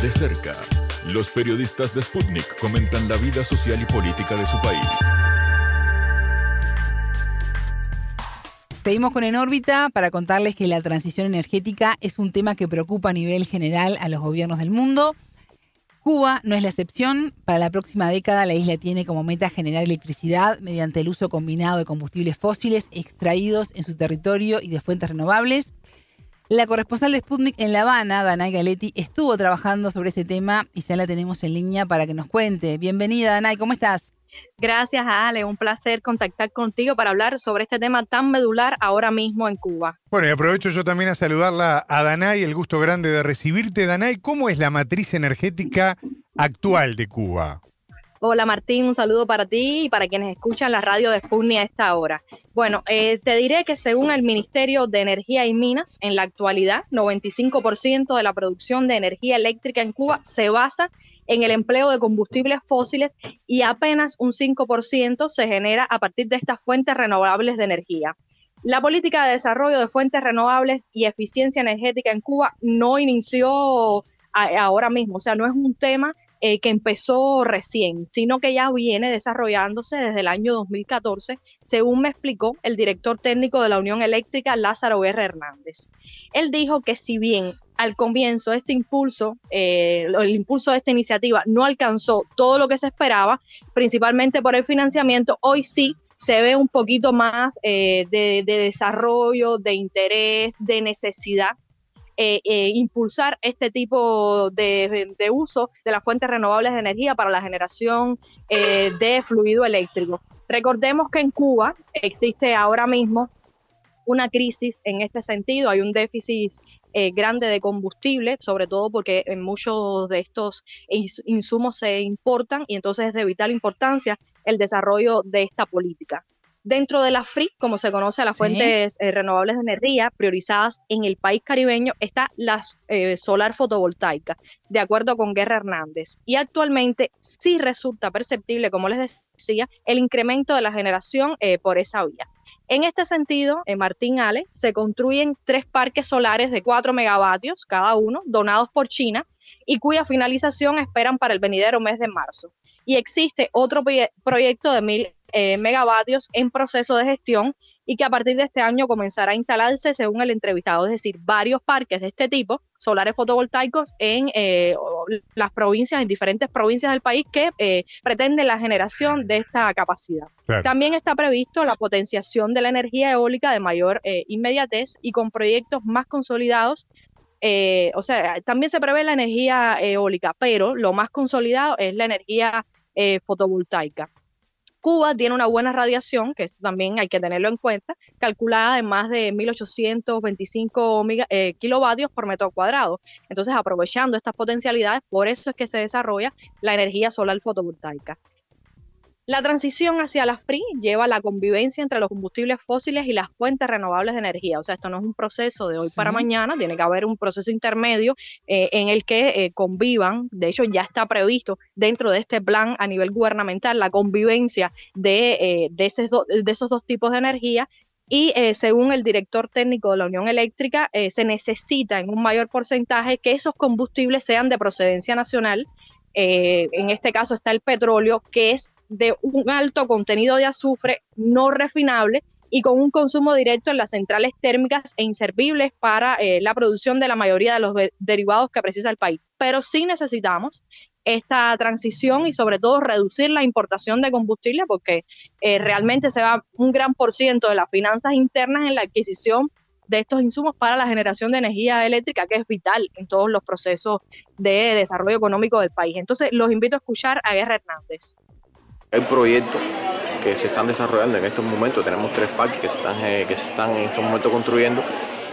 De cerca, los periodistas de Sputnik comentan la vida social y política de su país. Seguimos con En órbita para contarles que la transición energética es un tema que preocupa a nivel general a los gobiernos del mundo. Cuba no es la excepción. Para la próxima década la isla tiene como meta generar electricidad mediante el uso combinado de combustibles fósiles extraídos en su territorio y de fuentes renovables. La corresponsal de Sputnik en La Habana, Danay Galetti, estuvo trabajando sobre este tema y ya la tenemos en línea para que nos cuente. Bienvenida, Danay, ¿cómo estás? Gracias, Ale. Un placer contactar contigo para hablar sobre este tema tan medular ahora mismo en Cuba. Bueno, y aprovecho yo también a saludarla a Danay, el gusto grande de recibirte. Danay, ¿cómo es la matriz energética actual de Cuba? Hola Martín, un saludo para ti y para quienes escuchan la radio de Sputnik a esta hora. Bueno, eh, te diré que según el Ministerio de Energía y Minas, en la actualidad, 95% de la producción de energía eléctrica en Cuba se basa en el empleo de combustibles fósiles y apenas un 5% se genera a partir de estas fuentes renovables de energía. La política de desarrollo de fuentes renovables y eficiencia energética en Cuba no inició ahora mismo, o sea, no es un tema eh, que empezó recién, sino que ya viene desarrollándose desde el año 2014, según me explicó el director técnico de la Unión Eléctrica, Lázaro Guerra Hernández. Él dijo que si bien al comienzo este impulso, eh, el impulso de esta iniciativa no alcanzó todo lo que se esperaba, principalmente por el financiamiento, hoy sí se ve un poquito más eh, de, desarrollo, de interés, de necesidad eh, eh, impulsar este tipo de, uso de las fuentes renovables de energía para la generación de fluido eléctrico. Recordemos que en Cuba existe ahora mismo una crisis en este sentido, hay un déficit grande de combustible, sobre todo porque muchos de estos insumos se importan y entonces es de vital importancia el desarrollo de esta política. Dentro de la FRI, como se conoce a las fuentes eh, renovables de energía priorizadas en el país caribeño, está la eh, solar fotovoltaica, de acuerdo con Guerra Hernández. Y actualmente sí resulta perceptible, como les decía, el incremento de la generación eh, por esa vía. En este sentido, en Martín Ale, se construyen tres parques solares de 4 megavatios cada uno, donados por China, y cuya finalización esperan para el venidero mes de marzo. Y existe otro proyecto de mil eh, megavatios en proceso de gestión y que a partir de este año comenzará a instalarse, según el entrevistado, es decir, varios parques de este tipo, solares fotovoltaicos, en eh, las provincias, en diferentes provincias del país que eh, pretenden la generación de esta capacidad. También está previsto la potenciación de la energía eólica de mayor inmediatez y con proyectos más consolidados o sea, también se prevé la energía eólica, pero lo más consolidado es la energía fotovoltaica. Cuba tiene una buena radiación, que esto también hay que tenerlo en cuenta, calculada en más de 1825 eh, kilovatios por metro cuadrado. Entonces, aprovechando estas potencialidades, por eso es que se desarrolla la energía solar fotovoltaica. La transición hacia la free lleva a la convivencia entre los combustibles fósiles y las fuentes renovables de energía. O sea, esto no es un proceso de hoy para mañana, tiene que haber un proceso intermedio eh, en el que eh, convivan, de hecho ya está previsto dentro de este plan a nivel gubernamental la convivencia de, eh, de, esos dos tipos de energía. Y según el director técnico de la Unión Eléctrica, se necesita en un mayor porcentaje que esos combustibles sean de procedencia nacional eh, en este caso está el petróleo, que es de un alto contenido de azufre no refinable y con un consumo directo en las centrales térmicas e inservibles para eh, la producción de la mayoría de los derivados que precisa el país. Pero sí necesitamos esta transición y sobre todo reducir la importación de combustible porque eh, realmente se va un gran por ciento de las finanzas internas en la adquisición de estos insumos para la generación de energía eléctrica, que es vital en todos los procesos de desarrollo económico del país. Entonces, los invito a escuchar a Guerra Hernández. Hay proyectos que se están desarrollando en estos momentos, tenemos tres parques que se están, eh, que se están en estos momentos construyendo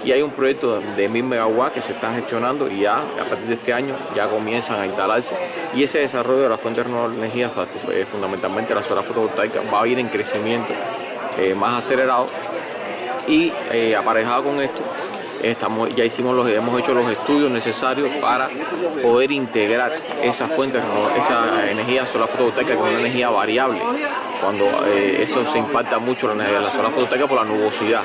y hay un proyecto de 1000 megawatts que se están gestionando y ya a partir de este año ya comienzan a instalarse y ese desarrollo de la fuente renovable de energía, eh, fundamentalmente la solar fotovoltaica, va a ir en crecimiento eh, más acelerado y eh, aparejado con esto estamos, ya hicimos los, hemos hecho los estudios necesarios para poder integrar esa fuente, esa energía solar fotovoltaica con una energía variable, cuando eh, eso se impacta mucho la energía la solar fotovoltaica por la nubosidad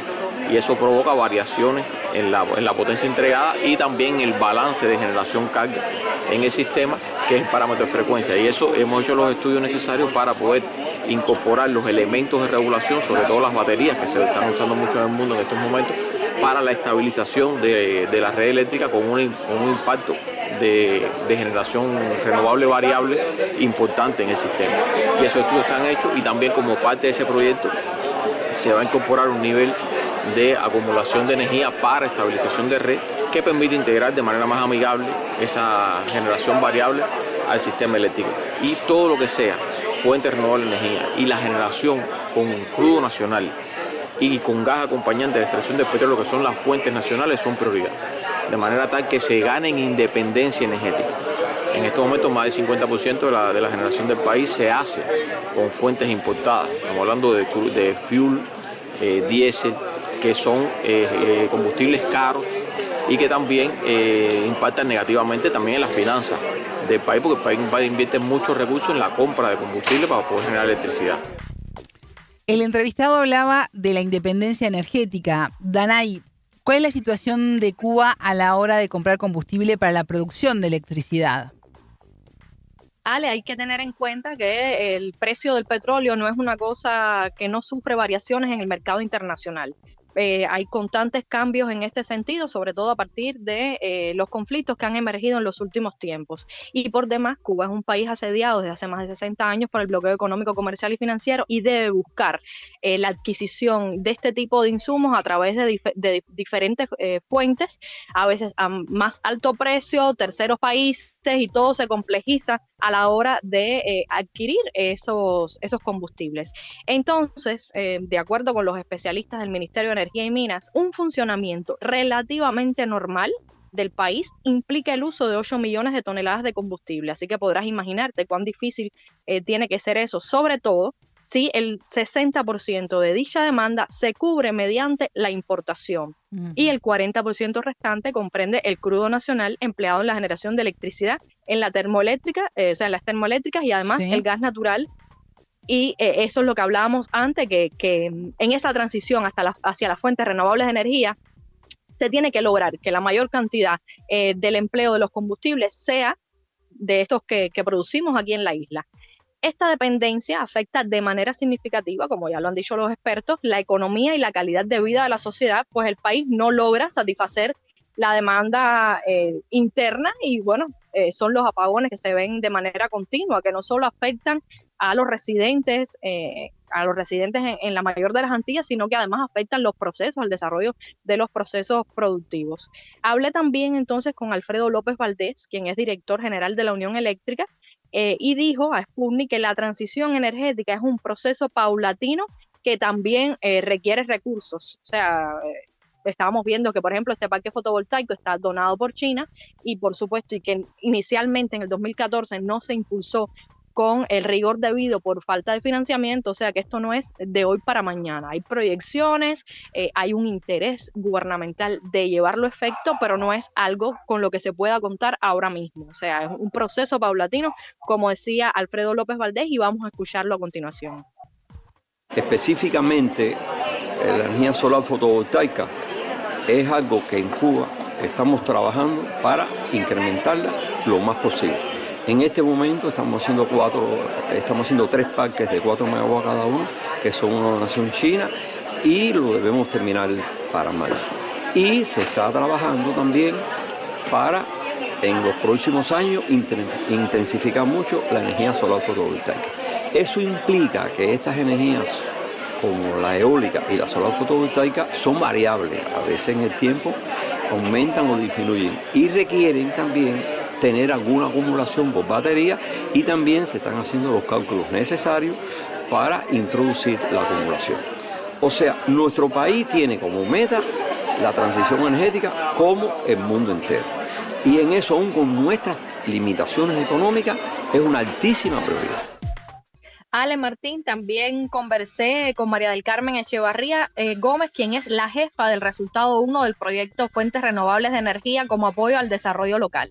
y eso provoca variaciones en la, en la potencia entregada y también el balance de generación carga en el sistema, que es el parámetro de frecuencia. Y eso hemos hecho los estudios necesarios para poder incorporar los elementos de regulación, sobre todo las baterías que se están usando mucho en el mundo en estos momentos, para la estabilización de, la red eléctrica con un, impacto de, generación renovable variable importante en el sistema. Y esos estudios se han hecho y también como parte de ese proyecto se va a incorporar un nivel de acumulación de energía para estabilización de red que permite integrar de manera más amigable esa generación variable al sistema eléctrico. Y todo lo que sea fuente renovable de energía y la generación con crudo nacional y con gas acompañante de extracción de petróleo, que son las fuentes nacionales, son prioridad. De manera tal que se gane en independencia energética. En estos momentos más del 50% de la, de la, generación del país se hace con fuentes importadas. Estamos hablando de, de fuel, eh, diésel, que son eh, eh, combustibles caros y que también eh, impactan negativamente también en las finanzas del país, porque el país invierte muchos recursos en la compra de combustible para poder generar electricidad. El entrevistado hablaba de la independencia energética. Danay, ¿cuál es la situación de Cuba a la hora de comprar combustible para la producción de electricidad? Ale, hay que tener en cuenta que el precio del petróleo no es una cosa que no sufre variaciones en el mercado internacional. Eh, hay constantes cambios en este sentido, sobre todo a partir de eh, los conflictos que han emergido en los últimos tiempos. Y por demás, Cuba es un país asediado desde hace más de 60 años por el bloqueo económico, comercial y financiero y debe buscar eh, la adquisición de este tipo de insumos a través de, diferentes fuentes, a veces a más alto precio, terceros países y todo se complejiza a la hora de adquirir esos, esos combustibles. Entonces, de acuerdo con los especialistas del Ministerio de Energía y Minas, un funcionamiento relativamente normal del país implica el uso de 8 millones de toneladas de combustible. Así que podrás imaginarte cuán difícil eh, tiene que ser eso, sobre todo si el 60% de dicha demanda se cubre mediante la importación y el 40% restante comprende el crudo nacional empleado en la generación de electricidad en la termoeléctrica, eh, o sea, en las termoeléctricas y además el gas natural. Y eh, eso es lo que hablábamos antes, que, en esa transición hasta la, hacia las fuentes renovables de energía, se tiene que lograr que la mayor cantidad eh, del empleo de los combustibles sea de estos que, que, producimos aquí en la isla. Esta dependencia afecta de manera significativa, como ya lo han dicho los expertos, la economía y la calidad de vida de la sociedad, pues el país no logra satisfacer la demanda eh, interna y bueno, eh, son los apagones que se ven de manera continua, que no solo afectan a los residentes, eh, a los residentes en, la mayor de las Antillas, sino que además afectan los procesos, el desarrollo de los procesos productivos. Hablé también entonces con Alfredo López Valdés, quien es director general de la Unión Eléctrica, y dijo a Sputnik que la transición energética es un proceso paulatino que también requiere recursos. O sea, estábamos viendo que, por ejemplo, este parque fotovoltaico está donado por China y, por supuesto, y que inicialmente en el 2014 no se impulsó con el rigor debido por falta de financiamiento, o sea que esto no es de hoy para mañana. Hay proyecciones, eh, hay un interés gubernamental de llevarlo a efecto, pero no es algo con lo que se pueda contar ahora mismo. O sea, es un proceso paulatino, como decía Alfredo López Valdés, y vamos a escucharlo a continuación. Específicamente, la energía solar fotovoltaica es algo que en Cuba estamos trabajando para incrementarla lo más posible. En este momento estamos haciendo cuatro, estamos haciendo tres parques de 4 megawatts cada uno, que son una donación china, y lo debemos terminar para marzo. Y se está trabajando también para en los próximos años intensificar mucho la energía solar fotovoltaica. Eso implica que estas energías como la eólica y la solar fotovoltaica son variables, a veces en el tiempo aumentan o disminuyen y requieren también tener alguna acumulación por batería y también se están haciendo los cálculos necesarios para introducir la acumulación. O sea, nuestro país tiene como meta la transición energética como el mundo entero. Y en eso, aún con nuestras limitaciones económicas, es una altísima prioridad. Ale Martín, también conversé con María del Carmen Echevarría eh, Gómez, quien es la jefa del resultado 1 del proyecto Fuentes Renovables de Energía como apoyo al desarrollo local.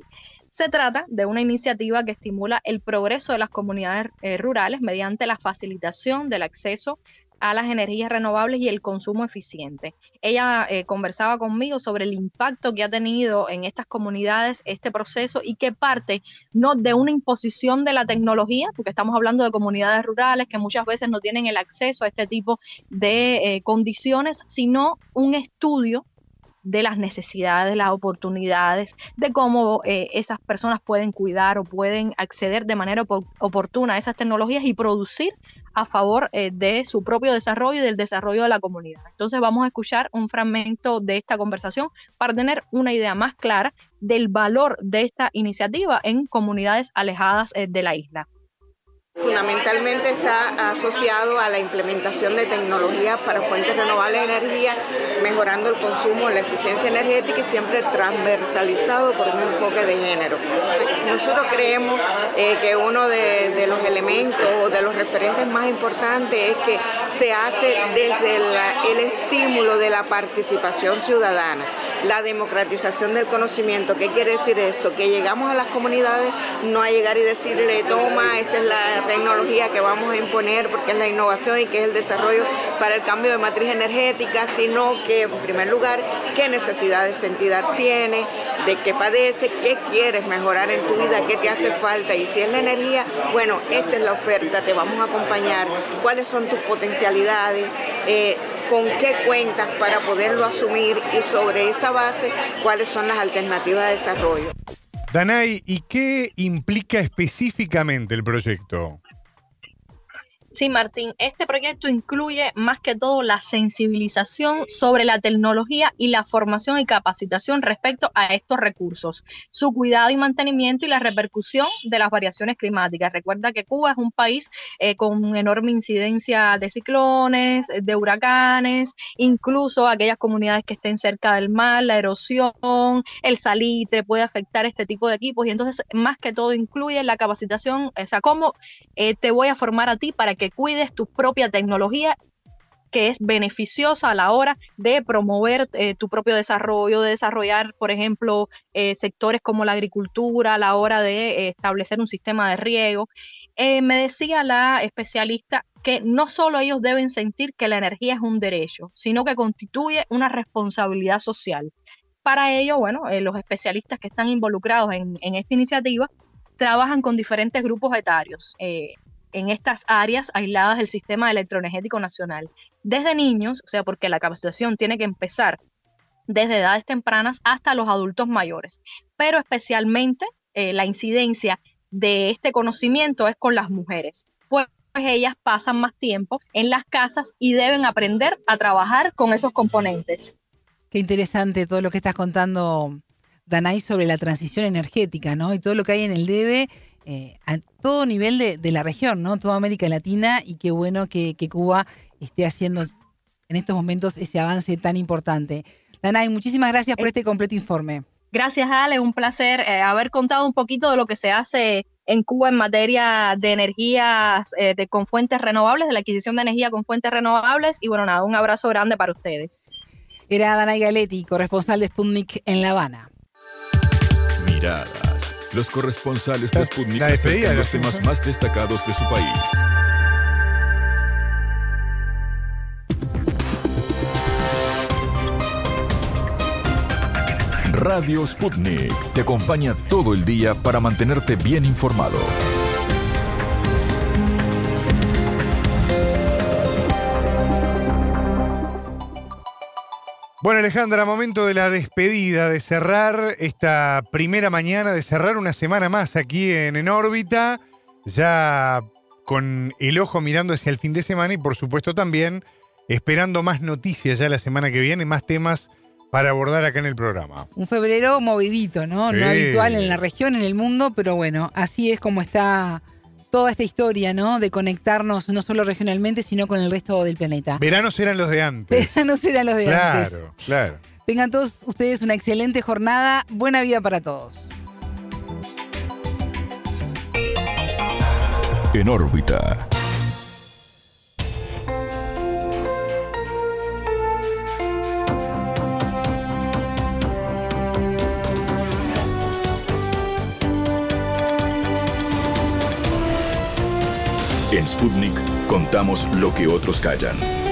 Se trata de una iniciativa que estimula el progreso de las comunidades eh, rurales mediante la facilitación del acceso a las energías renovables y el consumo eficiente. Ella eh, conversaba conmigo sobre el impacto que ha tenido en estas comunidades este proceso y que parte no de una imposición de la tecnología, porque estamos hablando de comunidades rurales que muchas veces no tienen el acceso a este tipo de eh, condiciones, sino un estudio de las necesidades, las oportunidades, de cómo eh, esas personas pueden cuidar o pueden acceder de manera oportuna a esas tecnologías y producir a favor eh, de su propio desarrollo y del desarrollo de la comunidad. Entonces vamos a escuchar un fragmento de esta conversación para tener una idea más clara del valor de esta iniciativa en comunidades alejadas eh, de la isla. Fundamentalmente está asociado a la implementación de tecnologías para fuentes renovables de energía, mejorando el consumo, la eficiencia energética y siempre transversalizado por un enfoque de género. Nosotros creemos eh, que uno de, los elementos o de los referentes más importantes es que se hace desde el estímulo de la participación ciudadana la democratización del conocimiento. ¿Qué quiere decir esto? Que llegamos a las comunidades no a llegar y decirle, toma, esta es la tecnología que vamos a imponer porque es la innovación y que es el desarrollo para el cambio de matriz energética, sino que, en primer lugar, qué necesidades de entidad tiene, de qué padece, qué quieres mejorar en tu vida, qué te hace falta. Y si es la energía, bueno, esta es la oferta, te vamos a acompañar, cuáles son tus potencialidades. Eh, con qué cuentas para poderlo asumir y sobre esa base cuáles son las alternativas de desarrollo. Danay, ¿y qué implica específicamente el proyecto? Sí, Martín, este proyecto incluye más que todo la sensibilización sobre la tecnología y la formación y capacitación respecto a estos recursos, su cuidado y mantenimiento y la repercusión de las variaciones climáticas. Recuerda que Cuba es un país eh, con enorme incidencia de ciclones, de huracanes, incluso aquellas comunidades que estén cerca del mar, la erosión, el salitre puede afectar este tipo de equipos y entonces más que todo incluye la capacitación, o sea, cómo eh, te voy a formar a ti para que cuides tu propia tecnología que es beneficiosa a la hora de promover eh, tu propio desarrollo, de desarrollar, por ejemplo, eh, sectores como la agricultura, a la hora de eh, establecer un sistema de riego. me decía la especialista que no solo ellos deben sentir que la energía es un derecho, sino que constituye una responsabilidad social. Para ello, bueno, los especialistas que están involucrados en, esta iniciativa trabajan con diferentes grupos etarios en estas áreas aisladas del sistema electroenergético nacional. Desde niños, o sea, porque la capacitación tiene que empezar desde edades tempranas hasta los adultos mayores, pero especialmente eh, la incidencia de este conocimiento es con las mujeres, pues ellas pasan más tiempo en las casas y deben aprender a trabajar con esos componentes. Qué interesante todo lo que estás contando, Danay, sobre la transición energética, ¿no? Y todo lo que hay en el DEBE eh, a todo nivel de, la región, ¿no? Toda América Latina y qué bueno que, Cuba esté haciendo en estos momentos ese avance tan importante. Danay, muchísimas gracias por eh, este completo informe. Gracias, Ale. Un placer eh, haber contado un poquito de lo que se hace en Cuba en materia de energías de, con fuentes renovables, de la adquisición de energía con fuentes renovables. Y bueno, nada, un abrazo grande para ustedes. Era Danay Galetti, corresponsal de Sputnik en La Habana. Mirada los corresponsales de Sputnik acercan los temas más destacados de su país. Radio Sputnik te acompaña todo el día para mantenerte bien informado. Bueno, Alejandra, momento de la despedida, de cerrar esta primera mañana, de cerrar una semana más aquí en, en órbita, ya con el ojo mirando hacia el fin de semana y por supuesto también esperando más noticias ya la semana que viene, más temas para abordar acá en el programa. Un febrero movidito, ¿no? No habitual en la región, en el mundo, pero bueno, así es como está toda esta historia, ¿no? De conectarnos no solo regionalmente, sino con el resto del planeta. Veranos eran los de antes. Veranos eran los de antes. Claro, claro. Tengan todos ustedes una excelente jornada. Buena vida para todos. En órbita. En Sputnik contamos lo que otros callan.